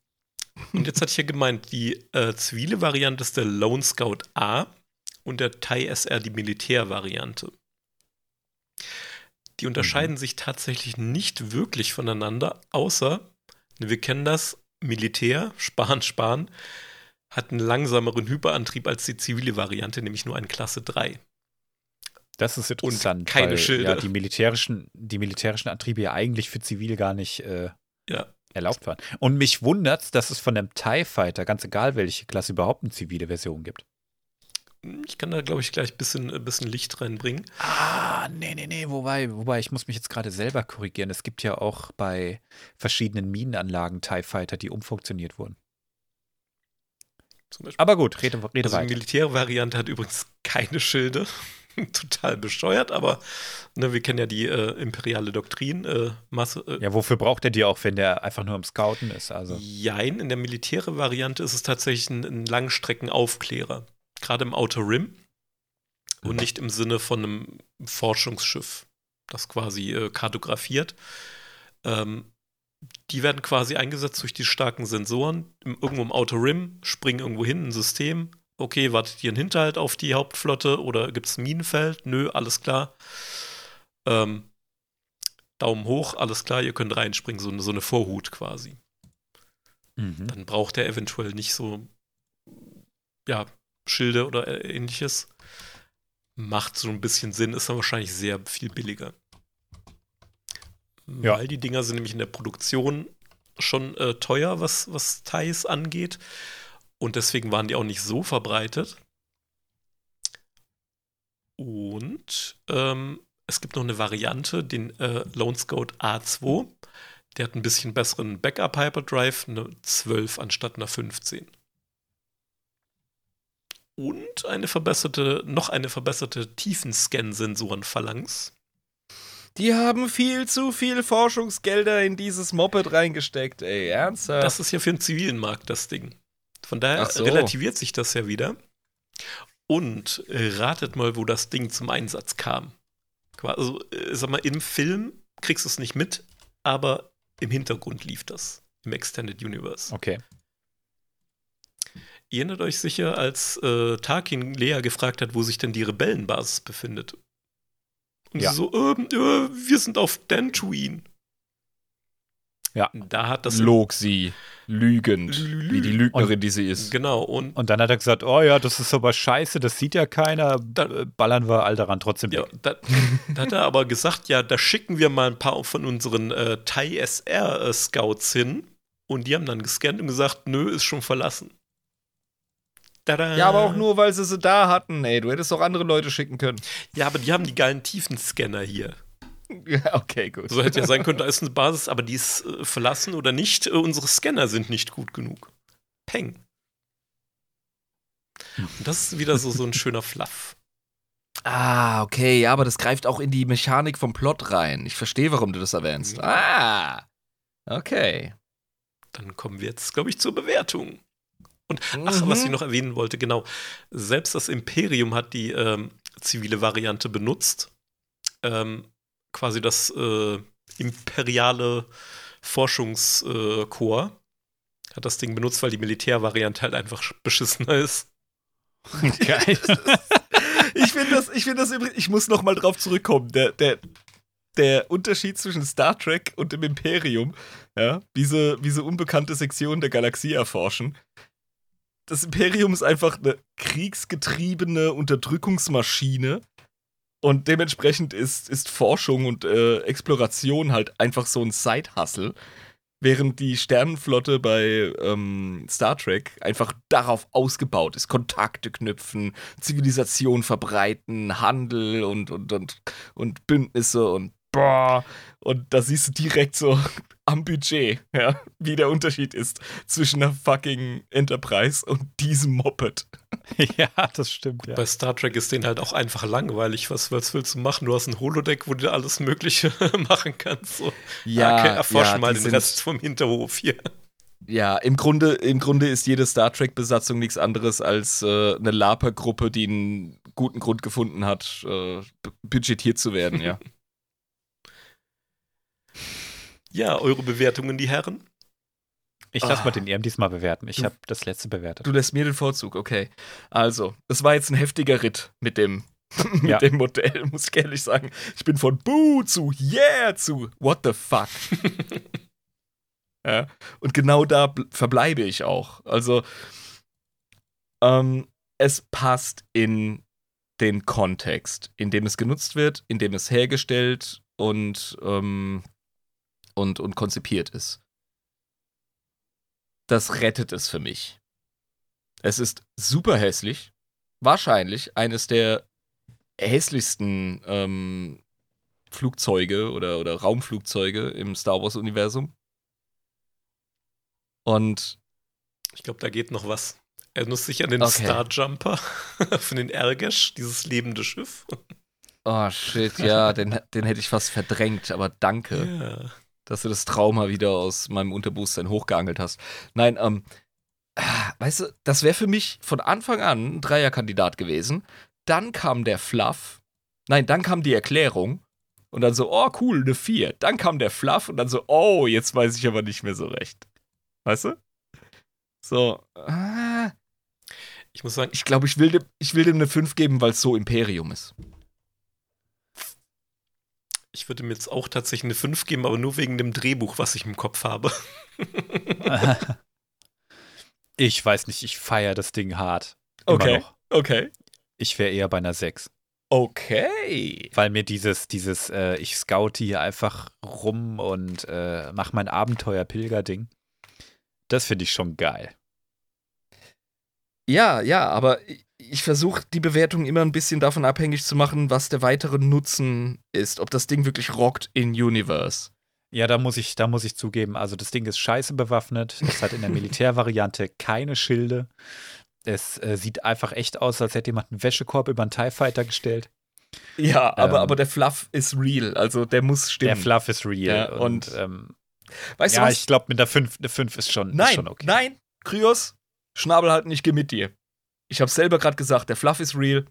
und jetzt hatte ich ja gemeint, die äh, zivile Variante ist der Lone Scout A und der TIE SR die Militärvariante. Die unterscheiden sich tatsächlich nicht wirklich voneinander, außer, wir kennen das, Militär, Sparen, Sparen, hat einen langsameren Hyperantrieb als die zivile Variante, nämlich nur einen Klasse 3. Das ist interessant. keine weil, Schilder. Ja, die militärischen, die militärischen Antriebe ja eigentlich für zivil gar nicht äh, Ja. erlaubt waren. Und mich wundert, dass es von dem TIE Fighter, ganz egal welche Klasse, überhaupt eine zivile Version gibt. Ich kann da, glaube ich, gleich ein bisschen, ein bisschen Licht reinbringen. Ah, nee, nee, nee, wobei, wobei, ich muss mich jetzt gerade selber korrigieren. Es gibt ja auch bei verschiedenen Minenanlagen TIE Fighter, die umfunktioniert wurden. Aber gut, rede, rede also weiter. Die Militärvariante hat übrigens keine Schilde. Total bescheuert, aber ne, wir kennen ja die äh, imperiale Doktrin. Äh, Masse, äh, ja, wofür braucht er die auch, wenn der einfach nur im Scouten ist? Also. Jein, in der militäre Variante ist es tatsächlich ein, ein Langstreckenaufklärer. Gerade im Outer Rim. Und nicht im Sinne von einem Forschungsschiff, das quasi äh, kartografiert. Ähm, die werden quasi eingesetzt durch die starken Sensoren. Irgendwo im Outer Rim, springen irgendwo hin, ein System. Okay, wartet ihr einen Hinterhalt auf die Hauptflotte oder gibt es ein Minenfeld? Nö, alles klar. Ähm, Daumen hoch, alles klar, ihr könnt reinspringen, so eine, so eine Vorhut quasi. Mhm. Dann braucht er eventuell nicht so, ja, Schilde oder ähnliches. Macht so ein bisschen Sinn, ist dann wahrscheinlich sehr viel billiger. Ja. Weil die Dinger sind nämlich in der Produktion schon äh, teuer, was, was Thais angeht. Und deswegen waren die auch nicht so verbreitet. Und ähm, es gibt noch eine Variante, den äh, Lone Scout A2. Der hat ein bisschen besseren Backup Hyperdrive, eine 12 anstatt einer 15. Und eine verbesserte, noch eine verbesserte Tiefenscan-Sensoren-Phalanx. Die haben viel zu viel Forschungsgelder in dieses Moped reingesteckt, ey, ernsthaft. Das ist ja für den zivilen Markt das Ding. Von daher so. relativiert sich das ja wieder. Und ratet mal, wo das Ding zum Einsatz kam. Also, äh, sag mal, im Film kriegst du es nicht mit, aber im Hintergrund lief das. Im Extended Universe. Okay. Ihr erinnert euch sicher, als äh, Tarkin Lea gefragt hat, wo sich denn die Rebellenbasis befindet. Und ja. sie so, äh, äh, wir sind auf Dantooine. Ja. Da hat das. Log sie. Lügend. Lü wie die Lügnerin, und, die sie ist. Genau. Und, und dann hat er gesagt: Oh ja, das ist aber scheiße, das sieht ja keiner. Da, äh, ballern wir all daran trotzdem. Ja, da, da, hat er aber gesagt: Ja, da schicken wir mal ein paar von unseren äh, Thai SR-Scouts hin. Und die haben dann gescannt und gesagt: Nö, ist schon verlassen. Tada. Ja, aber auch nur, weil sie sie da hatten. Ey, du hättest auch andere Leute schicken können. Ja, aber die haben die geilen Tiefenscanner hier. Ja, okay, gut. So hätte ja sein können, da ist eine Basis, aber die ist äh, verlassen oder nicht. Äh, unsere Scanner sind nicht gut genug. Peng. Und das ist wieder so, so ein schöner Fluff. Ah, okay, ja, aber das greift auch in die Mechanik vom Plot rein. Ich verstehe, warum du das erwähnst. Ja. Ah, okay. Dann kommen wir jetzt, glaube ich, zur Bewertung. Und ach, mhm. was ich noch erwähnen wollte, genau. Selbst das Imperium hat die ähm, zivile Variante benutzt. Ähm, quasi das äh, imperiale Forschungskorps äh, hat das Ding benutzt, weil die Militärvariante halt einfach beschissener ist. Geil. ich finde das, ich finde das übrigens, ich muss noch mal drauf zurückkommen. Der, der, der Unterschied zwischen Star Trek und dem Imperium, ja, diese, diese unbekannte Sektion der Galaxie erforschen das Imperium ist einfach eine kriegsgetriebene Unterdrückungsmaschine. Und dementsprechend ist, ist Forschung und äh, Exploration halt einfach so ein Side-Hustle. Während die Sternenflotte bei ähm, Star Trek einfach darauf ausgebaut ist. Kontakte knüpfen, Zivilisation verbreiten, Handel und, und, und, und Bündnisse und boah. Und da siehst du direkt so am Budget, ja, wie der Unterschied ist zwischen einer fucking Enterprise und diesem Moped. ja, das stimmt. Ja. Bei Star Trek ist denen halt auch einfach langweilig. Was, was willst du machen? Du hast ein Holodeck, wo du alles Mögliche machen kannst. So. Ja, okay, erforschen ja, mal den Rest vom Hinterhof hier. Ja, im Grunde, im Grunde ist jede Star Trek-Besatzung nichts anderes als äh, eine Laper-Gruppe, die einen guten Grund gefunden hat, äh, budgetiert zu werden, ja. Ja, eure Bewertungen, die Herren? Ich lasse ah. mal den EM diesmal bewerten. Ich habe das letzte bewertet. Du lässt mir den Vorzug, okay. Also, es war jetzt ein heftiger Ritt mit dem, mit ja. dem Modell, muss ich ehrlich sagen. Ich bin von Boo zu Yeah zu What the fuck. ja, und genau da verbleibe ich auch. Also, ähm, es passt in den Kontext, in dem es genutzt wird, in dem es hergestellt und ähm, und, und konzipiert ist. Das rettet es für mich. Es ist super hässlich. wahrscheinlich eines der hässlichsten ähm, Flugzeuge oder, oder Raumflugzeuge im Star Wars-Universum. Und Ich glaube, da geht noch was. Erinnerst du dich an den Okay. Star Jumper von den Ergesch, dieses lebende Schiff? Oh shit, ja, den, den hätte ich fast verdrängt, aber danke, Ja. Dass du das Trauma wieder aus meinem Unterbewusstsein hochgeangelt hast. Nein, ähm, weißt du, das wäre für mich von Anfang an ein Dreierkandidat gewesen. Dann kam der Fluff. Nein, dann kam die Erklärung. Und dann so, oh cool, eine 4. Dann kam der Fluff und dann so, oh, jetzt weiß ich aber nicht mehr so recht. Weißt du? So, ah, Ich muss sagen, ich glaube, ich will dem, ich will dem eine 5 geben, weil es so Imperium ist. Ich würde mir jetzt auch tatsächlich eine 5 geben, aber nur wegen dem Drehbuch, was ich im Kopf habe. ich weiß nicht, ich feiere das Ding hart. Immer Okay. Noch. Okay. Ich wäre eher bei einer 6. Okay. Weil mir dieses, dieses, äh, ich scoute hier einfach rum und äh, mach mein Abenteuer-Pilger-Ding, das finde ich schon geil. Ja, ja, aber ich- versuche die Bewertung immer ein bisschen davon abhängig zu machen, was der weitere Nutzen ist, ob das Ding wirklich rockt in Universe. Ja, da muss ich, da muss ich zugeben, also das Ding ist scheiße bewaffnet. Es hat in der Militärvariante keine Schilde. Es äh, sieht einfach echt aus, als hätte jemand einen Wäschekorb über einen TIE Fighter gestellt. Ja, aber, Ähm. aber der Fluff ist real, also der muss stimmen. Der Fluff ist real. Ja, und, und- ähm, weißt du ja, was? ich glaube, mit der 5, eine 5 ist schon, nein, ist schon okay. nein, Kryos, Schnabel halten, ich geh mit dir. Ich habe selber gerade gesagt, der Fluff ist real.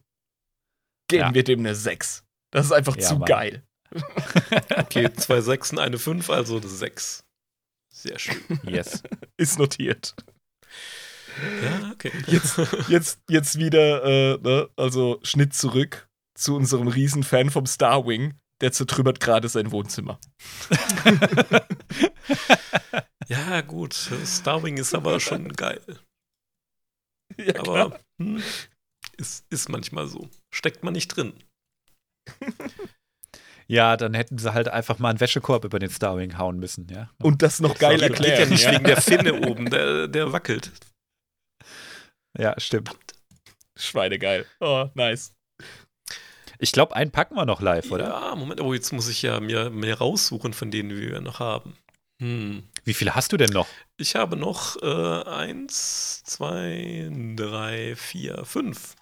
Geben Ja. wir dem eine 6. Das ist einfach Ja, zu Mann. geil. Okay, zwei Sechsen, eine 5, also eine 6. Sehr schön. Yes. Ist notiert. Ja, okay. Jetzt, jetzt, jetzt wieder, äh, ne, also Schnitt zurück zu unserem Riesenfan vom Starwing. Der zertrümmert gerade sein Wohnzimmer. Ja, gut. Starwing ist aber schon geil. Ja, klar. Aber hm, ist, ist manchmal so. Steckt man nicht drin. Ja, dann hätten sie halt einfach mal einen Wäschekorb über den Starwing hauen müssen, ja. Und das noch geil Geht- Geht ja erklären. nicht ja. wegen der Finne oben, der, der wackelt. Ja, stimmt. Schweinegeil. Oh, nice. Ich glaube, einen packen wir noch live, oder? Ja, Moment. Oh, jetzt muss ich ja mir mehr raussuchen von denen, die wir noch haben. Hm. Wie viele hast du denn noch? Ich habe noch äh, eins, zwei, drei, vier, fünf.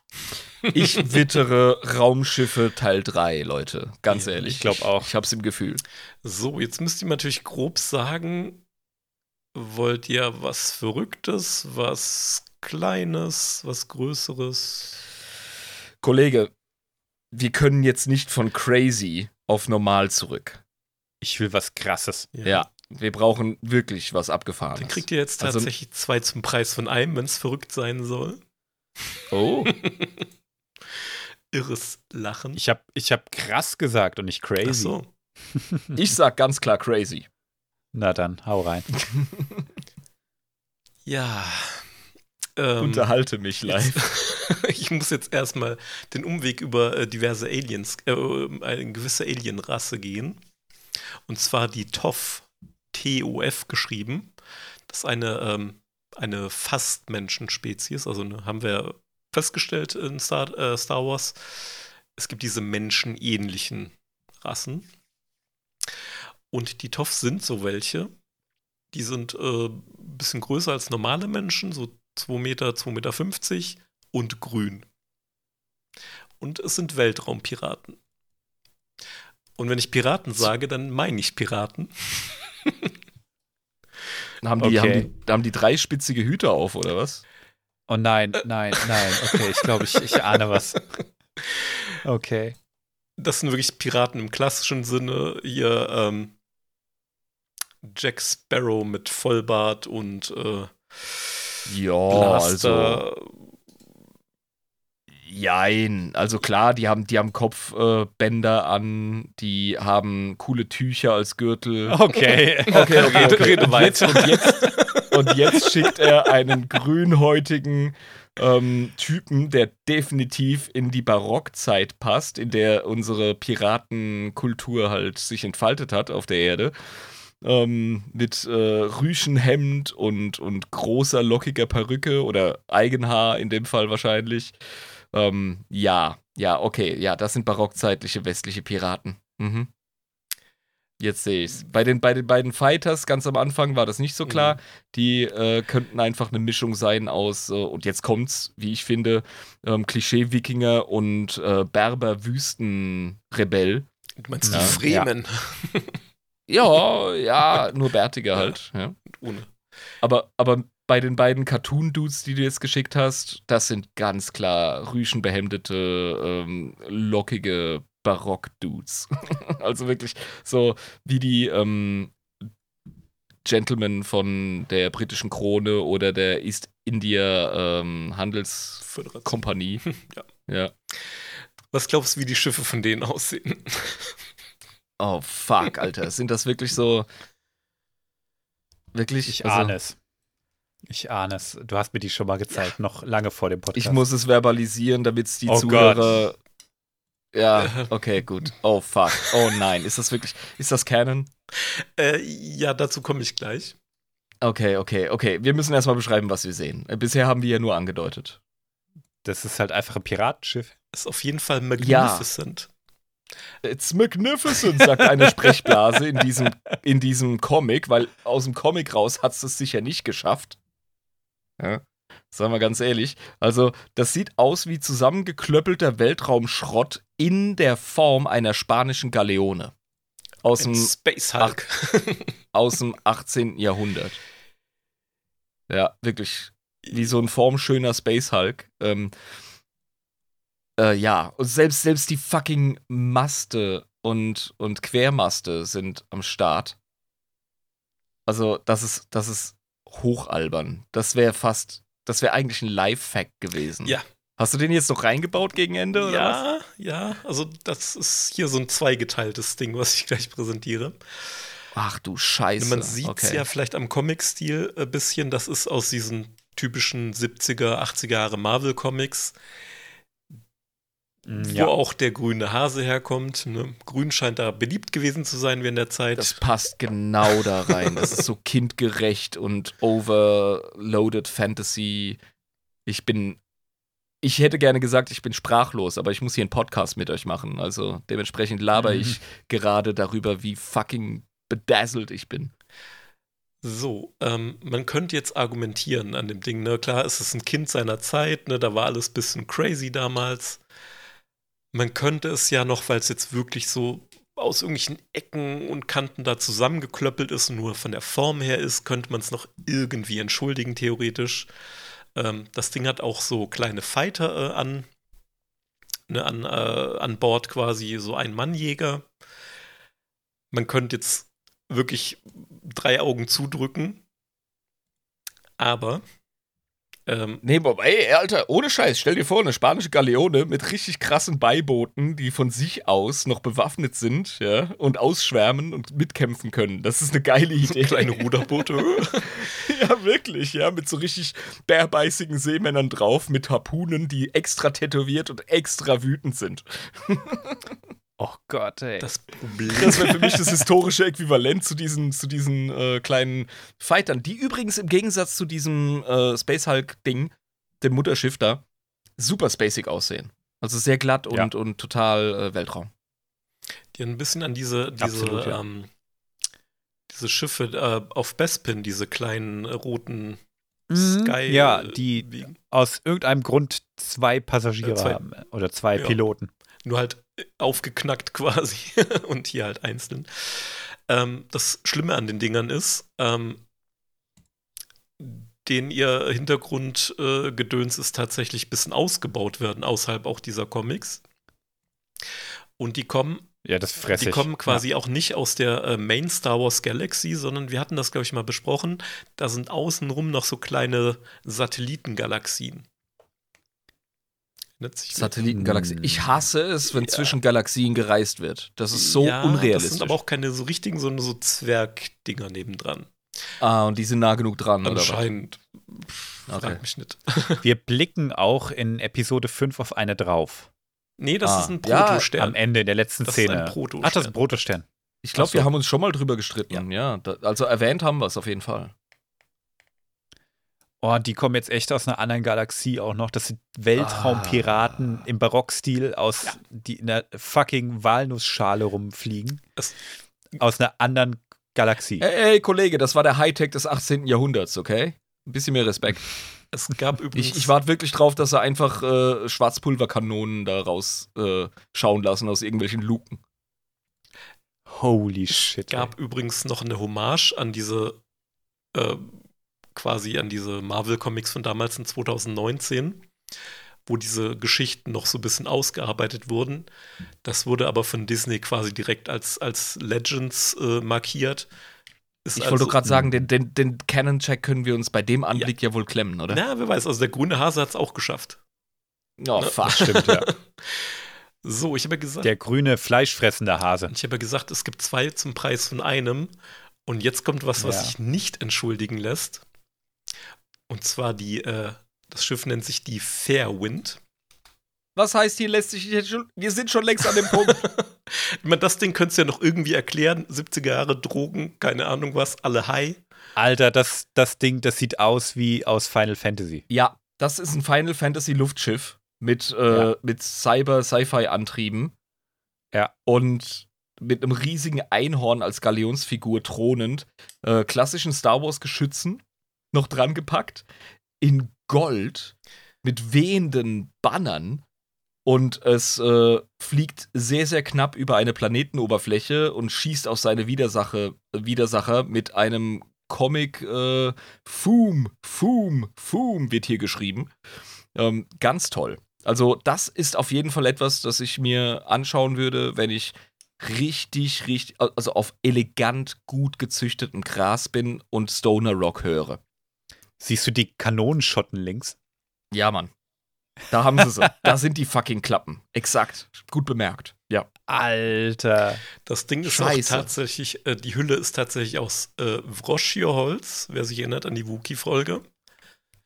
Ich wittere Raumschiffe Teil 3, Leute. Ganz Ja, ehrlich. ich glaub auch. Ich hab's im Gefühl. So, jetzt müsst ihr natürlich grob sagen, wollt ihr was Verrücktes, was Kleines, was Größeres? Kollege, wir können jetzt nicht von crazy auf normal zurück. Ich will was Krasses. Ja. Wir brauchen wirklich was Dann Abgefahrenes. kriegt ihr jetzt Also- tatsächlich zwei zum Preis von einem, wenn es verrückt sein soll. oh. Irres Lachen. Ich habe ich hab krass gesagt und nicht crazy. Ach so. Ich sag ganz klar crazy. Na dann, hau rein. Ja. Ähm, Unterhalte mich live. ich muss jetzt erstmal den Umweg über äh, diverse Aliens, äh, eine gewisse Alienrasse gehen. Und zwar die TOF, T-O-F geschrieben. Das ist eine, ähm, eine Fast-Menschenspezies, also eine, haben wir festgestellt in Star, äh, Star Wars. Es gibt diese menschenähnlichen Rassen. Und die TOF sind so welche. Die sind äh, ein bisschen größer als normale Menschen, so 2 Meter, 2,50 Meter 50 und grün. Und es sind Weltraumpiraten. Und wenn ich Piraten sage, dann meine ich Piraten. Haben die, Okay. haben, die, haben die dreispitzige Hüte auf, oder was? Oh nein, nein, nein. Okay, ich glaube, ich, ich ahne was. Okay. Das sind wirklich Piraten im klassischen Sinne. Hier ähm, Jack Sparrow mit Vollbart und äh, Ja, also. Jein. Also klar, die haben, die haben Kopfbänder äh, an, die haben coole Tücher als Gürtel. Okay. Okay, okay, okay. Rede Und jetzt, weiter. und, jetzt, und jetzt schickt er einen grünhäutigen ähm, Typen, der definitiv in die Barockzeit passt, in der unsere Piratenkultur halt sich entfaltet hat auf der Erde. Ähm, mit äh, Rüschenhemd und, und großer, lockiger Perücke oder Eigenhaar in dem Fall wahrscheinlich. Ähm, ja, ja, okay, ja, das sind barockzeitliche westliche Piraten. Mhm. Jetzt sehe ich's. Bei den, bei den beiden Fighters ganz am Anfang war das nicht so klar. Mhm. Die äh, könnten einfach eine Mischung sein aus, äh, und jetzt kommt's, wie ich finde, ähm, Klischee-Wikinger und äh, Berber-Wüstenrebell. Du meinst Ja. die Fremen? Ja, ja, nur bärtiger halt. Ja. Ohne. Aber, aber bei den beiden Cartoon-Dudes, die du jetzt geschickt hast, das sind ganz klar rüschenbehemdete, ähm, lockige Barock-Dudes. also wirklich so wie die ähm, Gentlemen von der britischen Krone oder der East India ähm, Handelskompanie. Ja. ja. Was glaubst du, wie die Schiffe von denen aussehen? Oh, fuck, Alter. Sind das wirklich so. Wirklich? Ich Also, ahne es. Ich ahne es. Du hast mir die schon mal gezeigt, noch lange vor dem Podcast. Ich muss es verbalisieren, damit es die Oh Zuhörer. Ja, okay, gut. Oh fuck. Oh nein. Ist das wirklich. Ist das Canon? äh, ja, dazu komme ich gleich. Okay, okay, okay. Wir müssen erstmal beschreiben, was wir sehen. Äh, Bisher haben wir ja nur angedeutet. das ist halt einfach ein Piratenschiff. Ist auf jeden Fall magnificent. It's magnificent, sagt eine Sprechblase in diesem, in diesem Comic, weil aus dem Comic raus hat es das sicher nicht geschafft. Ja, sagen wir ganz ehrlich. Also, das sieht aus wie zusammengeklöppelter Weltraumschrott in der Form einer spanischen Galeone. Aus dem, Space Hulk. aus dem 18. Jahrhundert. Ja, wirklich. Wie so ein formschöner Space Hulk. Ähm, äh, ja, und selbst, selbst die fucking Maste und, und Quermaste sind am Start. Also, das ist, das ist hochalbern. Das wäre fast, das wäre eigentlich ein Live-Fact gewesen. Ja. Hast du den jetzt noch reingebaut gegen Ende? Oder was? Ja, ja. Also, das ist hier so ein zweigeteiltes Ding, was ich gleich präsentiere. Ach du Scheiße. Man sieht es okay. ja vielleicht am Comic-Stil ein bisschen. Das ist aus diesen typischen 70er, 80er Jahre Marvel-Comics, Mm, wo auch der grüne Hase herkommt. Ne? Grün scheint da beliebt gewesen zu sein während der Zeit. Das passt genau da rein. Das ist so kindgerecht und overloaded Fantasy. Ich bin. Ich hätte gerne gesagt, ich bin sprachlos, aber ich muss hier einen Podcast mit euch machen. Also dementsprechend laber Mhm. ich gerade darüber, wie fucking bedazzled ich bin. So, ähm, man könnte jetzt argumentieren an dem Ding, ne? Klar, es ist ein Kind seiner Zeit, ne? Da war alles ein bisschen crazy damals. Man könnte es ja noch, weil es jetzt wirklich so aus irgendwelchen Ecken und Kanten da zusammengeklöppelt ist und nur von der Form her ist, könnte man es noch irgendwie entschuldigen, theoretisch. Ähm, das Ding hat auch so kleine Fighter äh, an, ne, an, äh, an Bord quasi, so ein Mannjäger. Man könnte jetzt wirklich drei Augen zudrücken. Aber ähm, Nee, Bob, ey, Alter, ohne Scheiß, stell dir vor, eine spanische Galeone mit richtig krassen Beibooten, die von sich aus noch bewaffnet sind, ja, und ausschwärmen und mitkämpfen können. Das ist eine geile Idee. kleine Ruderboote. Ja, wirklich, ja, mit so richtig bärbeißigen Seemännern drauf, mit Harpunen, die extra tätowiert und extra wütend sind. Oh Gott, ey. Das Problem. Das wäre für mich das historische Äquivalent zu diesen, zu diesen äh, kleinen Fightern, die übrigens im Gegensatz zu diesem äh, Space Hulk-Ding, dem Mutterschiff da, super spacig aussehen. Also sehr glatt und, Ja. und total äh, Weltraum. die ein bisschen an diese, diese, Absolut, ja. ähm, diese Schiffe äh, auf Bespin, diese kleinen äh, roten Sky. Mhm. Ja, äh, die aus irgendeinem Grund zwei Passagiere Äh, zwei- haben. Oder zwei Ja. Piloten. Nur halt äh, aufgeknackt quasi und hier halt einzeln. Ähm, das Schlimme an den Dingern ist, ähm, den ihr Hintergrundgedöns äh, ist tatsächlich ein bisschen ausgebaut werden, außerhalb auch dieser Comics. Und die kommen Ja, das fresse Die ich. kommen quasi auch nicht aus der äh, Main Star Wars Galaxy, sondern wir hatten das, glaube ich, mal besprochen. Da sind außenrum noch so kleine Satellitengalaxien. Satellitengalaxie. Ich hasse es, wenn Ja. zwischen Galaxien gereist wird. Das ist so ja, unrealistisch. Das sind aber auch keine so richtigen, sondern so Zwergdinger nebendran. ah, und die sind nah genug dran, oder was? Anscheinend. Pff, Okay. Mich nicht. Wir blicken auch in Episode 5 auf eine drauf. Nee, das Ah, ist ein ja, Protostern. Am Ende, in der letzten Das ist Szene. ein Protostern. Ach, das ist ein Protostern. Ich glaube, so. wir haben uns schon mal drüber gestritten. Ja, da, also erwähnt haben wir es auf jeden Fall. Oh, die kommen jetzt echt aus einer anderen Galaxie auch noch. Das sind Weltraumpiraten im Barockstil aus, die in der fucking Walnussschale rumfliegen. Es- aus einer anderen Galaxie. Ey, ey, Kollege, das war der Hightech des 18. Jahrhunderts, okay? Ein bisschen mehr Respekt. Es gab übrigens. Ich, ich warte wirklich drauf, dass sie einfach äh, Schwarzpulverkanonen da raus äh, schauen lassen aus irgendwelchen Luken. Holy shit. gab übrigens noch eine Hommage an diese, äh, quasi an diese Marvel-Comics von damals in 2019, wo diese Geschichten noch so ein bisschen ausgearbeitet wurden. Das wurde aber von Disney quasi direkt als, als Legends äh, markiert. Ist Ich also- wollte gerade sagen, den, den, den Canon-Check können wir uns bei dem Anblick ja, wohl klemmen, oder? Na, wer weiß, also der grüne Hase hat es auch geschafft. Oh, Ne? fuck. Stimmt, ja. So, ich habe ja gesagt, Der grüne, fleischfressende Hase. ich habe ja gesagt, es gibt zwei zum Preis von einem. Und jetzt kommt was, was Ja. sich nicht entschuldigen lässt. Und zwar die, äh, das Schiff nennt sich die Fairwind. Was heißt hier lässt sich jetzt schon. Wir sind schon längst an dem Punkt. Ich meine, das Ding könntest du ja noch irgendwie erklären. 70er Jahre Drogen, keine Ahnung was, alle high. Alter, das, das Ding, das sieht aus wie aus Final Fantasy. ja, das ist ein Final Fantasy Luftschiff mit, äh, Ja. mit Cyber-Sci-Fi-Antrieben. Ja. Und mit einem riesigen Einhorn als Galionsfigur thronend. Äh, klassischen Star Wars-Geschützen noch dran gepackt. In Gold mit wehenden Bannern. Und es äh, fliegt sehr, sehr knapp über eine Planetenoberfläche und schießt auf seine Widersache, Widersacher mit einem Comic äh, Foom, Foom, Foom wird hier geschrieben. Ähm, ganz toll. Also, das ist auf jeden Fall etwas, das ich mir anschauen würde, wenn ich richtig, richtig, also auf elegant gut gezüchtetem Gras bin und Stoner Rock höre. Siehst du die Kanonenschotten links? Ja, Mann. Da haben sie sie. da sind die fucking Klappen. Exakt. Gut bemerkt. Ja. Alter. Das Ding ist Scheiße. auch tatsächlich, äh, die Hülle ist tatsächlich aus äh, Vroschierholz, wer sich erinnert an die Wookie-Folge.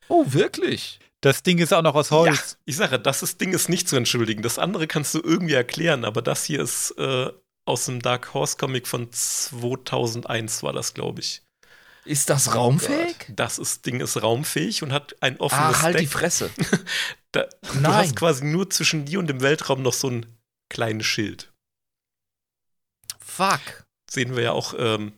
Oh, wirklich? Das Ding ist auch noch aus Holz. Ich sage, das ist, Ding ist nicht zu entschuldigen. Das andere kannst du irgendwie erklären, aber das hier ist äh, aus dem Dark Horse Comic von 2001 war das, glaube ich. Ist das raumfähig? Das ist, Ding ist raumfähig und hat ein offenes Ah, halt die Deck. Fresse. Da, du hast quasi nur zwischen dir und dem Weltraum noch so ein kleines Schild. Fuck. Sehen wir ja auch ähm,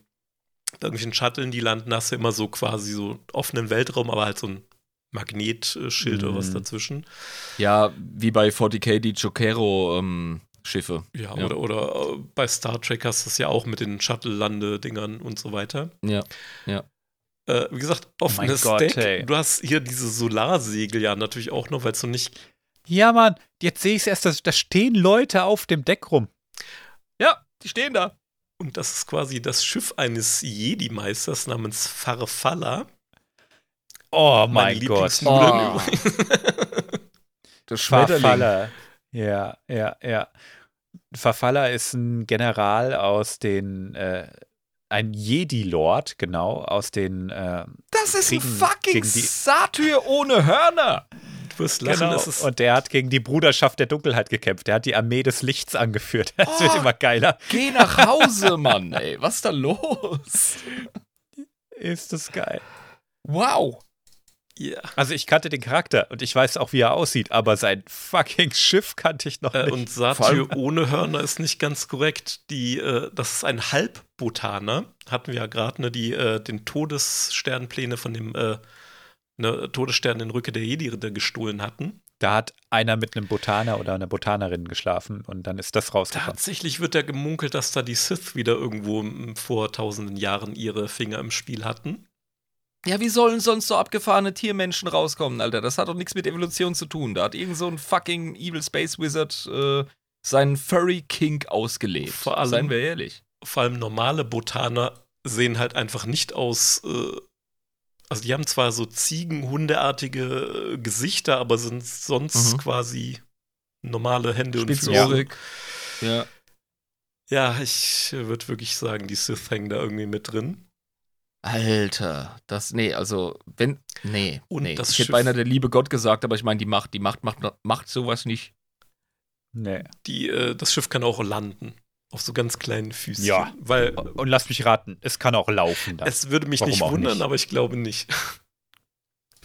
bei irgendwelchen Shuttlen, die landen, hast du immer so quasi so offenen Weltraum, aber halt so ein Magnetschild oder was Mhm. dazwischen. Ja, wie bei 40k die Jokero-Schiffe. Ja, Ja. oder, oder äh, bei Star Trek hast du es ja auch mit den Shuttle-Landedingern und so weiter. ja. Äh, wie gesagt, offenes Gott, Deck. ey. Du hast hier diese Solarsegel ja natürlich auch noch, weil es so nicht. Ja, Mann, jetzt sehe ich es erst, da- da stehen Leute auf dem Deck rum. Ja, die stehen da. Und das ist quasi das Schiff eines Jedi-Meisters namens Farfalla. Oh mein Meine Gott. Oh. Das Schmetterling. Verfaller. Ja, ja, ja. Verfaller ist ein General aus den, äh, ein Jedi-Lord, genau, aus den, äh, Das ist ein Kriegen fucking gegen die- Satyr ohne Hörner. Du wirst lachen, genau. ist Und der hat gegen die Bruderschaft der Dunkelheit gekämpft. Der hat die Armee des Lichts angeführt. Das wird Oh. immer geiler. Geh nach Hause, Mann, ey. Was ist da los? Ist das geil. Wow. Ja. Also ich kannte den Charakter und ich weiß auch, wie er aussieht, aber sein fucking Schiff kannte ich noch Äh, nicht. und Satyr ohne Hörner ist nicht ganz korrekt. Die, äh, das ist ein Halbbotaner. Hatten wir ja gerade, ne, die äh, den Todessternpläne von dem äh, ne, Todesstern in Rücke der Jedi-Ritter gestohlen hatten. Da hat einer mit einem Botaner oder einer Botanerin geschlafen und dann ist das rausgekommen. Tatsächlich wird ja gemunkelt, dass da die Sith wieder irgendwo vor tausenden Jahren ihre Finger im Spiel hatten. Ja, wie sollen sonst so abgefahrene Tiermenschen rauskommen, Alter? Das hat doch nichts mit Evolution zu tun. Da hat irgend so ein fucking Evil Space Wizard äh, seinen Furry Kink ausgelebt. Vor allem- Seien wir ehrlich. Vor allem normale Botaner sehen halt einfach nicht aus. Äh, also die haben zwar so Ziegenhundeartige äh, Gesichter, aber sind sonst Mhm. quasi normale Hände und Füße. Spitzohrig. Ja. Ja, ich würde wirklich sagen, die Sith hängen da irgendwie mit drin. Alter, das, nee, also, wenn, nee, Und nee. das ich hätte beinahe der liebe Gott gesagt, aber ich meine, die Macht, die Macht macht, macht sowas nicht. Nee. Die, äh, das Schiff kann auch landen. Auf so ganz kleinen Füßen. Ja. Weil Und lass mich raten, es kann auch laufen. Dann. es würde mich Warum nicht wundern, nicht? aber ich glaube nicht.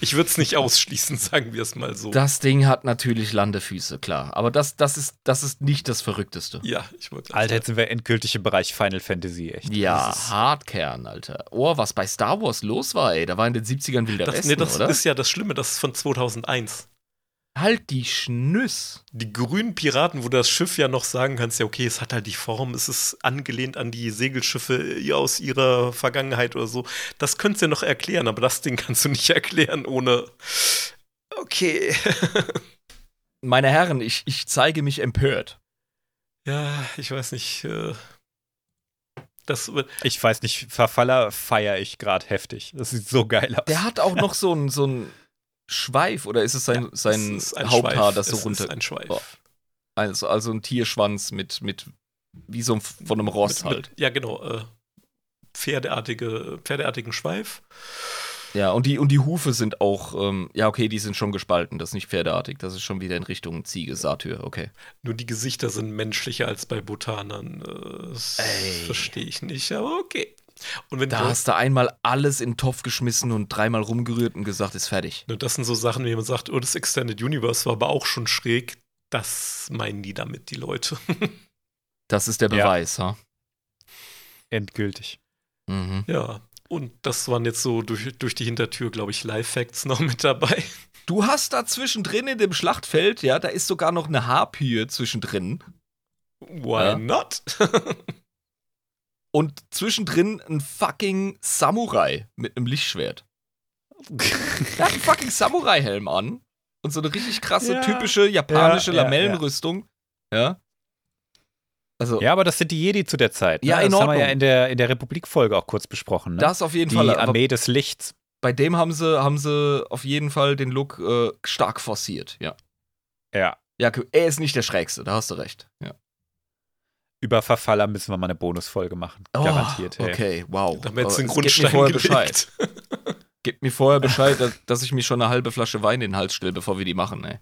Ich würde es nicht ausschließen, sagen wir es mal so. Das Ding hat natürlich Landefüße, klar. Aber das, das, ist, das ist nicht das Verrückteste. ja, ich wollte Alter, jetzt sind wir endgültig im Bereich Final Fantasy, echt. Ja, Hardkern, Alter. Oh, was bei Star Wars los war, ey. Da war in den 70ern Wilder das, Westen, nee, das oder? ist ja das Schlimme, das ist von 2001. halt die Schnüss. Die grünen Piraten, wo du das Schiff ja noch sagen kannst, ja, okay, es hat halt die Form, es ist angelehnt an die Segelschiffe aus ihrer Vergangenheit oder so. Das könntest du ja noch erklären, aber das Ding kannst du nicht erklären ohne. Okay. Meine Herren, ich, ich zeige mich empört. ja, ich weiß nicht. Äh, das wird. Ich weiß nicht, Verfaller feiere ich gerade heftig. Das sieht so geil aus. Der hat auch noch so ein, so ein Schweif, oder ist es sein, sein es Haupthaar, Schweif. das so Es runter. Ist ein Schweif. Oh, Also, also ein Tierschwanz mit, mit wie so ein, von einem Ross Mit- halt. Mit, ja, genau. Äh, pferdeartige, pferdeartigen Schweif. Ja, und die, und die Hufe sind auch, ähm, ja, okay, die sind schon gespalten. Das ist nicht pferdeartig. Das ist schon wieder in Richtung Ziege, Satyr, okay. Nur die Gesichter sind menschlicher als bei Botanern. Äh, Das verstehe ich nicht, aber okay. Und wenn Da du, hast du einmal alles in den Topf geschmissen und dreimal rumgerührt und gesagt, ist fertig. das sind so Sachen, wie man sagt, oh, das Extended Universe war aber auch schon schräg. Das meinen die damit, die Leute. Das ist der Ja. Beweis, ha? Endgültig. Mhm. ja. Und das waren jetzt so durch, durch die Hintertür, glaube ich, Live-Facts noch mit dabei. Du hast da zwischendrin in dem Schlachtfeld, ja, da ist sogar noch eine Harpie zwischendrin. Why Ja. not? Und zwischendrin ein fucking Samurai mit einem Lichtschwert. Der hat einen fucking Samurai-Helm an. Und so eine richtig krasse, Ja. typische japanische Ja, ja, Lamellenrüstung. Ja. Also, Ja, aber das sind die Jedi zu der Zeit. Ne? Ja, in das haben wir ja Ordnung. in der, in der Republik-Folge auch kurz besprochen. Ne? das auf jeden die Fall. Aber Armee des Lichts. bei dem haben sie, haben sie auf jeden Fall den Look äh, stark forciert. Ja. Ja. Ja, er ist nicht der Schrägste, da hast du recht. Ja. Über Verfaller müssen wir mal eine Bonusfolge machen. Garantiert. Oh, ey. okay, wow. Da haben wir jetzt Aber den es- mir Grundstein vorher gelegt. Bescheid. Gebt mir vorher Bescheid, dass, dass ich mir schon eine halbe Flasche Wein in den Hals stelle, bevor wir die machen, ey.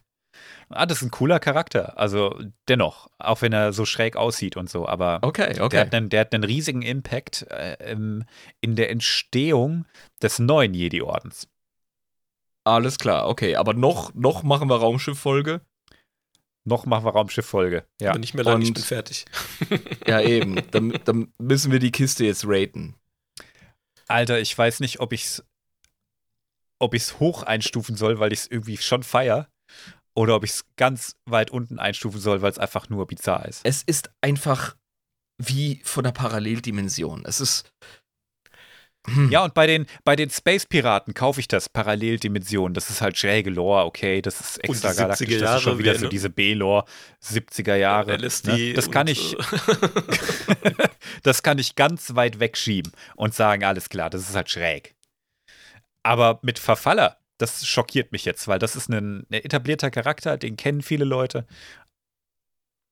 Ah, das ist ein cooler Charakter. Also dennoch, auch wenn er so schräg aussieht und so. Aber Okay, der, okay. hat einen, der hat einen riesigen Impact äh, im, in der Entstehung des neuen Jedi-Ordens. Alles klar, okay. Aber noch, noch machen wir Raumschiff-Folge. Noch machen wir Raumschiff-Folge. Ja. Bin nicht mehr lang, ich Und- bin fertig. Ja, eben. dann, dann müssen wir die Kiste jetzt raten. Alter, ich weiß nicht, ob ich's, ob ich's hoch einstufen soll, weil ich es irgendwie schon feier. Oder ob ich es ganz weit unten einstufen soll, weil es einfach nur bizarr ist. Es ist einfach wie von der Paralleldimension. Es ist. Hm. Ja, und bei den, bei den Space-Piraten kaufe ich das Paralleldimension. Das ist halt schräge Lore, okay, das ist extra galaktisch. 70er Das ist schon wieder so ne? diese B-Lore, 70er Jahre. LSD. ne? Das kann ich, äh, das kann ich ganz weit wegschieben und sagen, alles klar, das ist halt schräg. Aber mit Verfaller, das schockiert mich jetzt, weil das ist ein, ein etablierter Charakter, den kennen viele Leute.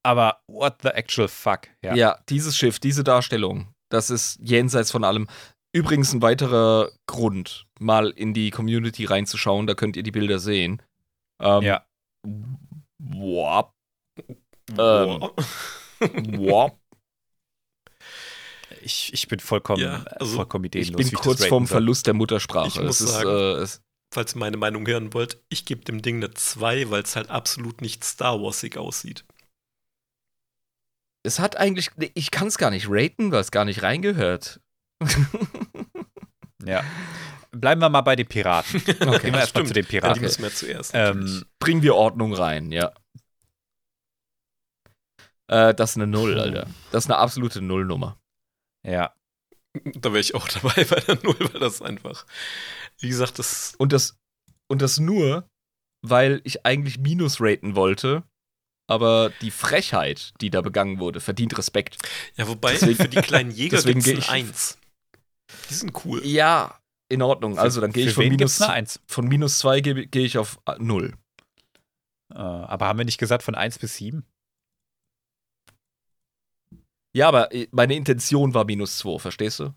Aber what the actual fuck? Ja. Ja. dieses Schiff, diese Darstellung, das ist jenseits von allem. Übrigens ein weiterer Grund, mal in die Community reinzuschauen, da könnt ihr die Bilder sehen. Ähm, Ja. Wop, wop. Ich, ich bin vollkommen, Ja, also vollkommen ideenlos. Ich bin kurz vorm. Verlust der Muttersprache. Ich muss es ist, sagen- äh, es, Falls ihr meine Meinung hören wollt, ich gebe dem Ding eine 2, weil es halt absolut nicht Star Warsig aussieht. es hat eigentlich, ich kann es gar nicht raten, weil es gar nicht reingehört. Ja. Bleiben wir mal bei den Piraten. Okay. Gehen wir erstmal zu den Ja, die Piraten. müssen wir zuerst. ähm, Bringen wir Ordnung rein, ja. Äh, das ist eine Null, Alter. Das ist eine absolute Nullnummer. ja. da wäre ich auch dabei bei der 0, weil das einfach, wie gesagt, das Und das, und das nur, weil ich eigentlich Minus raten wollte, aber die Frechheit, die da begangen wurde, verdient Respekt. Ja, wobei Deswegen- für die kleinen Jäger gibt es gehe ein ich- 1. Die sind cool. Ja, in Ordnung. Also dann gehe ich von minus, gibt's eine Eins? von minus zwei gehe gehe ich auf äh, Null. Äh, aber haben wir nicht gesagt von 1 bis 7? Ja, aber äh, meine Intention war minus zwei, verstehst du?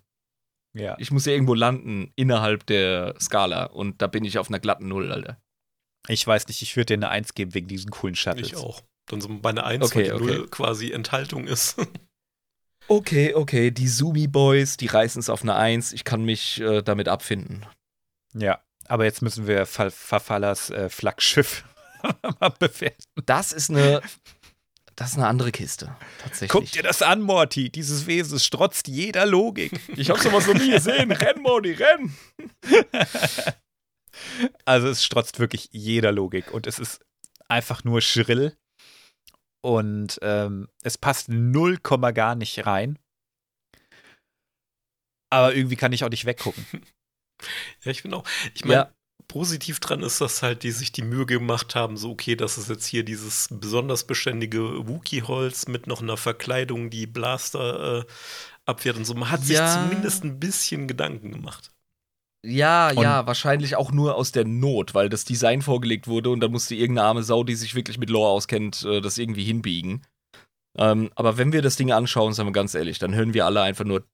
Ja. Ich muss ja irgendwo landen innerhalb der Skala und da bin ich auf einer glatten Null, Alter. Ich weiß nicht, ich würde dir eine 1 geben wegen diesen coolen Shuttles. Ich auch. Dann so bei einer 1, Okay, weil die okay. 0 quasi Enthaltung ist. Okay, okay, die Sumi Boys, die reißen es auf eine Eins. Ich kann mich äh, damit abfinden. Ja. Aber jetzt müssen wir Fa- Fafallas äh, Flaggschiff mal bewerten. Das ist eine, das ist eine andere Kiste, tatsächlich. Guck dir das an, Morty. Dieses Wesen strotzt jeder Logik. Ich habe sowas noch nie gesehen. Renn, Modi, renn! Also es strotzt wirklich jeder Logik und es ist einfach nur schrill und ähm, es passt 0, gar nicht rein. Aber irgendwie kann ich auch nicht weggucken. Ja, ich finde auch. Ich meine, Ja. positiv dran ist, dass halt die sich die Mühe gemacht haben, so okay, das ist jetzt hier dieses besonders beständige Wookie-Holz mit noch einer Verkleidung, die Blaster äh, abwehrt und so. Man hat Ja. sich zumindest ein bisschen Gedanken gemacht. Ja, und ja, wahrscheinlich auch nur aus der Not, weil das Design vorgelegt wurde und da musste irgendeine arme Sau, die sich wirklich mit Lore auskennt, äh, das irgendwie hinbiegen. Ähm, aber wenn wir das Ding anschauen, sagen wir ganz ehrlich, dann hören wir alle einfach nur.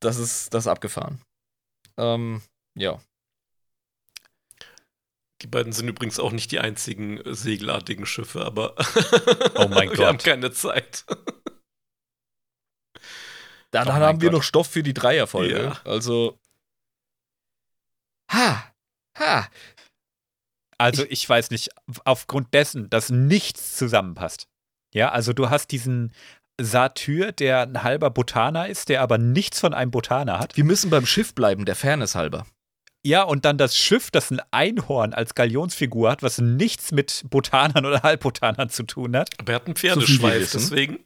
das ist das ist abgefahren. Ähm, ja. Die beiden sind übrigens auch nicht die einzigen äh, segelartigen Schiffe, aber Oh mein wir haben keine Zeit. Dann Oh haben wir Gott. noch Stoff für die Dreierfolge. Ja. Also. Ha! Ha! Also ich weiß nicht, aufgrund dessen, dass nichts zusammenpasst. Ja, also du hast diesen Satyr, der ein halber Botaner ist, der aber nichts von einem Botaner hat. Wir müssen beim Schiff bleiben, der Fairness halber. Ja, und dann das Schiff, das ein Einhorn als Galionsfigur hat, was nichts mit Botanern oder Halbbotanern zu tun hat. Aber er hat einen Pferdeschweif, wissen. deswegen.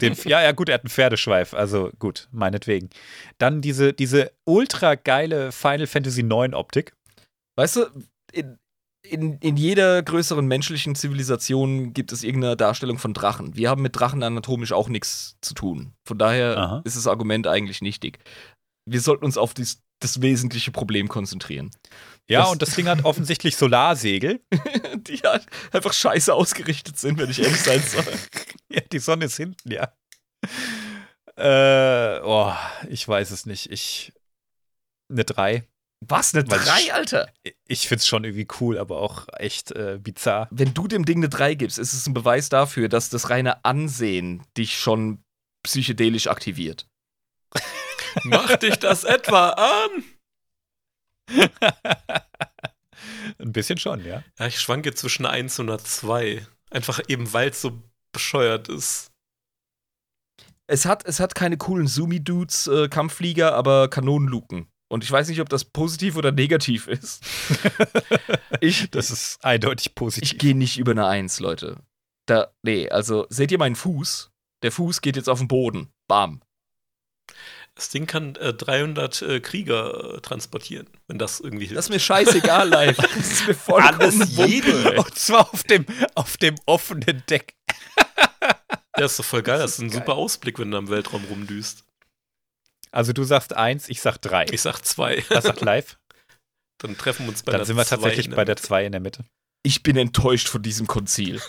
Den, ja, ja, gut, er hat einen Pferdeschweif, also gut, meinetwegen. Dann diese, diese ultra geile Final Fantasy IX Optik. Weißt du, in, in, in jeder größeren menschlichen Zivilisation gibt es irgendeine Darstellung von Drachen. Wir haben mit Drachen anatomisch auch nichts zu tun. Von daher Aha. ist das Argument eigentlich nichtig. Wir sollten uns auf dies, das wesentliche Problem konzentrieren. Ja, Das- und das Ding hat offensichtlich Solarsegel. Die halt einfach scheiße ausgerichtet sind, wenn ich ehrlich sein soll. Ja, die Sonne ist hinten, ja. Äh, oh, ich weiß es nicht. Ich. Eine 3. Was, eine Weil 3, ich- Alter? Ich find's schon irgendwie cool, aber auch echt äh, bizarr. Wenn du dem Ding eine 3 gibst, ist es ein Beweis dafür, dass das reine Ansehen dich schon psychedelisch aktiviert. Macht dich das etwa an? Ein bisschen schon, ja. Ja, ich schwanke zwischen einer 1 und einer 2. Einfach eben, weil es so bescheuert ist. Es hat, es hat keine coolen Zoomy-Dudes, äh, Kampfflieger, aber Kanonenluken. Und ich weiß nicht, ob das positiv oder negativ ist. ich Das ist eindeutig ich positiv. gehe nicht über eine Eins, Leute. Da, nee, also seht ihr meinen Fuß? Der Fuß geht jetzt auf den Boden. Bam. Das Ding kann äh, 300 äh, Krieger äh, transportieren, wenn das irgendwie hilft. Das ist mir scheißegal, live. Das ist mir vollkommen Alles. Und zwar auf dem, auf dem offenen Deck. ja, ist doch voll geil. Das ist ein geil. super Ausblick, wenn du im Weltraum rumdüst. Also du sagst eins, ich sag drei. Ich sag 2. Was sagt live? Dann treffen wir uns bei Dann der sind wir zwei tatsächlich bei der zwei in der Mitte. Ich bin enttäuscht von diesem Konzil.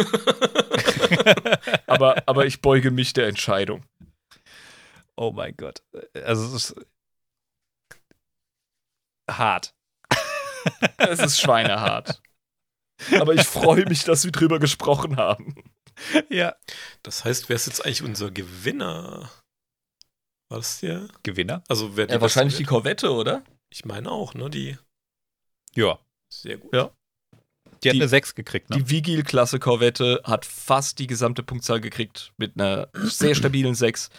aber, aber ich beuge mich der Entscheidung. Oh mein Gott. Also es ist hart. Es ist schweinehart. Aber ich freue mich, dass wir drüber gesprochen haben. Ja. Das heißt, wer ist jetzt eigentlich unser Gewinner? War das der? Gewinner? Also wer die Ja, wahrscheinlich die Korvette, oder? Ich meine auch, ne? Die. Ja. Sehr gut. Ja. Die hat Die- eine 6 gekriegt, ne? Die Vigil-Klasse Korvette hat fast die gesamte Punktzahl gekriegt mit einer sehr stabilen 6.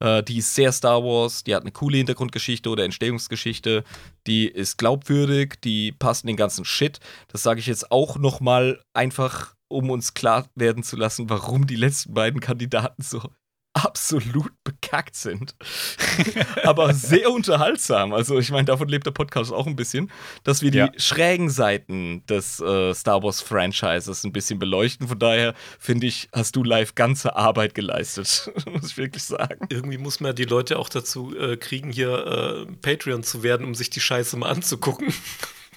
Äh, die ist sehr Star Wars, die hat eine coole Hintergrundgeschichte oder Entstehungsgeschichte, die ist glaubwürdig, die passt in den ganzen Shit. Das sage ich jetzt auch nochmal einfach, um uns klar werden zu lassen, warum die letzten beiden Kandidaten so absolut bekackt sind. Aber sehr unterhaltsam. Also, ich meine, davon lebt der Podcast auch ein bisschen, dass wir die Ja. schrägen Seiten des äh, Star Wars Franchises ein bisschen beleuchten. Von daher finde ich, hast du live ganze Arbeit geleistet, muss ich wirklich sagen. Irgendwie muss man die Leute auch dazu äh, kriegen, hier äh, Patreon zu werden, um sich die Scheiße mal anzugucken.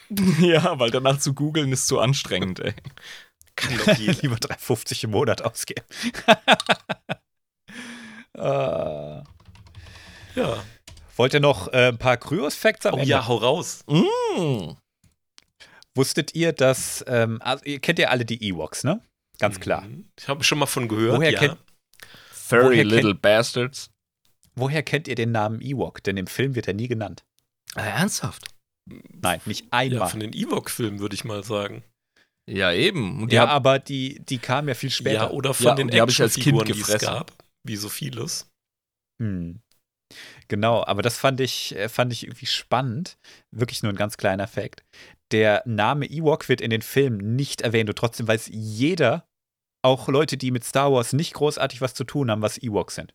ja, weil danach zu googeln ist zu anstrengend, ey. Kann doch jeder. Lieber 3,50 im Monat ausgeben. Äh, ja. wollt ihr noch äh, ein paar Kryos-Facts am Oh Ende? ja, hau raus. Mm. Wusstet ihr, dass, ähm, also ihr kennt ja alle die Ewoks, ne? Ganz klar. Mhm. Ich habe schon mal von gehört. Woher ja. kennt- Furry Woher Little Bastards. Woher kennt ihr den Namen Ewok? Denn im Film wird er nie genannt. Äh, ernsthaft? Nein, nicht Ja, einmal. von den Ewok-Filmen würde ich mal sagen. Ja, eben. Ja, hab- aber die, die kamen ja viel später. Ja, oder von Ja, den und die hab ich als Kind Actionfiguren, die es gefressen. gab. Wie so vieles. Hm. Genau, aber das fand ich, äh, fand ich irgendwie spannend. Wirklich nur ein ganz kleiner Fact. Der Name Ewok wird in den Filmen nicht erwähnt und trotzdem weiß jeder, auch Leute, die mit Star Wars nicht großartig was zu tun haben, was Ewoks sind.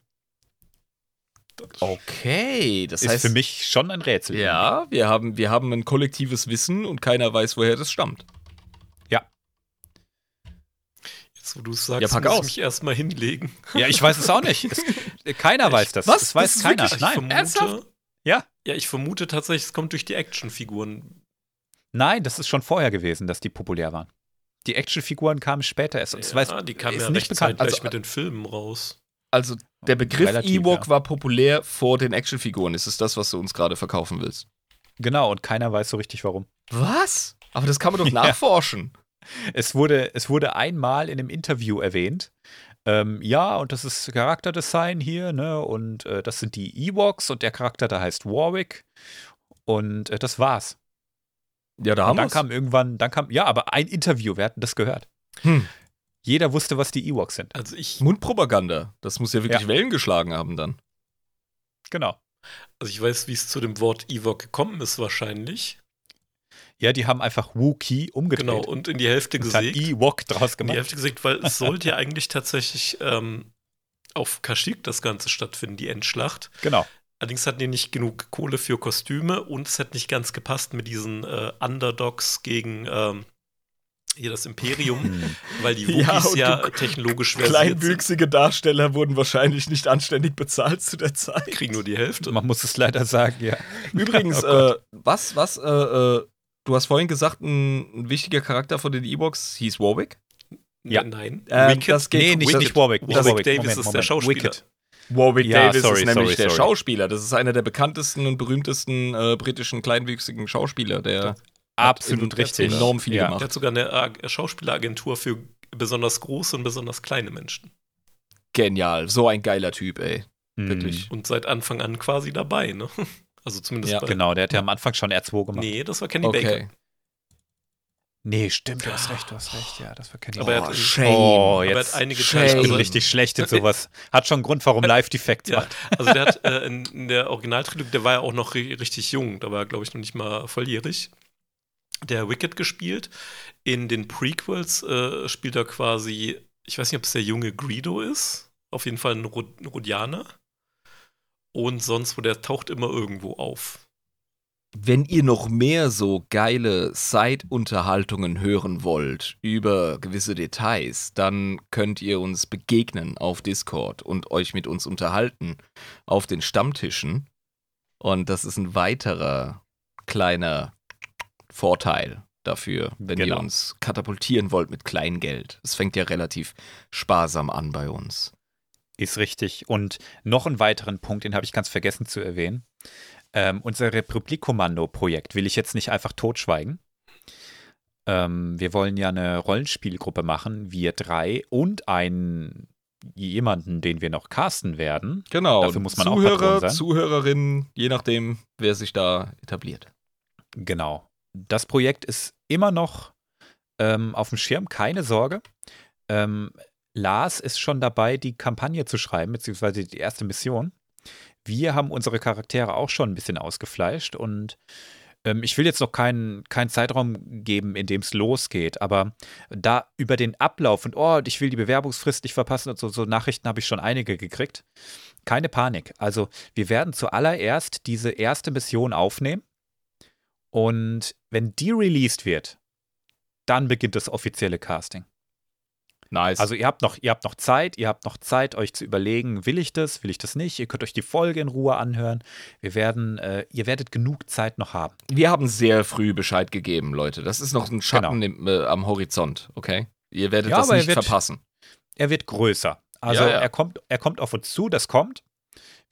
Okay, das ist heißt, für mich schon ein Rätsel. ja, wir haben, wir haben ein kollektives Wissen und keiner weiß, woher das stammt. Jetzt, wo du es sagst, Ja, pack muss aus. ich mich erstmal hinlegen. Ja, ich weiß es auch nicht. Es, keiner weiß das. Was? Das weiß Das ist keiner. wirklich- Ich Nein. vermute, ernsthaft? Ja. Ja, ich vermute tatsächlich, es kommt durch die Actionfiguren. Nein, das ist schon vorher gewesen, dass die populär waren. Die Actionfiguren kamen später erst. Es weiß, ja, die kamen ist ja nicht bekannt. zeitgleich Also, mit den Filmen raus. Also, der Begriff Relativ, Ewok ja. war populär vor den Actionfiguren. Ist es das, was du uns gerade verkaufen willst? Genau, und keiner weiß so richtig warum. Was? Aber das kann man doch Ja. nachforschen. Es wurde, es wurde einmal in einem Interview erwähnt. Ähm, ja, und das ist Charakterdesign hier, ne? Und äh, das sind die Ewoks und der Charakter da heißt Warwick. Und äh, das war's. Ja, da haben dann wir's. kam irgendwann, dann kam, ja, aber ein Interview, wir hatten das gehört. Hm. Jeder wusste, was die Ewoks sind. Also ich, Mundpropaganda. Das muss ja wirklich Ja. Wellen geschlagen haben dann. Genau. also ich weiß, wie es zu dem Wort Ewok gekommen ist wahrscheinlich. Ja, die haben einfach Wookie umgedreht. Genau, und in die Hälfte gesägt. Ewok draus In die gemacht. Hälfte gesägt, weil es sollte ja eigentlich tatsächlich ähm, auf Kashyyyk das Ganze stattfinden, die Endschlacht. Genau. Allerdings hatten die nicht genug Kohle für Kostüme und es hat nicht ganz gepasst mit diesen äh, Underdogs gegen ähm, hier das Imperium, Hm. weil die Ja, Wookies ja, du- technologisch versiert sind. Kleinwüchsige Darsteller wurden wahrscheinlich nicht anständig bezahlt zu der Zeit. Kriegen nur die Hälfte. Man muss es leider sagen, ja. Übrigens, Oh äh, was, was, äh, äh, du hast vorhin gesagt, ein, ein wichtiger Charakter von den Ewoks hieß Warwick. Ja. Nein. Ähm, das geht- Nee, nicht, nicht Warwick. Warwick Warwick. Davis Moment, ist der Moment. Schauspieler. Wicked. Warwick Ja, Davis sorry, ist nämlich sorry, der sorry. Schauspieler. Das ist einer der bekanntesten und berühmtesten äh, britischen kleinwüchsigen Schauspieler. Der Absolut hat richtig. enorm viel ja. gemacht. Der hat sogar eine Ag- Schauspieleragentur für besonders große und besonders kleine Menschen. Genial. So ein geiler Typ, ey. Hm. Wirklich. Und seit Anfang an quasi dabei, ne? Also zumindest Ja, bei. Genau, der hat ja am Anfang schon R2 gemacht. Nee, das war Kenny Baker. Okay. Nee, stimmt, du hast recht, du hast recht. Ja, das war Kenny Aber er hat shame. Oh, Aber er jetzt. hat einige Shame. ich Teile. bin Also, richtig schlecht in sowas. Hat schon einen Grund, warum Live-Defects Ja, macht. also der hat äh, in, in der Originaltrilogie, der war ja auch noch ri- richtig jung, da war er, glaube ich, noch nicht mal volljährig. Der Wicked gespielt. In den Prequels äh, spielt er quasi, ich weiß nicht, ob es der junge Greedo ist. Auf jeden Fall ein, Rod Rodianer. Und sonst, wo der taucht immer irgendwo auf. Wenn ihr noch mehr so geile Side-Unterhaltungen hören wollt über gewisse Details, dann könnt ihr uns begegnen auf Discord und euch mit uns unterhalten auf den Stammtischen. Und das ist ein weiterer kleiner Vorteil dafür, wenn ihr Genau. uns katapultieren wollt mit Kleingeld. Es fängt ja relativ sparsam an bei uns. Ist richtig. Und noch einen weiteren Punkt, den habe ich ganz vergessen zu erwähnen. Ähm, unser Republik-Kommando-Projekt will ich jetzt nicht einfach totschweigen. Ähm, wir wollen ja eine Rollenspielgruppe machen, wir drei und einen jemanden, den wir noch casten werden. Genau. Dafür muss man auch Zuhörer, sein. Zuhörerinnen, je nachdem, wer sich da etabliert. Genau. Das Projekt ist immer noch ähm, auf dem Schirm, keine Sorge. Ähm, Lars ist schon dabei, die Kampagne zu schreiben, beziehungsweise die erste Mission. Wir haben unsere Charaktere auch schon ein bisschen ausgefleischt und ähm, ich will jetzt noch keinen, keinen Zeitraum geben, in dem es losgeht, aber da über den Ablauf und oh, ich will die Bewerbungsfrist nicht verpassen und so, so Nachrichten habe ich schon einige gekriegt. Keine Panik. Also wir werden zuallererst diese erste Mission aufnehmen und wenn die released wird, dann beginnt das offizielle Casting. Nice. Also ihr habt noch, ihr habt noch Zeit, ihr habt noch Zeit, euch zu überlegen, will ich das, will ich das nicht? Ihr könnt euch die Folge in Ruhe anhören. Wir werden, äh, ihr werdet genug Zeit noch haben. Wir haben sehr früh Bescheid gegeben, Leute. Das ist noch ein Schatten im, äh, am Horizont, okay? Ihr werdet Ja, das nicht wird- verpassen. Er wird größer. Also Ja, ja. Er, kommt, er kommt auf uns zu, das kommt.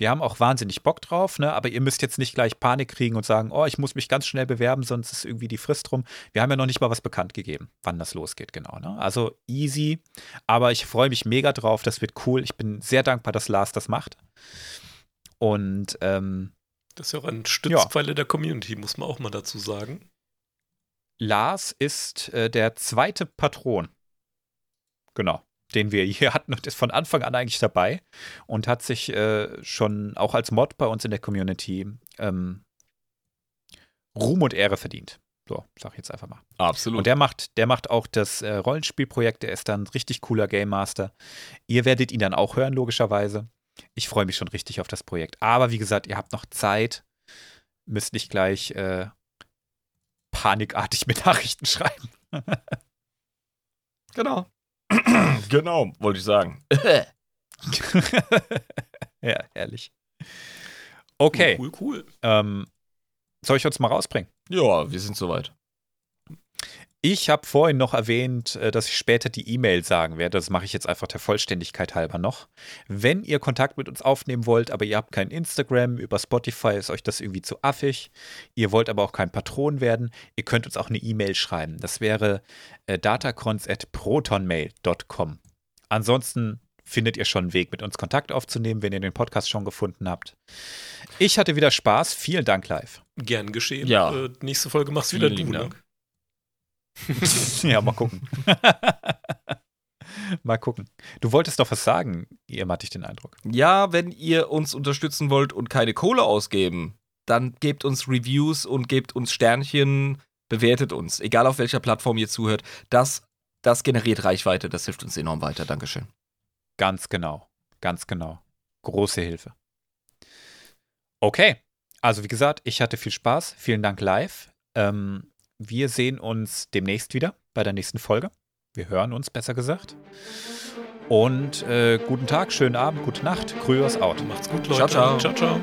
Wir haben auch wahnsinnig Bock drauf, ne? aber ihr müsst jetzt nicht gleich Panik kriegen und sagen, oh, ich muss mich ganz schnell bewerben, sonst ist irgendwie die Frist rum. Wir haben ja noch nicht mal was bekannt gegeben, wann das losgeht, genau. Ne? Also easy, aber ich freue mich mega drauf, das wird cool. Ich bin sehr dankbar, dass Lars das macht. Und ähm, das ist ja auch ein Stützpfeiler ja. der Community, muss man auch mal dazu sagen. Lars ist äh, der zweite Patron. Genau den wir hier hatten und ist von Anfang an eigentlich dabei und hat sich äh, schon auch als Mod bei uns in der Community ähm, Ruhm und Ehre verdient. So, sag ich jetzt einfach mal. Absolut. Und der macht, der macht auch das äh, Rollenspielprojekt, der ist dann ein richtig cooler Game Master. Ihr werdet ihn dann auch hören, logischerweise. Ich freue mich schon richtig auf das Projekt. Aber wie gesagt, ihr habt noch Zeit, müsst nicht gleich äh, panikartig mit Nachrichten schreiben. genau. genau, wollte ich sagen. ja, ehrlich. Okay. Cool, cool. Ähm, soll ich uns mal rausbringen? Ja, wir sind soweit. Ich habe vorhin noch erwähnt, äh, dass ich später die E-Mail sagen werde. Das mache ich jetzt einfach der Vollständigkeit halber noch. Wenn ihr Kontakt mit uns aufnehmen wollt, aber ihr habt kein Instagram, über Spotify ist euch das irgendwie zu affig, ihr wollt aber auch kein Patron werden, ihr könnt uns auch eine E-Mail schreiben. Das wäre äh, datacons.protonmail.com. Ansonsten findet ihr schon einen Weg, mit uns Kontakt aufzunehmen, wenn ihr den Podcast schon gefunden habt. Ich hatte wieder Spaß. Vielen Dank live. Gern geschehen. Ja. Äh, nächste Folge machst du wieder du. ja, mal gucken. mal gucken. Du wolltest doch was sagen, ihr hatte ich den Eindruck. Ja, wenn ihr uns unterstützen wollt und keine Kohle ausgeben, dann gebt uns Reviews und gebt uns Sternchen, bewertet uns, egal auf welcher Plattform ihr zuhört. Das, das generiert Reichweite, das hilft uns enorm weiter. Dankeschön. Ganz genau, ganz genau. Große Hilfe. Okay, also wie gesagt, ich hatte viel Spaß. Vielen Dank live. Ähm, wir sehen uns demnächst wieder bei der nächsten Folge. Wir hören uns, besser gesagt. Und äh, guten Tag, schönen Abend, gute Nacht. Grüß out. Macht's gut, Leute. Ciao, ciao. ciao, ciao.